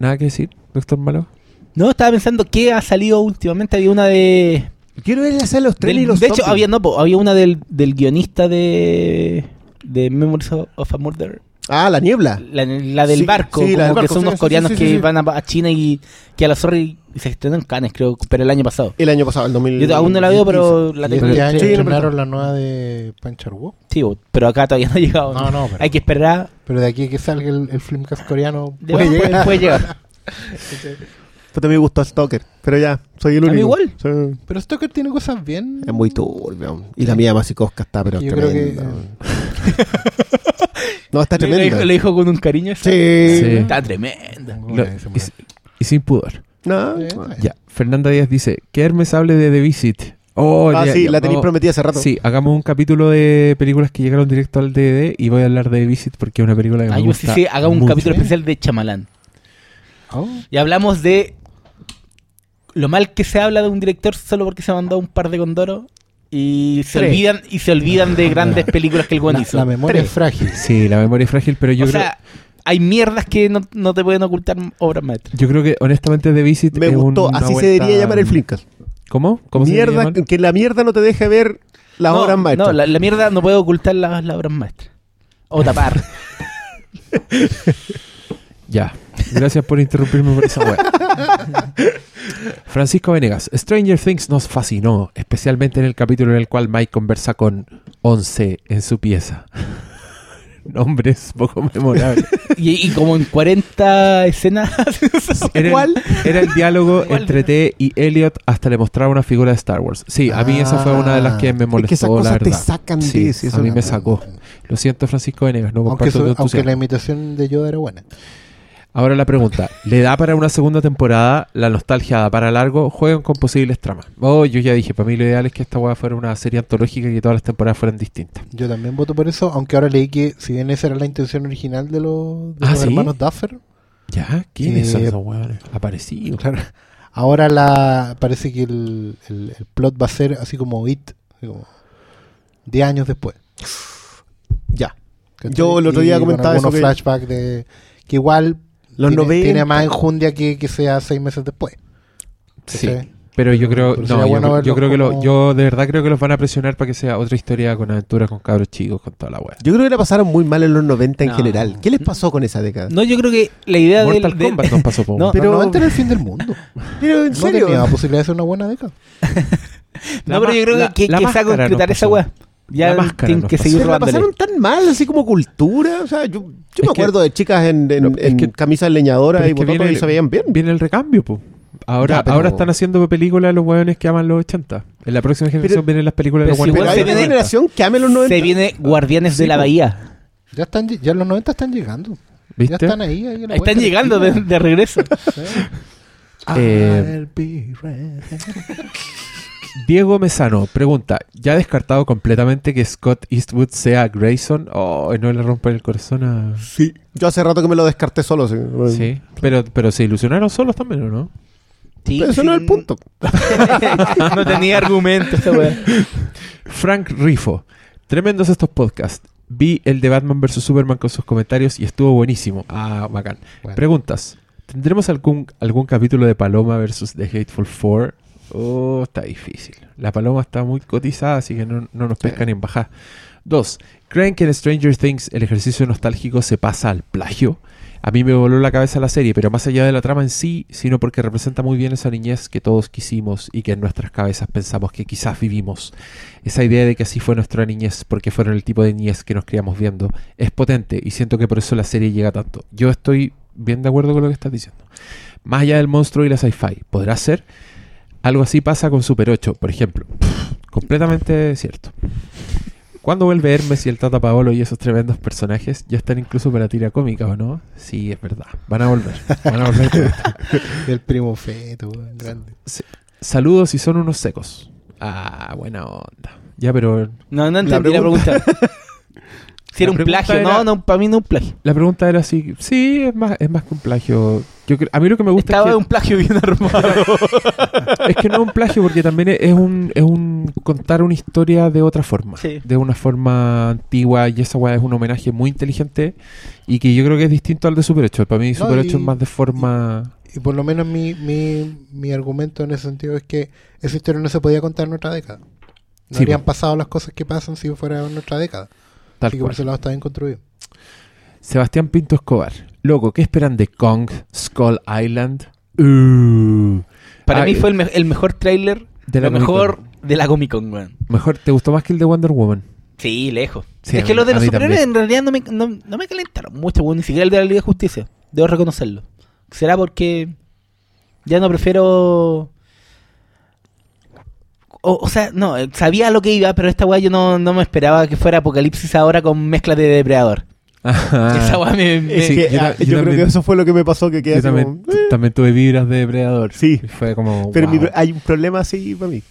¿Nada que decir, doctor Malo? No, estaba pensando que ha salido últimamente. Había una de. Quiero ver hacer los y los de hecho, había, no, po, había una del, del guionista de. De Memories of, of a Murder. Ah, la niebla. La, la del Sí, barco. sí, la del que barco, son sí, unos sí, coreanos sí, sí, que sí. van a, a China y que a la zorra y se estrenó en Cannes, creo, pero el año pasado. El año pasado, el 2000. Yo aún no la veo, pero la tengo. este sí, no, estrenaron la nueva de Pancharwo. Sí, pero acá todavía no ha llegado. No, no, pero, Hay que esperar. pero de aquí a que salga el, el Filmcast coreano De- puede puede, llegar. puede llegar. Pues también me gustó Stalker, pero ya, soy el A mí único. igual. Pero Stoker tiene cosas bien. Es muy turbio. Y la mía Masikowska está, pero Yo creo que-. No, está le tremenda. dijo, le dijo con un cariño. Sí. Sí. Está tremenda. Lo- y, y sin pudor. No. Sí. Ya. Fernanda Díaz dice: Que Hermes hable de The Visit. Oh, Ah, ya- sí, ya, la tenéis no. prometida hace rato. Sí, hagamos un capítulo de películas que llegaron directo al DVD y voy a hablar de The Visit porque es una película que Ah, me yo sí, gusta sí, haga un capítulo especial de Chamalán. Oh, Y hablamos de lo mal que se habla de un director solo porque se ha mandado un par de condoros y se Tres. olvidan y se olvidan de grandes películas que el buen la, hizo. la memoria Tres. es frágil. Sí, la memoria es frágil, pero yo o creo sea, hay mierdas que no, no te pueden ocultar obras maestras. yo creo que honestamente The Visit Me es gustó. una Así se vuelta- debería llamar el Flinkas. ¿Cómo? ¿Cómo se Mierda, llamar? que la mierda no te deje ver las no, obras maestras. No, la, la mierda no puede ocultar las, las obras maestras. O tapar. Ya. Gracias por interrumpirme por esa wea. Francisco Venegas. Stranger Things nos fascinó, especialmente en el capítulo en el cual Mike conversa con Once en su pieza. Nombres poco memorables. y, y como en 40 escenas. Era el, ¿Cuál? era el diálogo ¿Cuál? entre T y Elliot hasta le mostraba una figura de Star Wars. Sí, a mí esa fue una de las que me Ah, Es que esas molestó, la cosas te sacan Sí, de sí, eso a mí me sacó. Lo siento, Francisco Venegas, no Aunque, comparto su- aunque la imitación de Yoda era buena. Ahora la pregunta, ¿le da para una segunda temporada? ¿La nostalgia da para largo? ¿Juegan con posibles tramas? Oh, yo ya dije, para mí lo ideal es que esta weá fuera una serie antológica y que todas las temporadas fueran distintas. Yo también voto por eso, aunque ahora leí que si bien esa era la intención original de los, de Ah, los ¿sí? hermanos Duffer, ¿Ya? ¿Quiénes son Eh, esos weones? Aparecidos. claro, ahora la parece que el, el- el plot va a ser así como It, así como 10 años después. Ya. Yo el otro Y día con comentaba eso algunos que- flashbacks de que igual Los tiene, 90. tiene más enjundia que, que sea seis meses después. Sí. Pero yo creo, Pero no, yo, bueno yo verlos creo que lo- yo de verdad creo que los van a presionar para que sea otra historia con aventuras con cabros chicos, con toda la weá. Yo creo que la pasaron muy mal en los 90 en No. general. ¿Qué les pasó con esa década? no, yo creo que la idea del. Mortal del- Kombat nos pasó por No, Pero Pero- no, antes era el fin del mundo. Pero en No serio. tenía posibilidad de ser una buena década. No, pero yo creo La- que, la que se va a concretar esa pasó. Ya La máscara tienen que seguir Pero la pasaron tan mal, así como cultura. O sea, yo, yo me que- acuerdo de chicas en, en, No, es en que- camisas leñadoras y es que bototos viene- y se veían bien. Viene el recambio, pues. Ahora, Ya, pero- ahora están haciendo películas los weones que aman los 80. En la próxima generación Pero- vienen las películas de los weones Pero hay se una los viene- 90. generación que ame los 90. Se viene Guardianes Sí, de la po. Bahía. Ya están, ya los 90 están llegando. Ya ¿Viste? están ahí. ahí Están llegando de, de regreso. Sí. Eh, I'll be ready. Diego Mesano pregunta, ¿ya ha descartado completamente que Scott Eastwood sea Grayson? Oh, no le rompen el corazón a... Sí. Yo hace rato que me lo descarté solo. sí. Sí, pero, pero se ilusionaron solos también, ¿o no? Sí, Pero eso sí. no es el punto. no tenía argumento weá. Frank Rifo, tremendos estos podcasts. Vi el de Batman vs. Superman con sus comentarios y estuvo buenísimo. Ah, bacán. Bueno. Preguntas. ¿Tendremos algún, algún capítulo de Paloma versus The Hateful Four? Oh, está difícil. La Paloma está muy cotizada, así que no, no nos pescan ni en bajar. Dos. ¿Creen que en Stranger Things el ejercicio nostálgico se pasa al plagio? A mí me voló la cabeza la serie, pero más allá de la trama en sí, sino porque representa muy bien esa niñez que todos quisimos y que en nuestras cabezas pensamos que quizás vivimos. Esa idea de que así fue nuestra niñez, porque fueron el tipo de niñez que nos criamos viendo, es potente y siento que por eso la serie llega tanto. Yo estoy bien de acuerdo con lo que estás diciendo. Más allá del monstruo y la sci-fi, ¿podrá ser? Algo así pasa con Super 8, por ejemplo. completamente cierto. ¿Cuándo vuelve Hermes y el Tata Paolo y esos tremendos personajes? Ya están incluso para tira cómica, ¿o no? Sí, es verdad. Van a volver. Van a volver. El primo feto, grande. Saludos y son unos secos. Ah, buena onda. Ya, pero No, no entendí la pregunta. si La era un plagio, era- no, no, para mí no es un plagio. la pregunta era si... Sí, es más, es más que un plagio. Yo creo- a mí lo que me gusta Estaba es que... un plagio bien armado. Es que no es un plagio porque también es un, es un contar una historia de otra forma. Sí. De una forma antigua y esa weá es un homenaje muy inteligente y que yo creo que es distinto al de Super 8. Para mí No, Super 8 y- es más de forma... Y por lo menos mi, mi, mi argumento en ese sentido es que esa historia no se podía contar en otra década. No Sí, habrían pasado las cosas que pasan si fuera en otra década. Tal Así que por ese lado está bien construido. Sebastián Pinto Escobar. Loco, ¿qué esperan de Kong, Skull Island? Uh, Para Ah, mí fue el, me- el mejor tráiler, de la lo mejor de la Comic Con, weón. Mejor, ¿te gustó más que el de Wonder Woman? Sí, lejos. Sí, es que mí- los de los superhéroes en realidad no me, no, no me calentaron mucho, weón. Ni siquiera el de la Liga de Justicia. Debo reconocerlo. ¿Será porque ya no prefiero... O, o sea, no, eh, sabía lo que iba, pero esta weá yo no, no me esperaba que fuera Apocalipsis ahora con mezcla de Depredador. Ajá. Esa weá me... me- Es que, yo creo que eso fue lo que me pasó, que quedé Yo también, como, eh. también tuve vibras de depredador. Sí. Y Fue como. Pero wow. mi- hay un problema así para mí.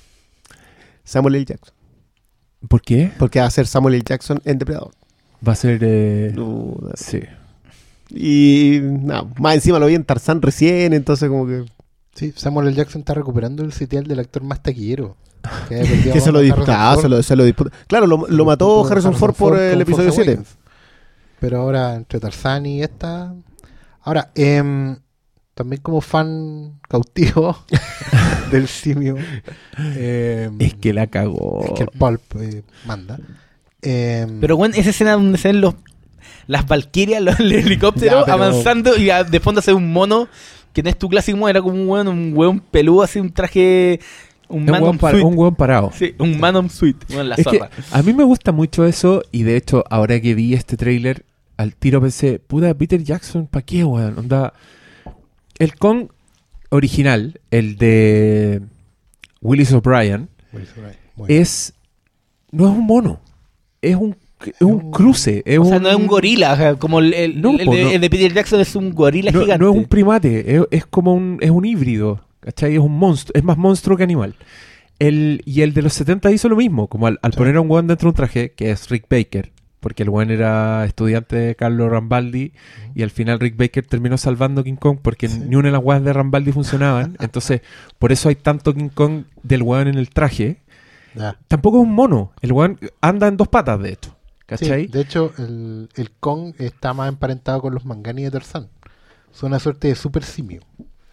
Samuel L. Jackson. ¿Por qué? Porque va a ser Samuel L. Jackson en Depredador. Va a ser. eh, No, Sí. Y no, más encima lo vi en Tarzán recién, entonces como que... Sí, Samuel L. Jackson está recuperando el sitial del actor más taquillero. Que, se lo disputa, se lo, se lo disputa. Claro, lo, lo mató Harrison Ford por el episodio Force 7. Awakens. Pero ahora, entre Tarzán y esta. Ahora, em, también como fan cautivo del simio. em, Es que la cagó. es que el Pulp eh, manda. Em, Pero bueno, esa escena donde se ven los, las valquirias, los, el helicóptero Ya, pero- avanzando y a- de fondo se ve un mono que no es tu clásico era como un weón, un weón peludo, así un traje, un un hueón Suite. parado. Sí, un Manon Suite. Bueno, la Es que a mí me gusta mucho eso y de hecho ahora que vi este tráiler al tiro pensé, puta, Peter Jackson, ¿para qué, weón? Onda, el Kong original, el de Willis O'Brien, es no es un mono, es un, es un cruce, es o sea, un- no es un gorila, sea, como el, el- No, el po, de, no. el de Peter Jackson es un gorila no, gigante. no es un primate, es, es como un, es un híbrido, ¿cachai? Es un monstruo, es más monstruo que animal. El, y el de los 70 hizo lo mismo, como al, al Sí. poner a un weón dentro de un traje, que es Rick Baker, porque el weón era estudiante de Carlos Rambaldi, y al final Rick Baker terminó salvando King Kong porque Sí. ni una de las weas de Rambaldi funcionaban. Entonces, por eso hay tanto King Kong del weón en el traje. Tampoco es un mono, el weón anda en dos patas, de hecho. Sí, ¿Cachai? de hecho, el, el Kong está más emparentado con los Mangani de Tarzán. Es una suerte de super simio.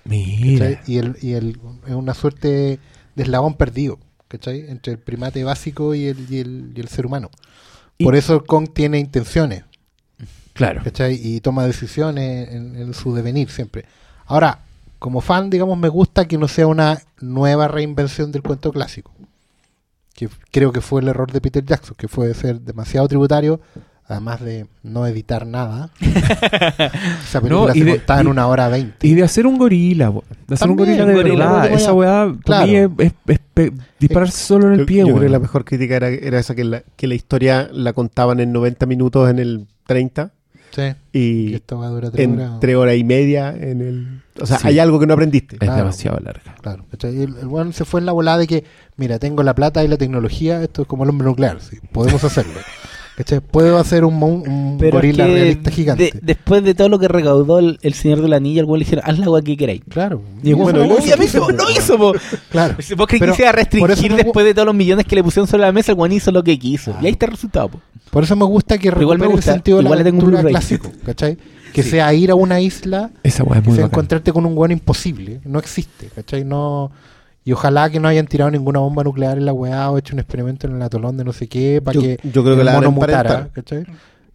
Mira. ¿cachai? Y, el, y el, es una suerte de eslabón perdido, ¿cachai? Entre el primate básico y el, y el, y el ser humano. Y- Por eso Kong tiene intenciones, Claro. ¿cachai? Y toma decisiones en, en su devenir siempre. Ahora, como fan, digamos, me gusta que no sea una nueva reinvención del cuento clásico. Que creo que fue el error de Peter Jackson, que fue ser demasiado tributario, además de no editar nada. Esa película No, se de- contaba en una hora veinte. Y de hacer un gorila, de hacer También, un gorila de gorila, verdad. Esa weá, claro. mí es, es- es pe- dispararse solo en el Yo, pie, yo creo weón. que la mejor crítica era, era esa que la, que la historia la contaban en 90 minutos en el 30 Sí. Y y esto va a durar tres en horas. 3 horas y media en el... O sea, Sí. hay algo que no aprendiste. Es Claro. demasiado larga. Claro, el, el weón se fue en la volada de que, mira, tengo la plata y la tecnología, esto es como el hombre nuclear, sí, podemos hacerlo. ¿Cachai? Puedo hacer un, mon- un gorila que realista gigante. de- después de todo lo que recaudó el, el Señor de la Anilla, el le dijeron, haz la weá que queráis. Claro. Y bueno, eso no- obviamente eso- no hizo, po. Claro. Si vos crees que se iba a restringir después de todos los millones que le pusieron sobre la mesa, el weón hizo lo que quiso. Y ahí está el resultado, po. Por eso me gusta que igual me gusta, el sentido de la igual le tengo un aventura Blu-ray. clásico, ¿cachai? Que Sí. sea ir a una isla Esa sea bacán. encontrarte con un weón imposible. No existe, ¿cachai? No... Y ojalá que no hayan tirado ninguna bomba nuclear en la weá o hecho un experimento en el atolón de no sé qué para Yo- que yo creo que el la van a mono mutara. ¿cachai?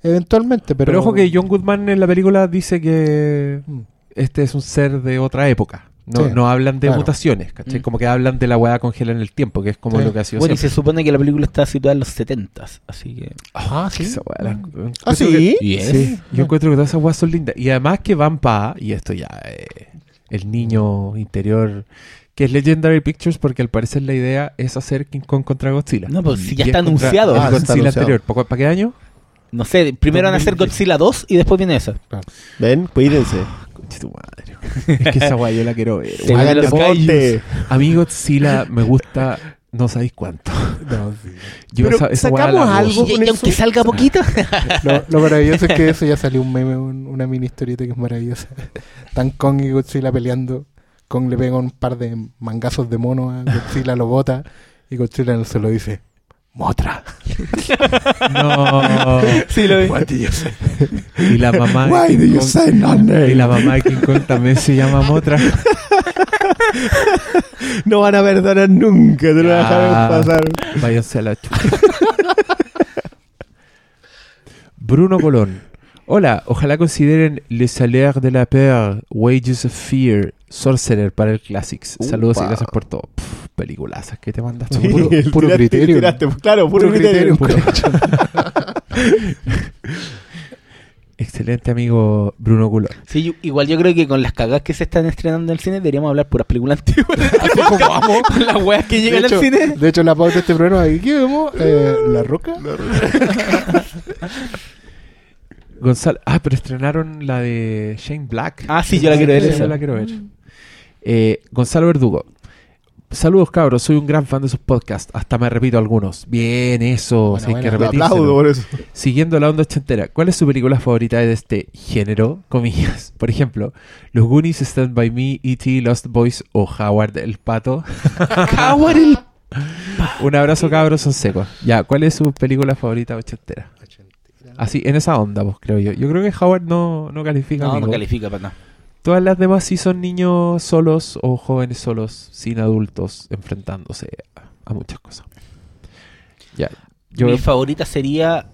Eventualmente, pero... Pero, ojo que John Goodman en la película dice que Mm. este es un ser de otra época. No, Sí, no hablan de claro. mutaciones, ¿cachai? Mm. Como que hablan de la weá congelada en el tiempo, que es como Sí. lo que ha sido Bueno, y se supone que la película está situada en los 70 así que... Ah, sí. Esa weá la- ¿Ah, encuentro sí? que- Yes. Sí, yo encuentro que todas esas weas son lindas. Y además que van pa, y esto ya, eh, el niño interior, que es Legendary Pictures, porque al parecer la idea es hacer King Kong contra Godzilla. No, pues si ya es está anunciado. el Ah, está Godzilla anunciado. anterior. ¿Para, para qué año? No sé, primero van a hacer 2010. Godzilla 2 y después viene esa. Ven, cuídense. Conche tu madre. es que esa wea yo la quiero ver. Se weón. vienen Hagan los deporte. A mí Godzilla me gusta, no sabéis cuánto. No, sí. Yo Pero esa, esa wea sacamos algo. Y, aunque salga poquito. Lo, lo maravilloso es que eso ya salió un meme, un- una mini historieta que es maravillosa. Están Kong y Godzilla peleando. Kong le pega un par de mangazos de mono a Godzilla, lo bota. Y Godzilla el suelo dice: Motra. No. sí, lo vi. Y la mamá. de Why King do you Kong- say my name? Y la mamá de King Kong también se llama Motra. No van a perdonar nunca, te lo Ya. dejaron pasar. Váyanse a la chucha. Bruno Colón. Hola, ojalá consideren Le Salaire de la Peur, Wages of Fear, Sorcerer para el Classics. Saludos y gracias por todo. Pff, peliculazas que te mandaste. Sí. Puro- el puro tiraste- criterio. tiraste, claro, puro, Puro criterio. criterio. excelente amigo Bruno Culor. Sí, yo- igual yo creo que con las cagas que se están estrenando en el cine deberíamos hablar puras películas antiguas. Así como vamos. con las weas que De llegan hecho, al cine. de hecho, la pauta de este programa, ¿qué vemos? Eh, ¿La Roca? Gonzalo, ah, pero estrenaron la de Shane Black. Ah, sí, yo la quiero ver Esa esa. la quiero ver. Eh, Gonzalo Verdugo. Saludos cabros, soy un gran fan de sus podcasts. Hasta me repito algunos. Bien, eso. Buena, sí, hay que repetírselo. aplaudo por eso. Siguiendo la onda ochentera, ¿cuál es su película favorita de este género? Comillas. Por ejemplo, Los Goonies, Stand By Me, E.T., Lost Boys o Howard el Pato. Howard el- Un abrazo cabros, son secos. Ya, ¿cuál es su película favorita ochentera? Así, en esa onda, pues creo yo. Yo creo que Howard no, no califica. No, no califica para nada. Todas las demás sí son niños solos o jóvenes solos, sin adultos, enfrentándose a, a muchas cosas. Ya. Yo, Mi favorita sería.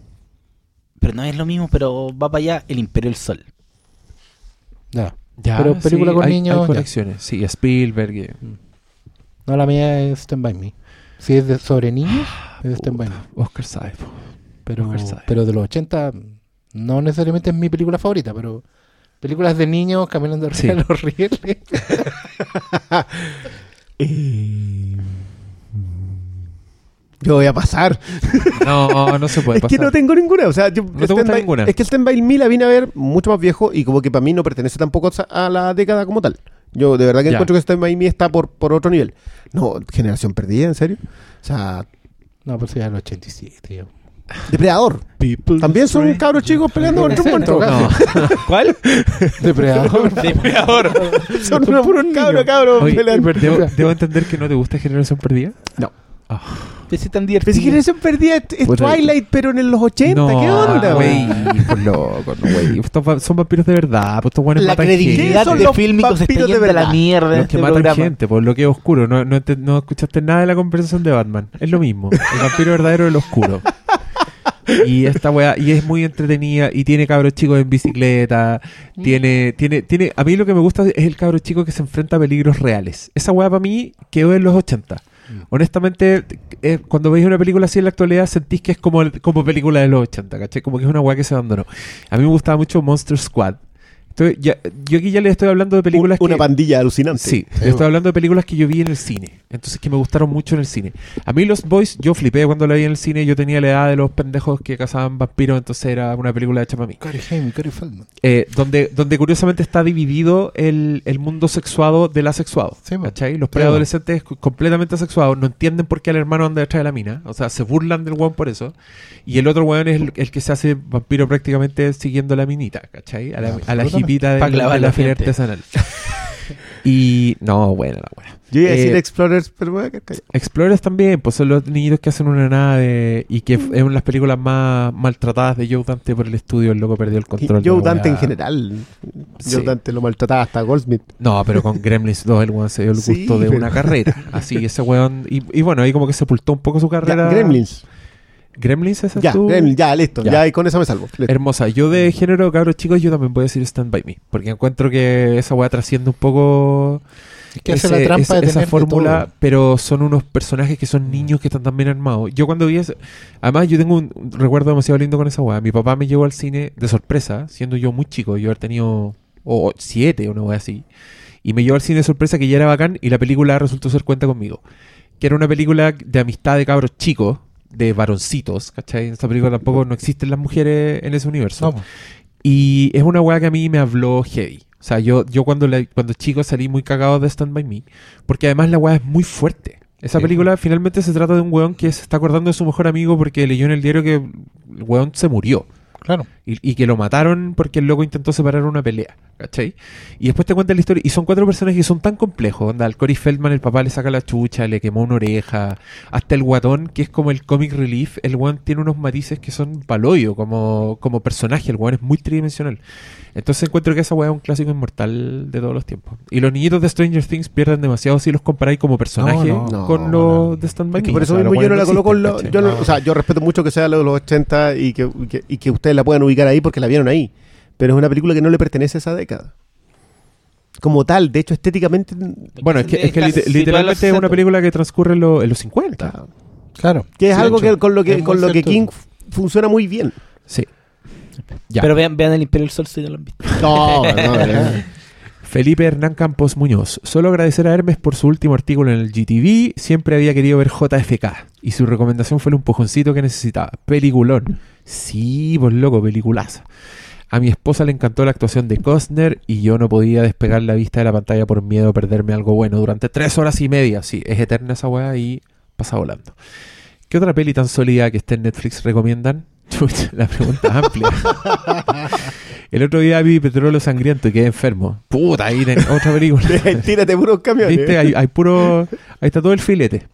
Pero no es lo mismo, pero va para allá El Imperio del Sol. Ya. ya, pero película con hay- niños, Hay ya. conexiones. Sí, Spielberg. eh. No, la mía es Stand By Me. Si es de, sobre niños, es Stand By Me. Oscar po. Pero, Oscar sabe. pero de los 80, no necesariamente es mi película favorita, pero películas de niños caminando arriba Sí. de los rieles. Yo voy a pasar. No, no se puede es que pasar. no tengo ninguna. O sea, yo, te gusta Stand By- ninguna? Es que Stand By Me la vine a ver mucho más viejo y como que para mí no pertenece tampoco a la década como tal. Yo de verdad que Ya. encuentro que Stand By Me está por, por otro nivel. No, generación perdida, en serio. O sea, No, pues ya el 87. yo. Depredador. También son cabros chicos peleando contra un muerto. No. ¿Cuál? Depredador. Depredador. Son unos puros cabros, cabros Oye, peleando. debo, debo entender que no te gusta Generación Perdida. No. Ese es tan Pero si divertido. generación perdida es. Twilight, pero en los 80. no, ¿Qué onda, güey? güey? Por loco, no, güey. Estos va- son vampiros de verdad. Pues estos buenos La matan credibilidad ¿Qué son de los fílmicos está vampiros de yendo a la mierda Los este que matan programa. gente, por lo que es oscuro. No, no, no escuchaste nada de la conversación de Batman. Es lo mismo. El vampiro verdadero es el oscuro. Y esta weá, y es muy entretenida, y tiene cabros chicos en bicicleta, tiene, tiene, tiene, a mí lo que me gusta es el cabro chico que se enfrenta a peligros reales. Esa weá para mí quedó en los 80. Honestamente, eh, cuando veis una película así en la actualidad, sentís que es como, el- como película de los 80, ¿cachai? Como que es una weá que se abandonó. A mí me gustaba mucho Monster Squad. Estoy- ya- yo aquí ya les estoy hablando de películas Una que... pandilla alucinante. Sí, yo estoy hablando de películas que yo vi en el cine. Entonces que me gustaron mucho en el cine. A mí Los Boys, yo flipé cuando la vi en el cine. Yo tenía la edad de los pendejos que cazaban vampiros, entonces era una película hecha para mí. Cary Hamey, Cary Feldman. Eh, donde, donde curiosamente está dividido el, el mundo sexuado del asexuado. Sí. ¿Cachai? Los preadolescentes cu- completamente asexuados no entienden por qué el hermano anda detrás de la mina. O sea, se burlan del weón por eso. Y el otro weón es el, el que se hace vampiro prácticamente siguiendo la minita, ¿cachai? A la, a la Absolutamente. De, de la feria gente. artesanal. y no, bueno, la buena. Yo iba a decir Eh, Explorers, pero voy a. Explorers también, pues son los niñitos que hacen una nave y que f- es una de las películas más maltratadas de Joe Dante por el estudio. El loco perdió el control. de Joe la Dante en general. Sí. Joe Dante lo maltrataba hasta Goldsmith. No, pero con Gremlins 2 el weón se dio el gusto Sí, de pero- una carrera. Así, ese weón. Y, y bueno, ahí como que sepultó un poco su Ya, carrera. Gremlins. Gremlins, esa es Ya, tu- Gremlins, ya, listo. Ya. Ya, y con esa me salvo. Listo. Hermosa. Yo de género, cabros chicos, yo también voy a decir Stand By Me. Porque encuentro que esa weá trasciende un poco Es que hace la trampa esa, de esa fórmula, todo. pero son unos personajes que son niños que están tan bien armados. Yo cuando vi ese, además yo tengo un, un recuerdo demasiado lindo con esa weá. Mi papá me llevó al cine de sorpresa, siendo yo muy chico, yo haber tenido o siete o una weá así. Y me llevó al cine de sorpresa que ya era bacán y la película resultó ser cuenta conmigo. Que era una película de amistad de cabros chicos, de varoncitos, ¿cachai? En esta película tampoco no existen las mujeres en ese universo. No. Y es una weá que a mí me habló heavy. O sea, yo, yo cuando, la- cuando chico salí muy cagado de Stand By Me, porque además la weá es muy fuerte. Esa Sí. película finalmente se trata de un weón que se está acordando de su mejor amigo porque leyó en el diario que el weón se murió. claro. Y, y que lo mataron porque el loco intentó separar una pelea, ¿cachai? Y después te cuenta la historia. Y son cuatro personajes que son tan complejos. Onda, al Cory Feldman el papá le saca la chucha, le quemó una oreja. Hasta el guatón, que es como el comic relief, el weón tiene unos matices que son paloyo como, como personaje. El weón es muy tridimensional. Entonces encuentro que esa weá es un clásico inmortal de todos los tiempos. Y los niñitos de Stranger Things pierden demasiado si los comparáis como personaje No, no. con No, los no. de Stand By Es que por eso mismo yo no la coloco yo no- O sea, yo respeto mucho que sea lo de los 80 y que, y que, y que ustedes la puedan ubicar ahí porque la vieron ahí. Pero es una película que no le pertenece a esa década. Como tal, de hecho, estéticamente. Bueno, es que, es lit- literalmente es una 60. película que transcurre en, lo- en los 50. Claro. Que es Sí, algo que con lo que, con lo que. King funciona muy bien. Sí. Ya. Pero vean, vean el Imperio del Sol si no lo han visto. No, no, no. Felipe Hernán Campos Muñoz. Solo agradecer a Hermes por su último artículo en el GTV. Siempre había querido ver JFK. Y su recomendación fue el empujoncito que necesitaba. Peliculón. Sí, pues loco, peliculaza. A mi esposa le encantó la actuación de Costner y yo no podía despegar la vista de la pantalla por miedo a perderme algo bueno durante tres horas y media. Sí, es eterna esa weá y pasa volando. ¿Qué otra peli tan sólida que esté en Netflix recomiendan? La pregunta amplia. El otro día vi Petróleo Sangriento y quedé enfermo. Puta, ahí ten- otra película. Tírate puros camiones. ¿Viste? Hay, hay puro. Ahí está todo el filete.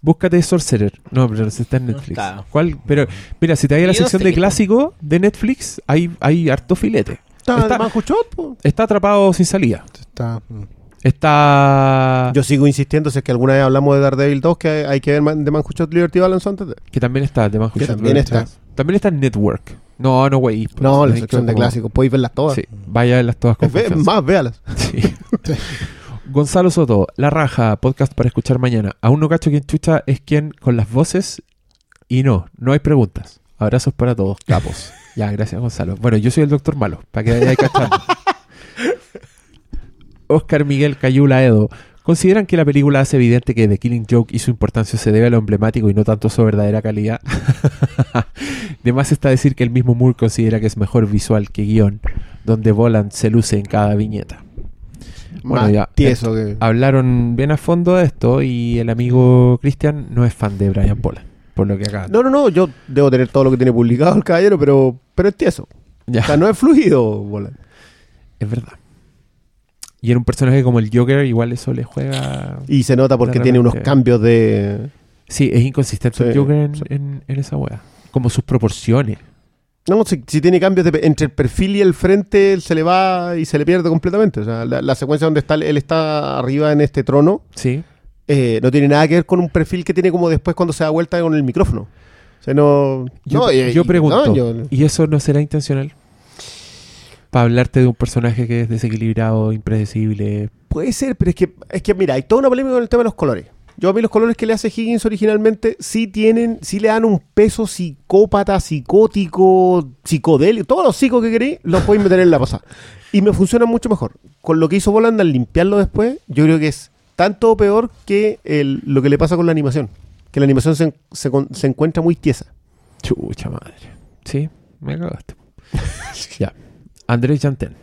Búscate Sorcerer. No, pero si está en Netflix. está. ¿Cuál? Pero, mira, si te vas a la no sección de clásico de Netflix, hay, hay harto filete. Está, Está- Manjuchot. Está atrapado sin salida. Está, mm. Está. Yo sigo insistiendo, si es que alguna vez hablamos de Daredevil 2, que hay que ver de Manjuchot Liberty Balance antes de... Que también está. De Que también está. También está en Network. No, no, güey. No, la sección de clásicos, podéis verlas todas. Sí, vaya a verlas todas con Ve- confianza. más, véalas. Sí. Gonzalo Soto, La Raja, podcast para escuchar mañana. Aún no cacho quién chucha es quien con las voces y no, no hay preguntas. Abrazos para todos, capos. ya, gracias Gonzalo. Bueno, yo soy el doctor malo, para que vayáis cachando. Oscar Miguel Cayula Edo. ¿Consideran que la película hace evidente que The Killing Joke y su importancia se debe a lo emblemático y no tanto a su verdadera calidad? de más está decir que el mismo Moore considera que es mejor visual que guion, donde Voland se luce en cada viñeta. Bueno, más ya. tieso que... Hablaron bien a fondo de esto y el amigo Cristian no es fan de Brian Pola, por lo que acá. No, no, no, yo debo tener todo lo que tiene publicado el caballero, pero, pero es tieso. Ya, O sea, no es fluido, bola. es verdad. Y en un personaje como el Joker, igual eso le juega. Y se nota porque tiene unos cambios de... Sí, es inconsistente el Joker en, sí. en- en esa wea. Como sus proporciones. No, si, si tiene cambios de, entre el perfil y el frente, él se le va y se le pierde completamente. O sea, la, la secuencia donde está él está arriba en este trono Sí. eh, no tiene nada que ver con un perfil que tiene como después cuando se da vuelta con el micrófono. O sea, no... Yo, no, y- yo y- pregunto, no, yo- ¿y eso no será intencional? Para hablarte de un personaje que es desequilibrado, impredecible. Puede ser, pero es que, es que mira, hay toda una polémica con el tema de los colores. Yo a mí los colores que le hace Higgins originalmente sí tienen, sí le dan un peso psicópata, psicótico, psicodélico, todos los psicos que queréis los podéis meter en la pasada. Y me funciona mucho mejor. Con lo que hizo Voland al limpiarlo después, yo creo que es tanto o peor que el- lo que le pasa con la animación. Que la animación se, se se encuentra muy tiesa. Chucha madre. Sí, me cagaste. ya. Andrés Janten.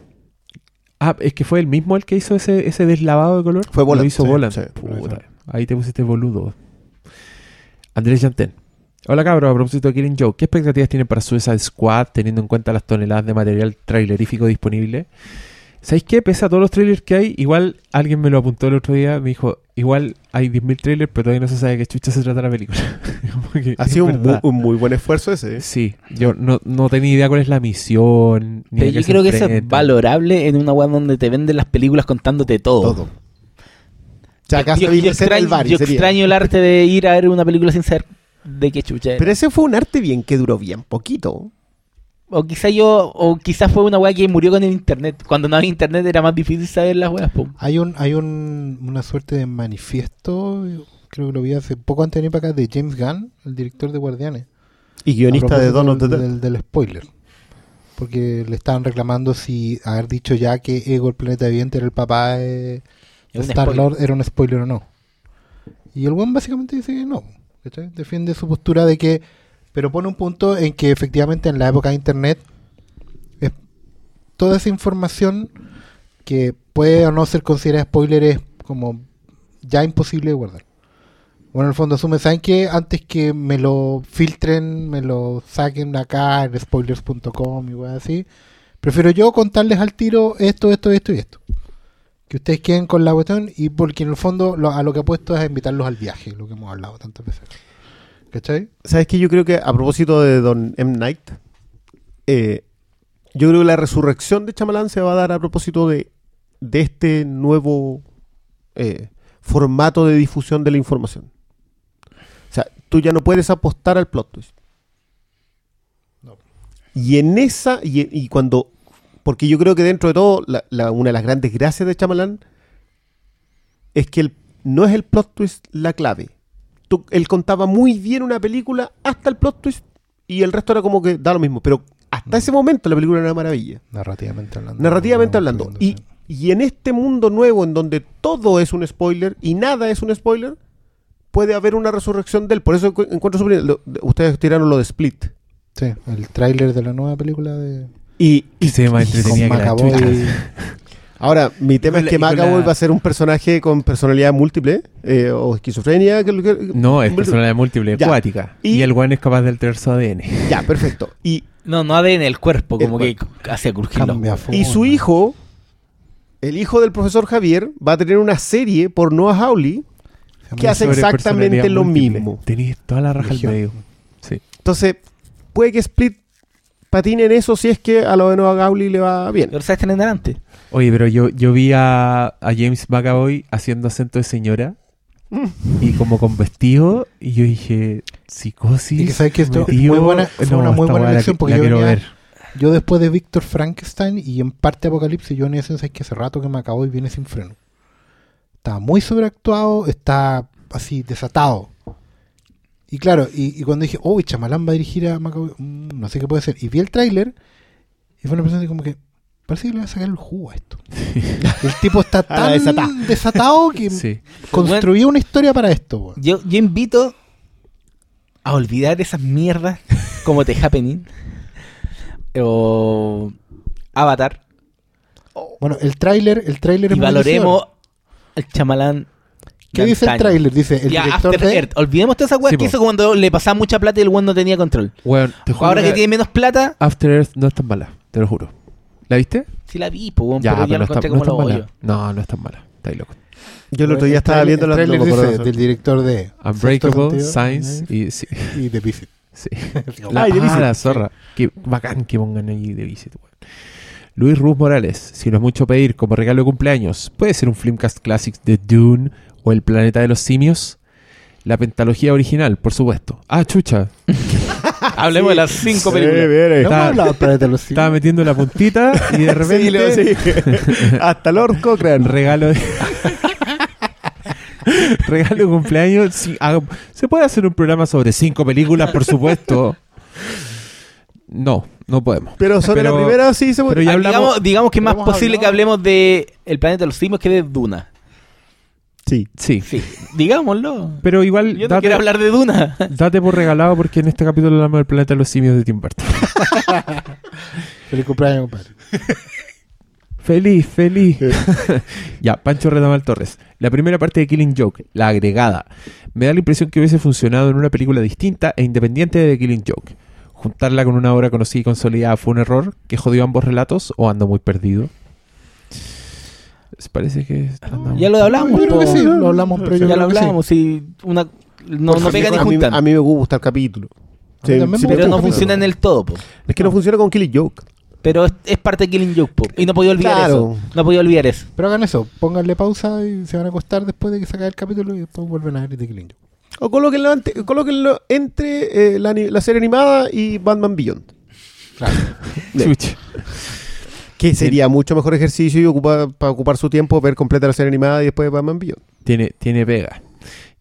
Ah, es que fue el mismo el que hizo ese, ese deslavado de color. Fue Voland, Lo hizo sí, Voland. sí, Puta, ahí te pusiste boludo. Andrés Janten. Hola cabros, a propósito de Killing Joke, ¿qué expectativas tienen para Suicide Squad teniendo en cuenta las toneladas de material trailerífico disponible? ¿Sabéis qué? Pese a todos los trailers que hay, igual alguien me lo apuntó el otro día, me dijo, igual hay 10.000 trailers, pero todavía no se sabe de qué chucha se trata la película. Que Ha sido un, mu- verdad. un muy buen esfuerzo ese. ¿eh? Sí, yo no, no tenía idea cuál es la misión. Ni Pero yo creo que eso es valorable en una web donde te venden las películas contándote todo. Todo. O sea, acá yo, se yo viene el bar yo sería- extraño el arte de ir a ver una película sin saber de qué chucha era. Pero ese fue un arte bien que duró bien poquito. O quizá yo, o quizás fue una weá que murió con el internet. Cuando no había internet era más difícil saber las weas, po. Hay un hay un, una suerte de manifiesto, creo que lo vi hace poco antes de venir para acá, de James Gunn, el director de Guardianes. Y guionista de the del, del, del spoiler. Porque le estaban reclamando si haber dicho ya que Ego, el planeta viviente, era el papá de Es un Star Lord, era un spoiler o no. Y el buen básicamente dice que no. ¿cachai? Defiende su postura de que. Pero pone un punto en que efectivamente en la época de internet toda esa información que puede o no ser considerada spoiler es como ya imposible de guardar. Bueno, en el fondo asume, ¿saben qué? Antes que me lo filtren, me lo saquen acá en spoilers.com y weas así, prefiero yo contarles al tiro esto, esto, esto y esto. Que ustedes queden con la cuestión y porque en el fondo lo- a lo que apuesto es invitarlos al viaje, lo que hemos hablado tantas veces. ¿Cachai? ¿Sabes qué? Yo creo que a propósito de Don M. Night, eh, yo creo que la resurrección de Chamalán se va a dar a propósito de, de este nuevo eh, formato de difusión de la información. O sea, tú ya no puedes apostar al plot twist. No. Y en esa, y, y cuando, porque yo creo que dentro de todo, la- la- una de las grandes gracias de Chamalán es que el- no es el plot twist la clave. Tú- él contaba muy bien una película hasta el plot twist y el resto era como que da lo mismo. Pero, Hasta ese momento la película era una maravilla. Narrativamente hablando. Narrativamente hablando. Y, y en este mundo nuevo en donde todo es un spoiler y nada es un spoiler, puede haber una resurrección de él. Por eso encu- encuentro lo- de- Ustedes tiraron lo de Split. Sí, el tráiler de la nueva película de... Y, se ve más con entretenida que la. Ahora, mi tema es que Macaboy la- va a ser un personaje con personalidad múltiple eh, o esquizofrenia. que- que- No, es personalidad múltiple, Ya. acuática. Y- Y, el weón es capaz de alterar su ADN. Ya, perfecto. Y, No, no ADN, el cuerpo, El como que hacía crujir los Cambia huevos. forma. y su hijo, el hijo del profesor Javier, va a tener una serie por Noah Hawley ¿Qué hace exactamente lo múltiple. mismo. Tenéis toda la raja al medio. Sí. Entonces, puede que Split patine en eso si es que a lo de Noah Gawley le va bien. Ahora sabes tener delante. Oye, pero yo, yo vi a, a James McAvoy haciendo acento de señora Mm. y como con vestido y yo dije, psicosis. Y que sabes que esto es muy buena- fue No, una muy buena elección porque la yo quiero venía- ver. Yo después de Víctor Frankenstein y en parte Apocalipsis, yo en eso es que hace rato que Macaboy viene sin freno. Está muy sobreactuado, está así desatado. Y claro, y, y cuando dije, oh, Chamalán va a dirigir a Macaboy, mm, no sé qué puede ser. Y vi el tráiler y fue una persona como que, parece que le va a sacar el jugo a esto. el tipo está tan desatado que Sí. construyó una historia para esto. Yo, yo invito a olvidar esas mierdas como The Happening o Avatar Bueno, el tráiler, el tráiler y es valoremos al chamalán. ¿Qué de dice el tráiler? Dice el Ya, director After de... Earth. Olvidemos todas esas weas Sí, que po. hizo cuando le pasaba mucha plata y el weón no tenía control. Te juro Ahora que que tiene menos plata, After Earth no es tan mala, te lo juro. ¿La viste? sí la vi, po, weón, Ya, pero ya pero lo no está, encontré no como es tan lo mala. No, no es tan mala. Estáis loco. Yo el otro día estaba viendo la de del director de Unbreakable, Science y... Sí. y The Visit. sí. La, de ah, Visit. la zorra. Qué bacán que pongan ahí de Visit, weón. Luis Ruz Morales, si no es mucho pedir como regalo de cumpleaños, puede ser un Filmcast Classics de Dune o El Planeta de los Simios. La pentalogía original, por supuesto. Ah, chucha. Hablemos de las cinco Sí, películas. No Estaba metiendo la puntita y de repente Sí, sí. Hasta Lord Cochrane. regalo de... regalo de cumpleaños. Sí, haga- ¿Se puede hacer un programa sobre cinco películas, por supuesto? No, no podemos. Pero sobre Pero- la primera sí se pero puede. ya Ah, hablamos- digamos, digamos que es más posible que hablemos de El planeta de los simios que de Duna. Sí. Sí, Sí, digámoslo. pero igual Yo no date, quiero hablar de Duna. date por regalado porque en este capítulo hablamos del planeta de los simios de Tim Burton. Feliz cumpleaños, compadre. Feliz, feliz. ya, Pancho Retamal Torres. La primera parte de Killing Joke, la agregada. Me da la impresión que hubiese funcionado en una película distinta e independiente de Killing Joke. Juntarla con una obra conocida y consolidada fue un error que jodió ambos relatos o ando muy perdido. Parece que andamos- Ya lo hablamos. Yo creo que sí, lo hablamos, pero yo ya creo lo que hablamos. sí, una, no, Por no pega ni a, mí, juntan. a mí me gusta el capítulo. Sí, también sí, me pero gusta no el funciona en el todo. po. Es que no funciona con Killing Joke. Pero es, es parte de Killing Joke. po. Y no podía olvidar Claro. eso. No podía olvidar eso. Pero hagan eso, pónganle pausa y se van a acostar después de que se acabe el capítulo y después vuelven a ver The Killing Joke. O colóquenlo, ante- colóquenlo entre eh, la, ani- la serie animada y Batman Beyond. Claro. Chucha. Que sería mucho mejor ejercicio y ocupa, para ocupar su tiempo ver completa la serie animada y después Batman Beyond. Tiene, tiene pega.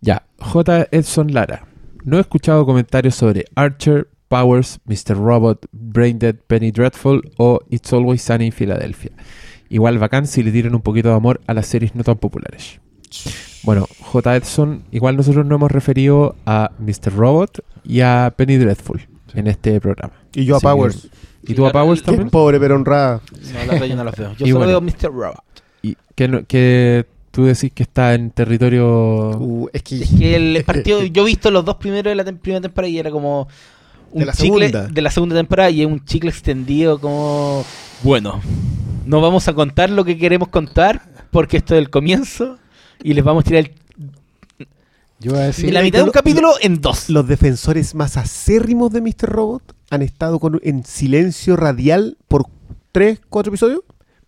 Ya, J. Edson Lara. No he escuchado comentarios sobre Archer, Powers, Mr. Robot, Braindead, Penny Dreadful o It's Always Sunny en Filadelfia. Igual bacán si le tiran un poquito de amor a las series no tan populares. Bueno, J. Edson, igual nosotros nos hemos referido a Mr. Robot y a Penny Dreadful en este programa. Y yo a Así Powers. que- ¿Y tú a Powers Que también? pobre pero honrada. No, la yo no los veo. Yo Y solo bueno. veo Mr. Robot. ¿Y que, no- que tú decís que está en territorio... Uh, es que Es que el partido, yo he visto los dos primeros de la tem- primera temporada y era como un De la chicle segunda. de la segunda temporada y es un chicle extendido como bueno, no vamos a contar lo que queremos contar porque esto es el comienzo y les vamos a tirar el- Yo voy a decir... la mitad de un lo- capítulo en dos. los defensores más acérrimos de Mr. Robot han estado con, en silencio radial por 3, 4 episodios.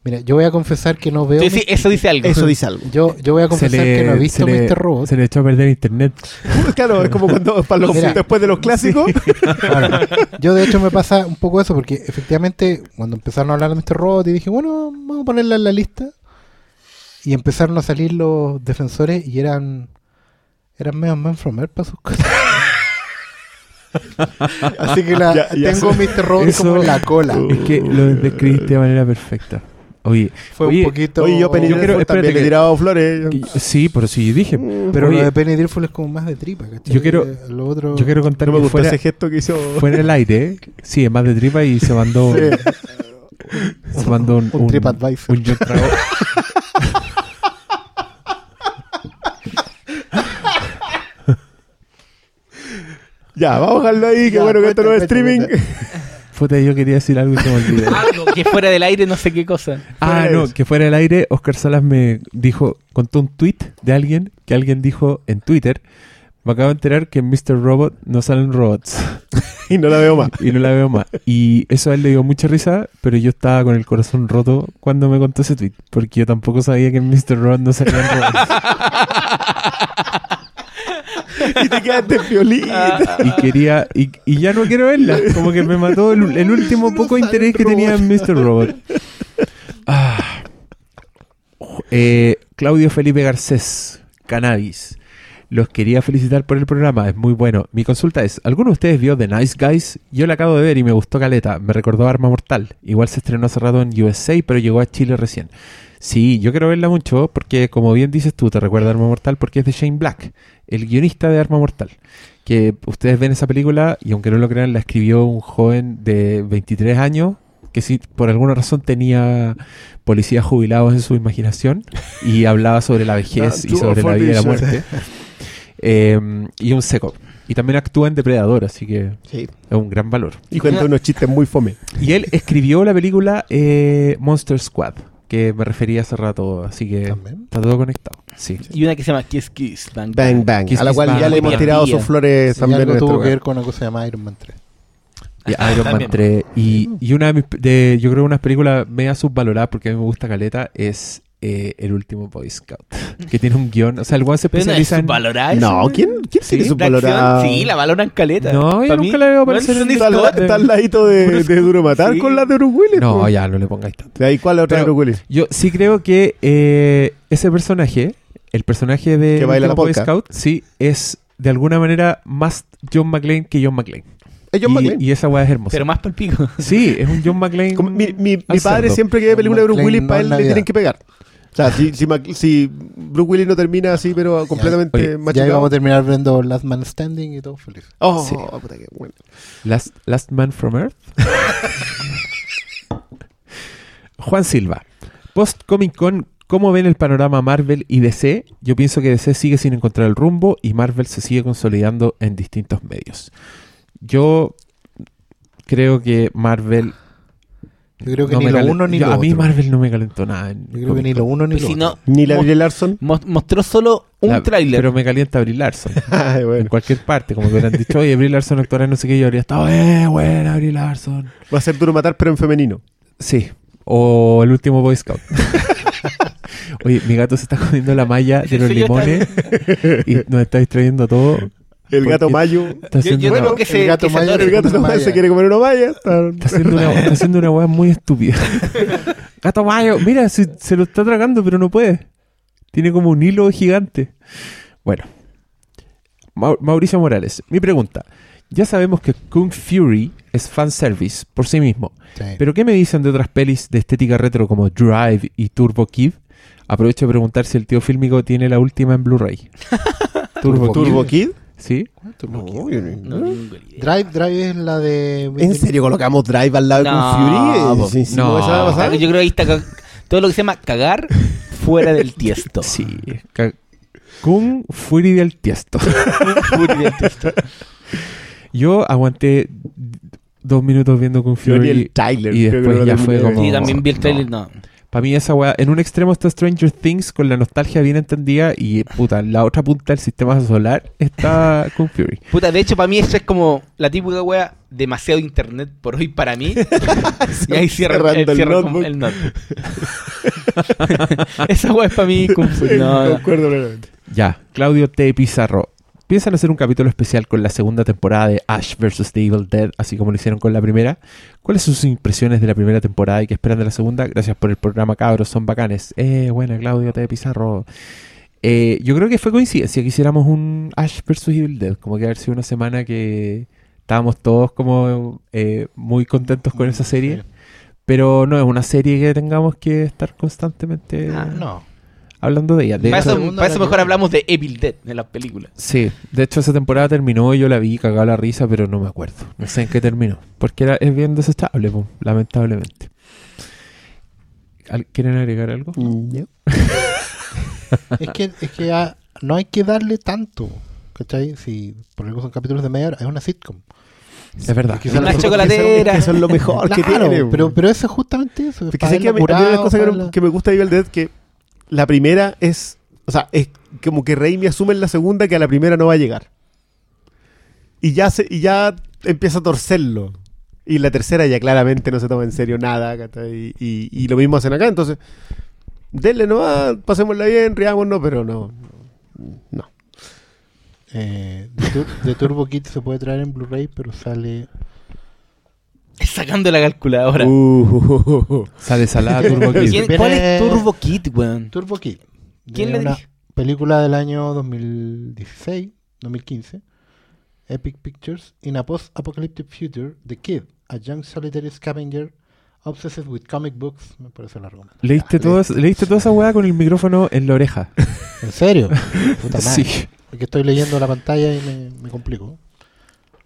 Mira, yo voy a confesar que no veo... Sí, sí, eso dice algo. Eso dice algo. Yo, yo voy a confesar que no he visto Mr. Robot. Se le echó a perder internet. claro, es como cuando para los- Mira. después de los clásicos. Ahora, yo de hecho me pasa un poco eso porque efectivamente cuando empezaron a hablar de Mr. Robot y dije, bueno, vamos a ponerla en la lista y empezaron a salir los defensores y eran eran medio Man from Earth para sus cosas. Así que la, Ya- ya tengo sé. Mr. Robot Eso- como en la cola. Es que lo describiste de manera perfecta. Oye, Fue oye, un poquito. Oye, yo Penny Yo quiero- también le he que- tirado flores. que- sí, pero sí dije. Pero Oye, lo de Penny Dreadful es como más de tripa, ¿cachai? Yo quiero- Lo otro... yo quiero contar No me que gustó fuera, ese gesto que hizo. fuera el aire. Sí, es más de tripa y se mandó, se mandó un, Un TripAdvisor. un John Ya, vamos a dejarlo ahí. Que Ya, bueno que esto no es streaming. Puta, yo quería decir algo y se me olvidó. Algo que fuera del aire, no sé qué cosa. Ah, no, que fuera el aire, Oscar Salas me dijo, contó un tweet de alguien, que alguien dijo en Twitter, me acabo de enterar que en Mr. Robot no salen robots y no la veo más. y no la veo más. Y eso a él le dio mucha risa, pero yo estaba con el corazón roto cuando me contó ese tweet, porque yo tampoco sabía que en Mr. Robot no salían robots. y te quedaste violín. Y quería, y, y ya no quiero verla, como que me mató el, el último poco interés que tenía en Mr. Robot. Ah. Eh, Claudio Felipe Garcés, Cannabis. Los quería felicitar por el programa, es muy bueno. Mi consulta es, ¿alguno de ustedes vio The Nice Guys? Yo la acabo de ver y me gustó Caleta, me recordó Arma Mortal. Igual se estrenó hace rato en USA, pero llegó a Chile recién. Sí, yo quiero verla mucho porque, como bien dices tú, te recuerda a Arma Mortal porque es de Shane Black, el guionista de Arma Mortal. Que ustedes ven esa película y aunque no lo crean, la escribió un joven de 23 años que sí, por alguna razón tenía policías jubilados en su imaginación y hablaba sobre la vejez Ah, y sobre la vida y la muerte. Eh, y un seco. Y también actúa en Depredador, así que Sí. es un gran valor. Y cuenta unos chistes muy fome. Y él escribió la película eh, Monster Squad, que me refería hace rato, así que También. está todo conectado. Sí. Y una que se llama Kiss Kiss Bang Bang Bang. Kiss a la cual Bang. ya le hemos tirado sus flores Y también. algo en este tuvo que ver con una cosa llamada Iron Man 3. Y Iron Man También. 3. Y, y una de mis, de, yo creo que una película media subvalorada, porque a mí me gusta Caleta, es eh, El último Boy Scout. Que tiene un guion. O sea, el weón se Pero no es especializa en. subvalorada esa, No. ¿quién, quién Sí, tiene La subvalorada? Sí, la valoran caleta. No, yo nunca mí, la veo aparecer en Está al, historias. está al ladito de, de Duro Matar Sí. con la de Bruce Willis. No, po. ya, no le pongáis tanto. De ahí, ¿cuál es la otra de Pero- Bruce Willis? Yo sí creo que eh, ese personaje, el personaje de Que baila la Boy polka. Scout, sí, es de alguna manera más John McClane que John McClane. ¿Es John y, McClane? y esa weá es hermosa. Pero más para el pico. Sí, es un John McClane. Como mi, mi, mi padre siempre que ve película de Bruce Willis, no para él le tienen que pegar. O sea, si, si, si Bruce Willis no termina así, pero completamente oye, Ya machucado. íbamos a terminar viendo Last Man Standing y todo feliz. Oh, Sí. puta que bueno. Last, Last Man from Earth. Juan Silva. Post Comic Con, ¿cómo ven el panorama Marvel y DC? Yo pienso que DC sigue sin encontrar el rumbo y Marvel se sigue consolidando en distintos medios. Yo creo que Marvel. Yo creo que no ni lo uno ni yo- lo A mí otro. Marvel no me calentó nada. Yo creo que ni lo uno ni Pues lo si otro. no, Ni la Brie Larson. mo- mostró solo un La- tráiler. Pero me calienta Brie Larson. Ay, En cualquier parte, como que hubieran dicho, oye, Brie Larson actora no sé qué, yo habría estado, eh, buena Brie Larson. Va a ser Duro Matar, pero en femenino. Sí. O el último Boy Scout. Oye, mi gato se está comiendo la malla de los limones y nos está distrayendo todo. El ¿Por gato? Mayo. Está Yo, el se, gato que. El Mayo se quiere comer una malla. Está- está haciendo una, está haciendo una weá muy estúpida. gato mayo, mira, se, se lo está tragando, pero no puede. Tiene como un hilo gigante. Bueno. Mau- Mauricio Morales, mi pregunta. Ya sabemos que Kung Fury es fanservice por sí mismo. Sí. ¿Pero qué me dicen de otras pelis de estética retro como Drive y Turbo Kid? Aprovecho de preguntar si el tío fílmico tiene la última en Blu-ray. Turbo, Turbo Kid. ¿Sí? Turbo No, Kid. yo no- No, ninguna idea. Drive, Drive es la de... ¿En serio colocamos Drive al lado de No, Kung Fury? po. Sí, sí, No. esa va a pasar? Yo creo que ahí está ca- todo lo que se llama cagar fuera del tiesto. Sí. Ca- Kung Fury del Tiesto. Fuera del tiesto. Yo aguanté dos minutos viendo Kung Fury el Tyler. y después ya fue como- Sí, también vi el trailer, no. Para mí esa weá, en un extremo está Stranger Things con la nostalgia bien entendida y puta, en la otra punta del sistema solar está Kung Fury. Puta, de hecho, para mí eso es como la típica wea demasiado internet por hoy para mí. y ahí cierra, Cerrando el cierra notebook. el notebook. Esa wea es para mí. Kung Fu. No, no. Concuerdo plenamente. Ya, Claudio T. Pizarro. ¿Piensan hacer un capítulo especial con la segunda temporada de Ash vs. The Evil Dead, así como lo hicieron con la primera? ¿Cuáles son sus impresiones de la primera temporada y qué esperan de la segunda? Gracias por el programa, cabros, son bacanes. Eh, buena, Claudio T. Pizarro. Eh, yo creo que fue coincidencia que hiciéramos un Ash vs. Evil Dead, como que haber sido una semana que Estábamos todos como eh, muy contentos con esa serie. Pero no es una serie que tengamos que estar constantemente Ah, No. Hablando de ella. De Para eso, para mejor que- hablamos de Evil Dead en las películas. Sí, de hecho esa temporada terminó y yo la vi cagada la risa, pero no me acuerdo. No sé en qué terminó. Porque era, es bien desechable, po, lamentablemente. ¿Al- ¿Quieren agregar algo? Mm, Es que, es que no hay que darle tanto. ¿Cachai? Si por algo son capítulos de media hora, es una sitcom. Es verdad. Quizás Una la- chocolatera. Que eso es lo mejor que tiene. pero, pero eso es justamente eso. es para sé que a mí, verla a mí una curado, cosa que, para no- verla- que me gusta de Evil Dead que la primera es, o sea, es como que Raimi asume en la segunda que a la primera no va a llegar. Y ya se, y ya empieza a torcerlo. Y la tercera ya claramente no se toma en serio nada. Y, lo mismo hacen acá, entonces, denle nomás, pasémosla bien, riámonos, pero no. No. Eh, de, de Turbo Kid se puede traer en Blu-ray, pero sale. Sacando la calculadora. Uh, Sale salada Turbo Kid. ¿Quién- Viene- ¿Cuál es Turbo Kid, weón? Turbo Kid. ¿Quién le una dije? película del año 2016, 2015. Epic Pictures. In a post-apocalyptic future, The Kid, a young solitary scavenger obsessed with comic books. Me parece largo. ¿Leíste, todo, ¿Leíste toda esa weá con el micrófono en la oreja? ¿En serio? Puta madre. Sí. Porque estoy leyendo la pantalla y me, me complico.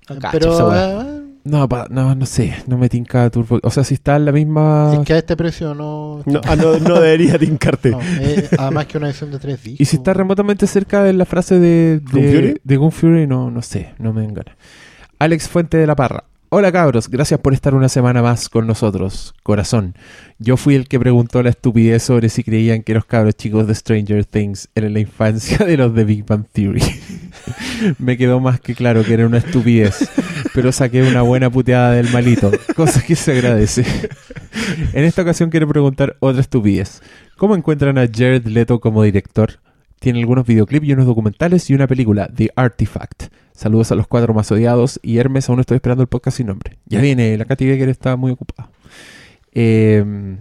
Cacho Pero No, pa- no, no sé. No me tinca Turbo O sea, si está en la misma... es que a este precio no. no, ah, no, no debería tincarte. no, eh, además que una edición de tres discos. Y si está remotamente cerca de la frase de, ¿Gun de, Fury? de Gun Fury, no, no sé, no me engana. Alex Fuente de la Parra. Hola cabros, gracias por estar una semana más con nosotros. Corazón, yo fui el que preguntó la estupidez sobre si creían que los cabros chicos de Stranger Things eran la infancia de los de Big Bang Theory. me quedó más que claro que era una estupidez, pero saqué una buena puteada del malito, cosa que se agradece. en esta ocasión quiero preguntar otra estupidez. ¿Cómo encuentran a Jared Leto como director? Tiene algunos videoclips y unos documentales y una película, The Artifact. Saludos a los cuatro más odiados y Hermes, aún estoy esperando el podcast sin nombre. Ya viene, la Katy Becker está muy ocupada. Eh,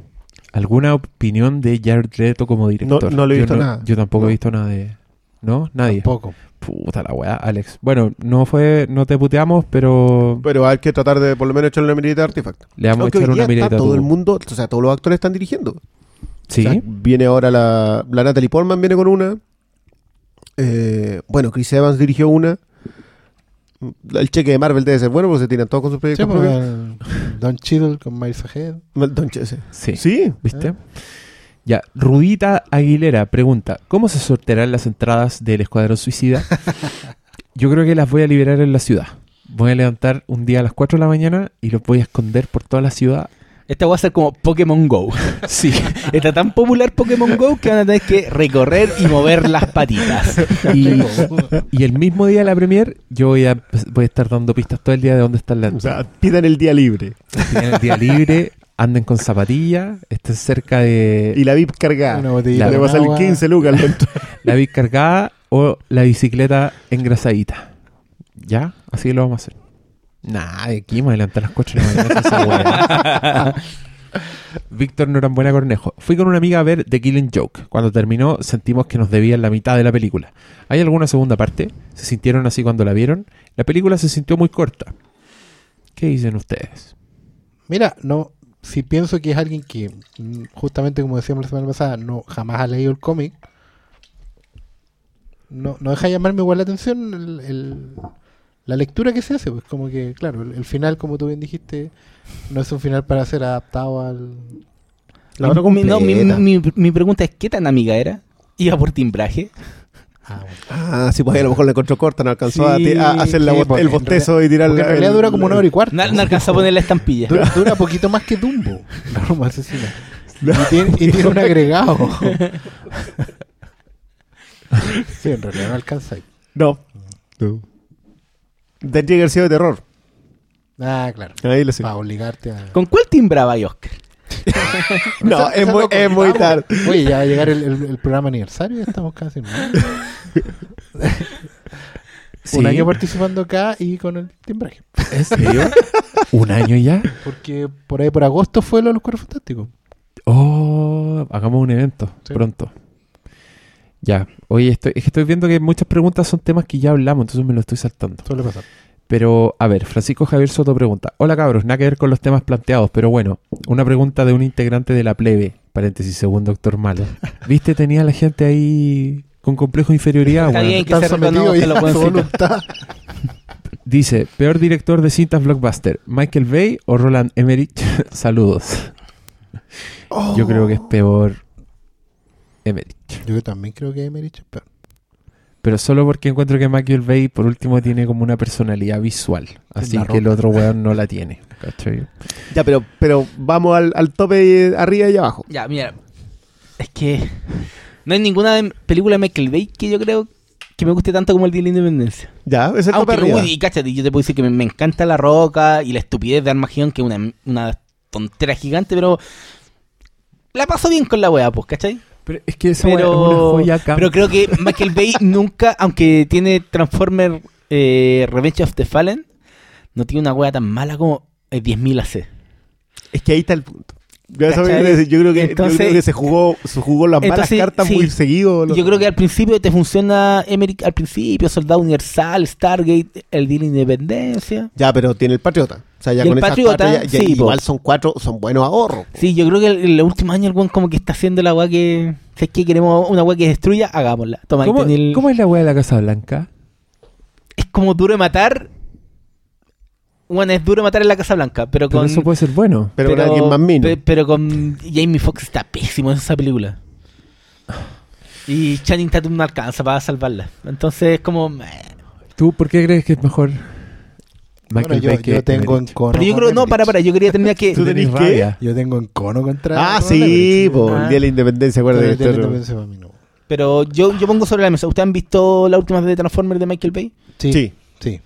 ¿Alguna opinión de Jared Leto como director? no le he Yo visto nada. Yo tampoco No. he visto nada de... ¿No? Nadie. Tampoco. Puta la weá, Alex. Bueno, no fue, no te puteamos, pero Pero hay que tratar de por lo menos echarle una mirita a Artifact. le vamos Aunque a echar una está todo el mundo, o sea, todos los actores están dirigiendo. Sí. O sea, viene ahora la, la Natalie Portman, viene con una. Eh, bueno, Chris Evans dirigió una. El cheque de Marvel debe ser bueno porque se tiran todos con sus Sí, proyectos el Don Cheadle con Miles Ahead. Don Che- sí. sí. Sí. ¿Viste? Ya, Rudita Aguilera pregunta, ¿cómo se sortearán las entradas del Escuadrón Suicida? Yo creo que las voy a liberar en la ciudad. Voy a levantar un día a las 4 de la mañana y los voy a esconder por toda la ciudad. Esta va a ser como Pokémon Go. Sí. Está tan popular Pokémon Go que van a tener que recorrer y mover las patitas. Y, y el mismo día de la premier, yo voy a, voy a estar dando pistas todo el día de dónde están las O sea, pidan el día libre. Tienen el día libre, anden con zapatillas, estén cerca de Y la VIP cargada. Una botellita La- Le va a salir agua. 15 lucas. al momento. la bici cargada o la bicicleta engrasadita. ¿Ya? Así lo vamos a hacer. Nah, de aquí me voy a levantar a las 4 de la mañana. Víctor Norambuena Cornejo. Fui con una amiga a ver The Killing Joke. Cuando terminó, sentimos que nos debían la mitad de la película. ¿Hay alguna segunda parte? ¿Se sintieron así cuando la vieron? La película se sintió muy corta. ¿Qué dicen ustedes? Mira, no, si pienso que es alguien que, mm, justamente como decíamos la semana pasada, no jamás ha leído el cómic, no, no deja de llamarme igual la atención el- el- la lectura que se hace. Pues como que, claro, el, el final, como tú bien dijiste, no es un final para ser adaptado al... La Mi- no, mi- mi pregunta es, ¿qué tan amiga era? ¿Iba por timbraje? Ah, bueno. Ah, sí, pues ahí a lo mejor la encontró corta, no alcanzó a, Sí, a hacer la sí, bo- el bostezo y tirar Porque en realidad dura como una hora y cuarto. No, no alcanzó a poner la estampilla. Dura, dura poquito más que Dumbo, la Roma asesina. Y tiene, y tiene un agregado. sí, en realidad no alcanza ahí. No. no. Tendría que de terror. Ah, claro. Ahí lo sé. Para obligarte a... ¿Con cuál timbraba y Oscar? No, es muy, es muy tarde. Oye, ya va a llegar el, el- el programa aniversario, ya estamos casi. ¿no? Un año participando acá y con el timbraje. ¿En serio? ¿Un año ya? Porque por ahí por agosto fue lo de los cuerpos fantásticos. Oh, hagamos un evento Sí. pronto. Ya. Oye, estoy, es que estoy viendo que muchas preguntas son temas que ya hablamos, entonces me lo estoy saltando. Suele pasar. Pero, a ver, Francisco Javier Soto pregunta: Hola cabros, nada que ver con los temas planteados, pero bueno, una pregunta de un integrante de la plebe, paréntesis, según Doctor Malo. ¿Viste? Tenía la gente ahí con complejo de inferioridad, Está weón. bien que se reconozca ya lo a su buen voluntad. Dice: Peor director de cintas blockbuster, Michael Bay o Roland Emmerich. Saludos. Yo creo que es peor Emmerich. Yo también creo que Emerich es peor. Pero solo porque encuentro que Michael Bay, por último, tiene como una personalidad visual. Así la que el otro weón no la tiene. ¿cachai? Ya, pero, pero vamos al, al tope arriba y abajo. Ya, mira. Es que no hay ninguna de- película de Michael Bay que yo creo que me guste tanto como el Día de la Independencia. Ya, ese es el Aunque, cáchate, yo te puedo decir que me, me encanta La Roca y la estupidez de Armagedón, que es una, una tontera gigante, pero la paso bien con la weá, pues, ¿cachai? Pero es que esa weá es una Pero, joya pero creo que Michael Bay nunca, aunque tiene Transformer eh, Revenge of the Fallen, no tiene una wea tan mala como eh, 10.000 AC. Es que ahí está el punto. Yo, creo que, yo Entonces- creo que se jugó, se jugó las malas Entonces, cartas sí. muy seguido. lo- Yo creo que al principio te funciona Emmerich, al principio, Soldado Universal, Stargate, el Día de Independencia. Ya, pero tiene el Patriota. O sea, ya Y el con esas Patriota, cuatro ya- ya sí, po. igual son cuatro, son buenos ahorros. po. Sí, yo creo que el- en los últimos años el weón como que está haciendo la weá que... Si es que queremos una weá que destruya, hagámosla. Toma, ahí ¿Cómo, el- cómo es la weá de la Casa Blanca? Es como duro de matar. Bueno, es duro matar en la Casa Blanca, pero Pero con... eso puede ser bueno. Pero, con alguien más mino. pe- pero con Jamie Foxx está pésimo en esa película. Y Channing Tatum no alcanza para salvarla. Entonces es como... meh. ¿Tú por qué crees que es mejor Bueno, Michael yo, Bay que yo tengo en cono. Pero yo creo... No, para, para. Yo quería terminar que... ¿Tú tenés rabia. Yo tengo en cono contra. Ah, sí, po, Ah. el día de la independencia, acuérdate. el día de la esto- independencia para mí no. Pero yo, yo pongo sobre la mesa. ¿Ustedes han visto la última de Transformers de Michael Bay? Sí, Sí. sí.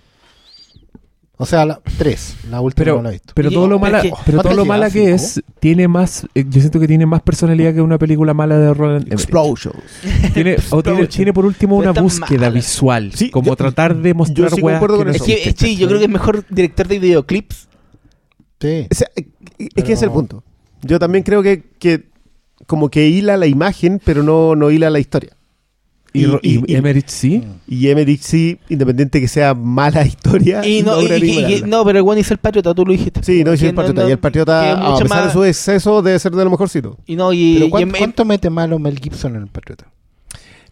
O sea, la, tres. La última Pero, no la he visto. pero todo lo pero mala, que- pero todo ¿cuántas lo mala que es tiene más eh, yo siento que tiene más personalidad que una película mala de Roland. Explosions. Tiene, o tiene, tiene por último Pero una búsqueda mala. visual, Sí, como yo- tratar de mostrar sí weas concuerdo que con no Es eso. son, que, eh, sí, yo creo que es mejor director de videoclips. Sí. O sea, es que ese es el Pero- punto. Yo también creo que, que como que hila la imagen, pero no, no hila la historia. Y, y y- y- Emmerich sí. Y Emmerich sí, independiente que sea mala historia, Y no, y- logra y- y- igualarla. no pero el one hizo el patriota, tú lo dijiste. Sí, no, hizo el Patriota. no- y el Patriota, a pesar de su exceso, debe ser de lo mejorcito. Y no, y, Pero y ¿cuánto, mete malo Mel Gibson en el Patriota?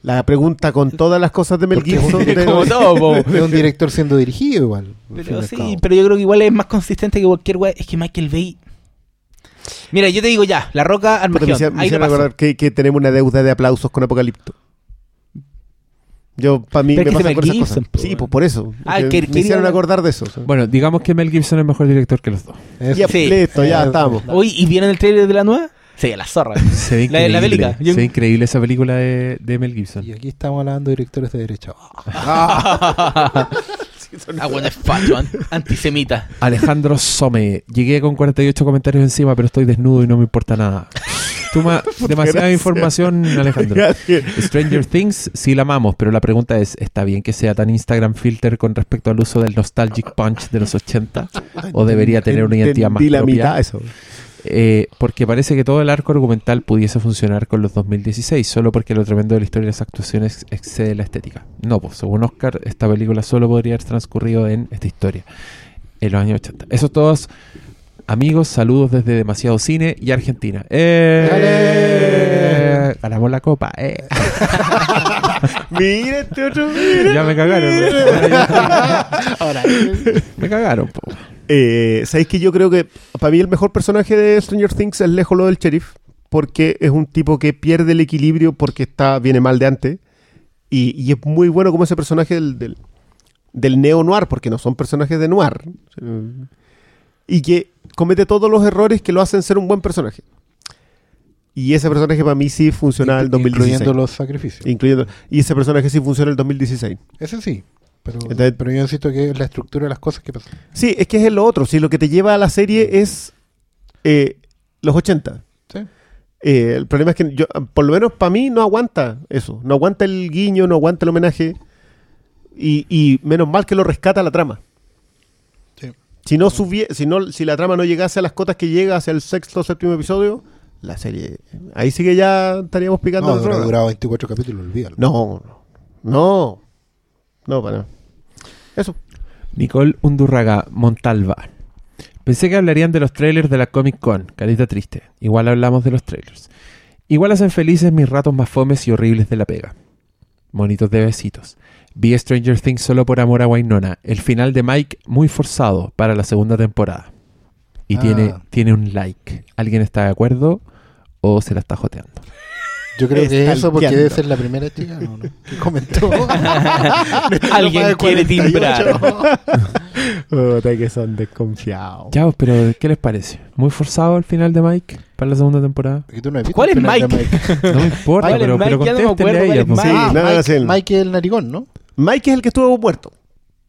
La pregunta con todas las cosas de Mel Gibson. de- como todo. Es un director siendo dirigido igual. al Pero al sí, pero yo creo que igual es más consistente que cualquier weá. Es que Michael Bay. Mira, yo te digo ya, La Roca Puta, me hicieron- acordar que, que tenemos una deuda de aplausos con Apocalipto. Yo, para mí, Pero me es que pasa es con Mel esas cosas. Gibson, po, Sí, weón. pues por eso. Ah, Que que- me quería- hicieron acordar de eso. Bueno, digamos que Mel Gibson es mejor director que los dos. Eso. Ya, Sí. listo, ya estamos. Uy, ¿y vieron el trailer de la nueva? Sí, a la zorra. Se ve La- la increíble. bélica. Yo- Se ve increíble esa película de, de Mel Gibson. Y aquí estamos hablando de directores de derecha. ah, bueno, es facho, an- antisemita. Alejandro Some. Llegué con 48 comentarios encima, pero estoy desnudo y no me importa nada. Tú ma- demasiada gracias. información, Alejandro. Gracias. Stranger Things sí la amamos, pero la pregunta es, ¿está bien que sea tan Instagram filter con respecto al uso del nostalgic punch de los 80? ¿O debería tener una identidad más Entendí la propia? mitad eso. Eh, porque parece que todo el arco argumental pudiese funcionar con los 2016, solo porque lo tremendo de la historia de las actuaciones excede la estética. No, pues según Oscar, esta película solo podría haber transcurrido en esta historia, en los años 80. Esos todos, amigos, saludos desde Demasiado Cine y Argentina. ¡Eh! Ganamos la copa. ¡Eh! Mira este otro. mira. Ya me cagaron. Ahora, Me cagaron, po. Eh, ¿Sabéis que yo creo que para mí el mejor personaje de Stranger Things es lejos lo del sheriff? Porque es un tipo que pierde el equilibrio porque está viene mal de antes. Y, y es muy bueno como ese personaje del, del, del neo-noir, porque no son personajes de noir. Y que comete todos los errores que lo hacen ser un buen personaje. Y ese personaje para mí sí funciona en el 2016. Incluyendo los sacrificios. Incluyendo- y ese personaje sí funciona en el 2016. Ese sí. Pero, Entonces- pero yo insisto que es la estructura de las cosas que pasan. Sí, es que es lo otro. Sí, lo que te lleva a la serie es eh, los 80. Sí. Eh, el problema es que yo, por lo menos para mí, no aguanta eso. No aguanta el guiño, no aguanta el homenaje. Y, y menos mal que lo rescata la trama. Si no subie- si no, si la trama no llegase a las cotas que llega hacia el sexto o séptimo episodio, la serie. Ahí sí que ya estaríamos picando No, el hubiera droga. durado 24 capítulos, olvídalo. No, no. No. No, para nada. Eso. Nicole Undurraga Montalva. Pensé que hablarían de los trailers de la Comic Con, carita triste. Igual hablamos de los trailers. Igual hacen felices mis ratos más fomes y horribles de la pega. Monitos de besitos. Vi Stranger Things solo por amor a Wynonna. El final de Mike muy forzado para la segunda temporada. Y Ah. tiene, tiene un like. ¿Alguien está de acuerdo o se la está joteando? Yo creo que es eso porque debe ser la primera chica, ¿no? ¿no? Que comentó. Alguien quiere timbrar. Puta que son desconfiados. Ya, pero ¿qué les parece? ¿Muy forzado el final de Mike para la segunda temporada? Y tú no ¿Cuál es de Mike? No me importa, ¿Cuál es pero, pero Mike? Ya no contéstenle a ella. es pues. Mike. Sí, Mike, Mike el narigón, ¿no? Mike es el que estuvo muerto.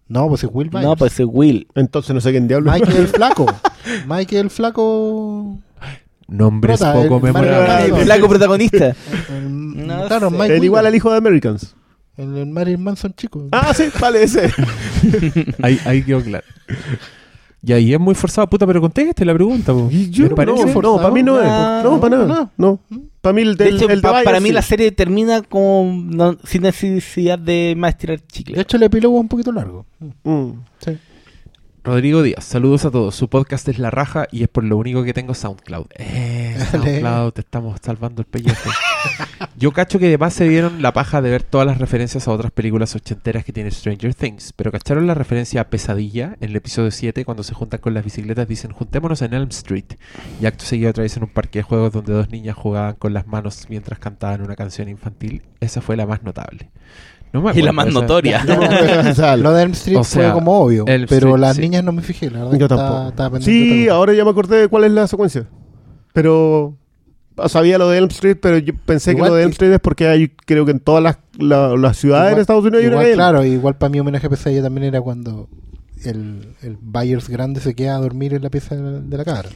No, pues es Will Myers. No, pues es Will. Entonces no sé quién diablo. Mike el flaco. Mike el flaco. Nombres Prota, poco el memorables. El flaco protagonista. El- No claro, sé. Mike el igual al hijo de Americans. El, el Marilyn Manson chico. Ah, sí, vale, ese. Ahí, ahí quedó claro. Y ahí es muy forzado, puta, pero contéste la pregunta. po. Yo, no, no, para mí no es. No, para nada. No. Para mí el, De del- hecho, el pa- para mí sí. la serie termina como no- sin necesidad de más tirar chicle. De hecho, el epílogo es un poquito largo. Mm. Sí. Rodrigo Díaz, saludos a todos. Su podcast es La Raja y es por lo único que tengo SoundCloud. Eh. SoundCloud, te estamos salvando el pellejo. Yo cacho que además se dieron la paja de ver todas las referencias a otras películas ochenteras que tiene Stranger Things, pero cacharon la referencia a Pesadilla en el episodio 7 cuando se juntan con las bicicletas dicen juntémonos en Elm Street y acto seguido otra vez en un parque de juegos donde dos niñas jugaban con las manos mientras cantaban una canción infantil. Esa fue la más notable. No me Y la acuerdo más notoria. No, O sea, lo de Elm Street O sea, fue como obvio. Elm pero Street, las sí. niñas no me fijé, la verdad. Yo tampoco. estaba Sí, ahora ya me acordé de cuál es la secuencia. Pero sabía lo de Elm Street, pero yo pensé Igual que lo de Elm Street es porque hay, creo que en todas las, la- las ciudades Igual- en Estados Unidos hay una calle. Claro, igual para mí homenaje a Pesadilla también era cuando el, el Byers grande se queda a dormir en la pieza de la, cabra.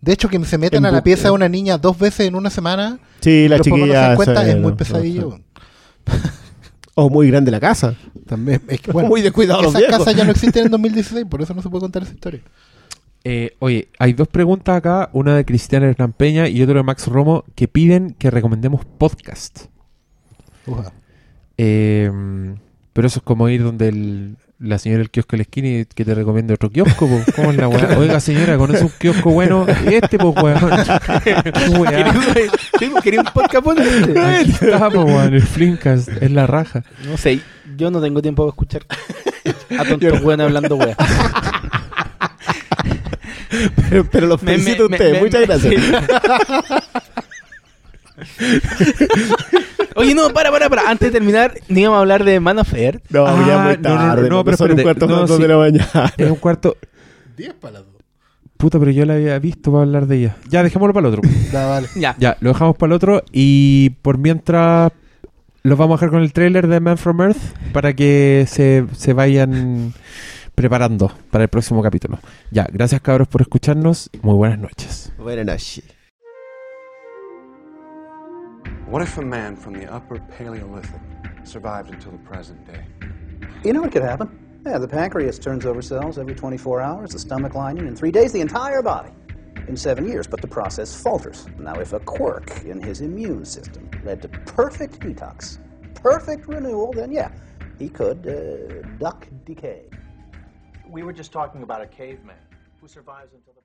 De hecho, que se metan En a la pieza de una niña dos veces en una semana, Sí, la no chiquilla. dan cuenta, es muy no, pesadilla. no. O muy grande la casa. También, es que, bueno, muy descuidado esas casas ya no existen en 2016, por eso no se puede contar esa historia. Eh, oye, hay dos preguntas acá, una de Cristiana Hernán Peña y otra de Max Romo, que piden que recomendemos podcast. Uja. Eh, pero eso es como ir donde el- la señora del kiosco de la esquina y que te recomiende otro kiosco. po. ¿Cómo es la weá? Oiga, señora, ¿conoce un kiosco bueno? Y este, pues, weón. ¿Qué weá? Quería un podcast bueno este. Aquí está, po, weón, el Flimcast, es la raja. No sé, yo no tengo tiempo para escuchar a tontos weones hablando weas. Pero, pero Me- me- felicito a me- Muchas me- gracias. Oye, no, para, para, para. Antes de terminar, ni íbamos a hablar de Man of Earth. No, Ah, ya muy no, no, no, tarde. no, pero son un cuarto No, dos sí. de la mañana. Es un cuarto. 10 para las 2. Puta, pero yo la había visto para hablar de ella. Ya, dejémoslo para el otro. Da, vale. Ya. Ya, lo dejamos para el otro y por mientras los vamos a dejar con el trailer de Man from Earth para que se, se vayan preparando para el próximo capítulo. Ya, gracias cabros por escucharnos. Muy buenas noches. Buenas noches. What if a man from the upper Paleolithic survived until the present day? You know it could happen. Yeah, the pancreas turns over cells every 24 hours, the stomach lining in three days, the entire body in seven years. But the process falters. Now, if a quirk in his immune system led to perfect detox, perfect renewal, then yeah, he could uh, duck decay. We were just talking about a caveman who survives until.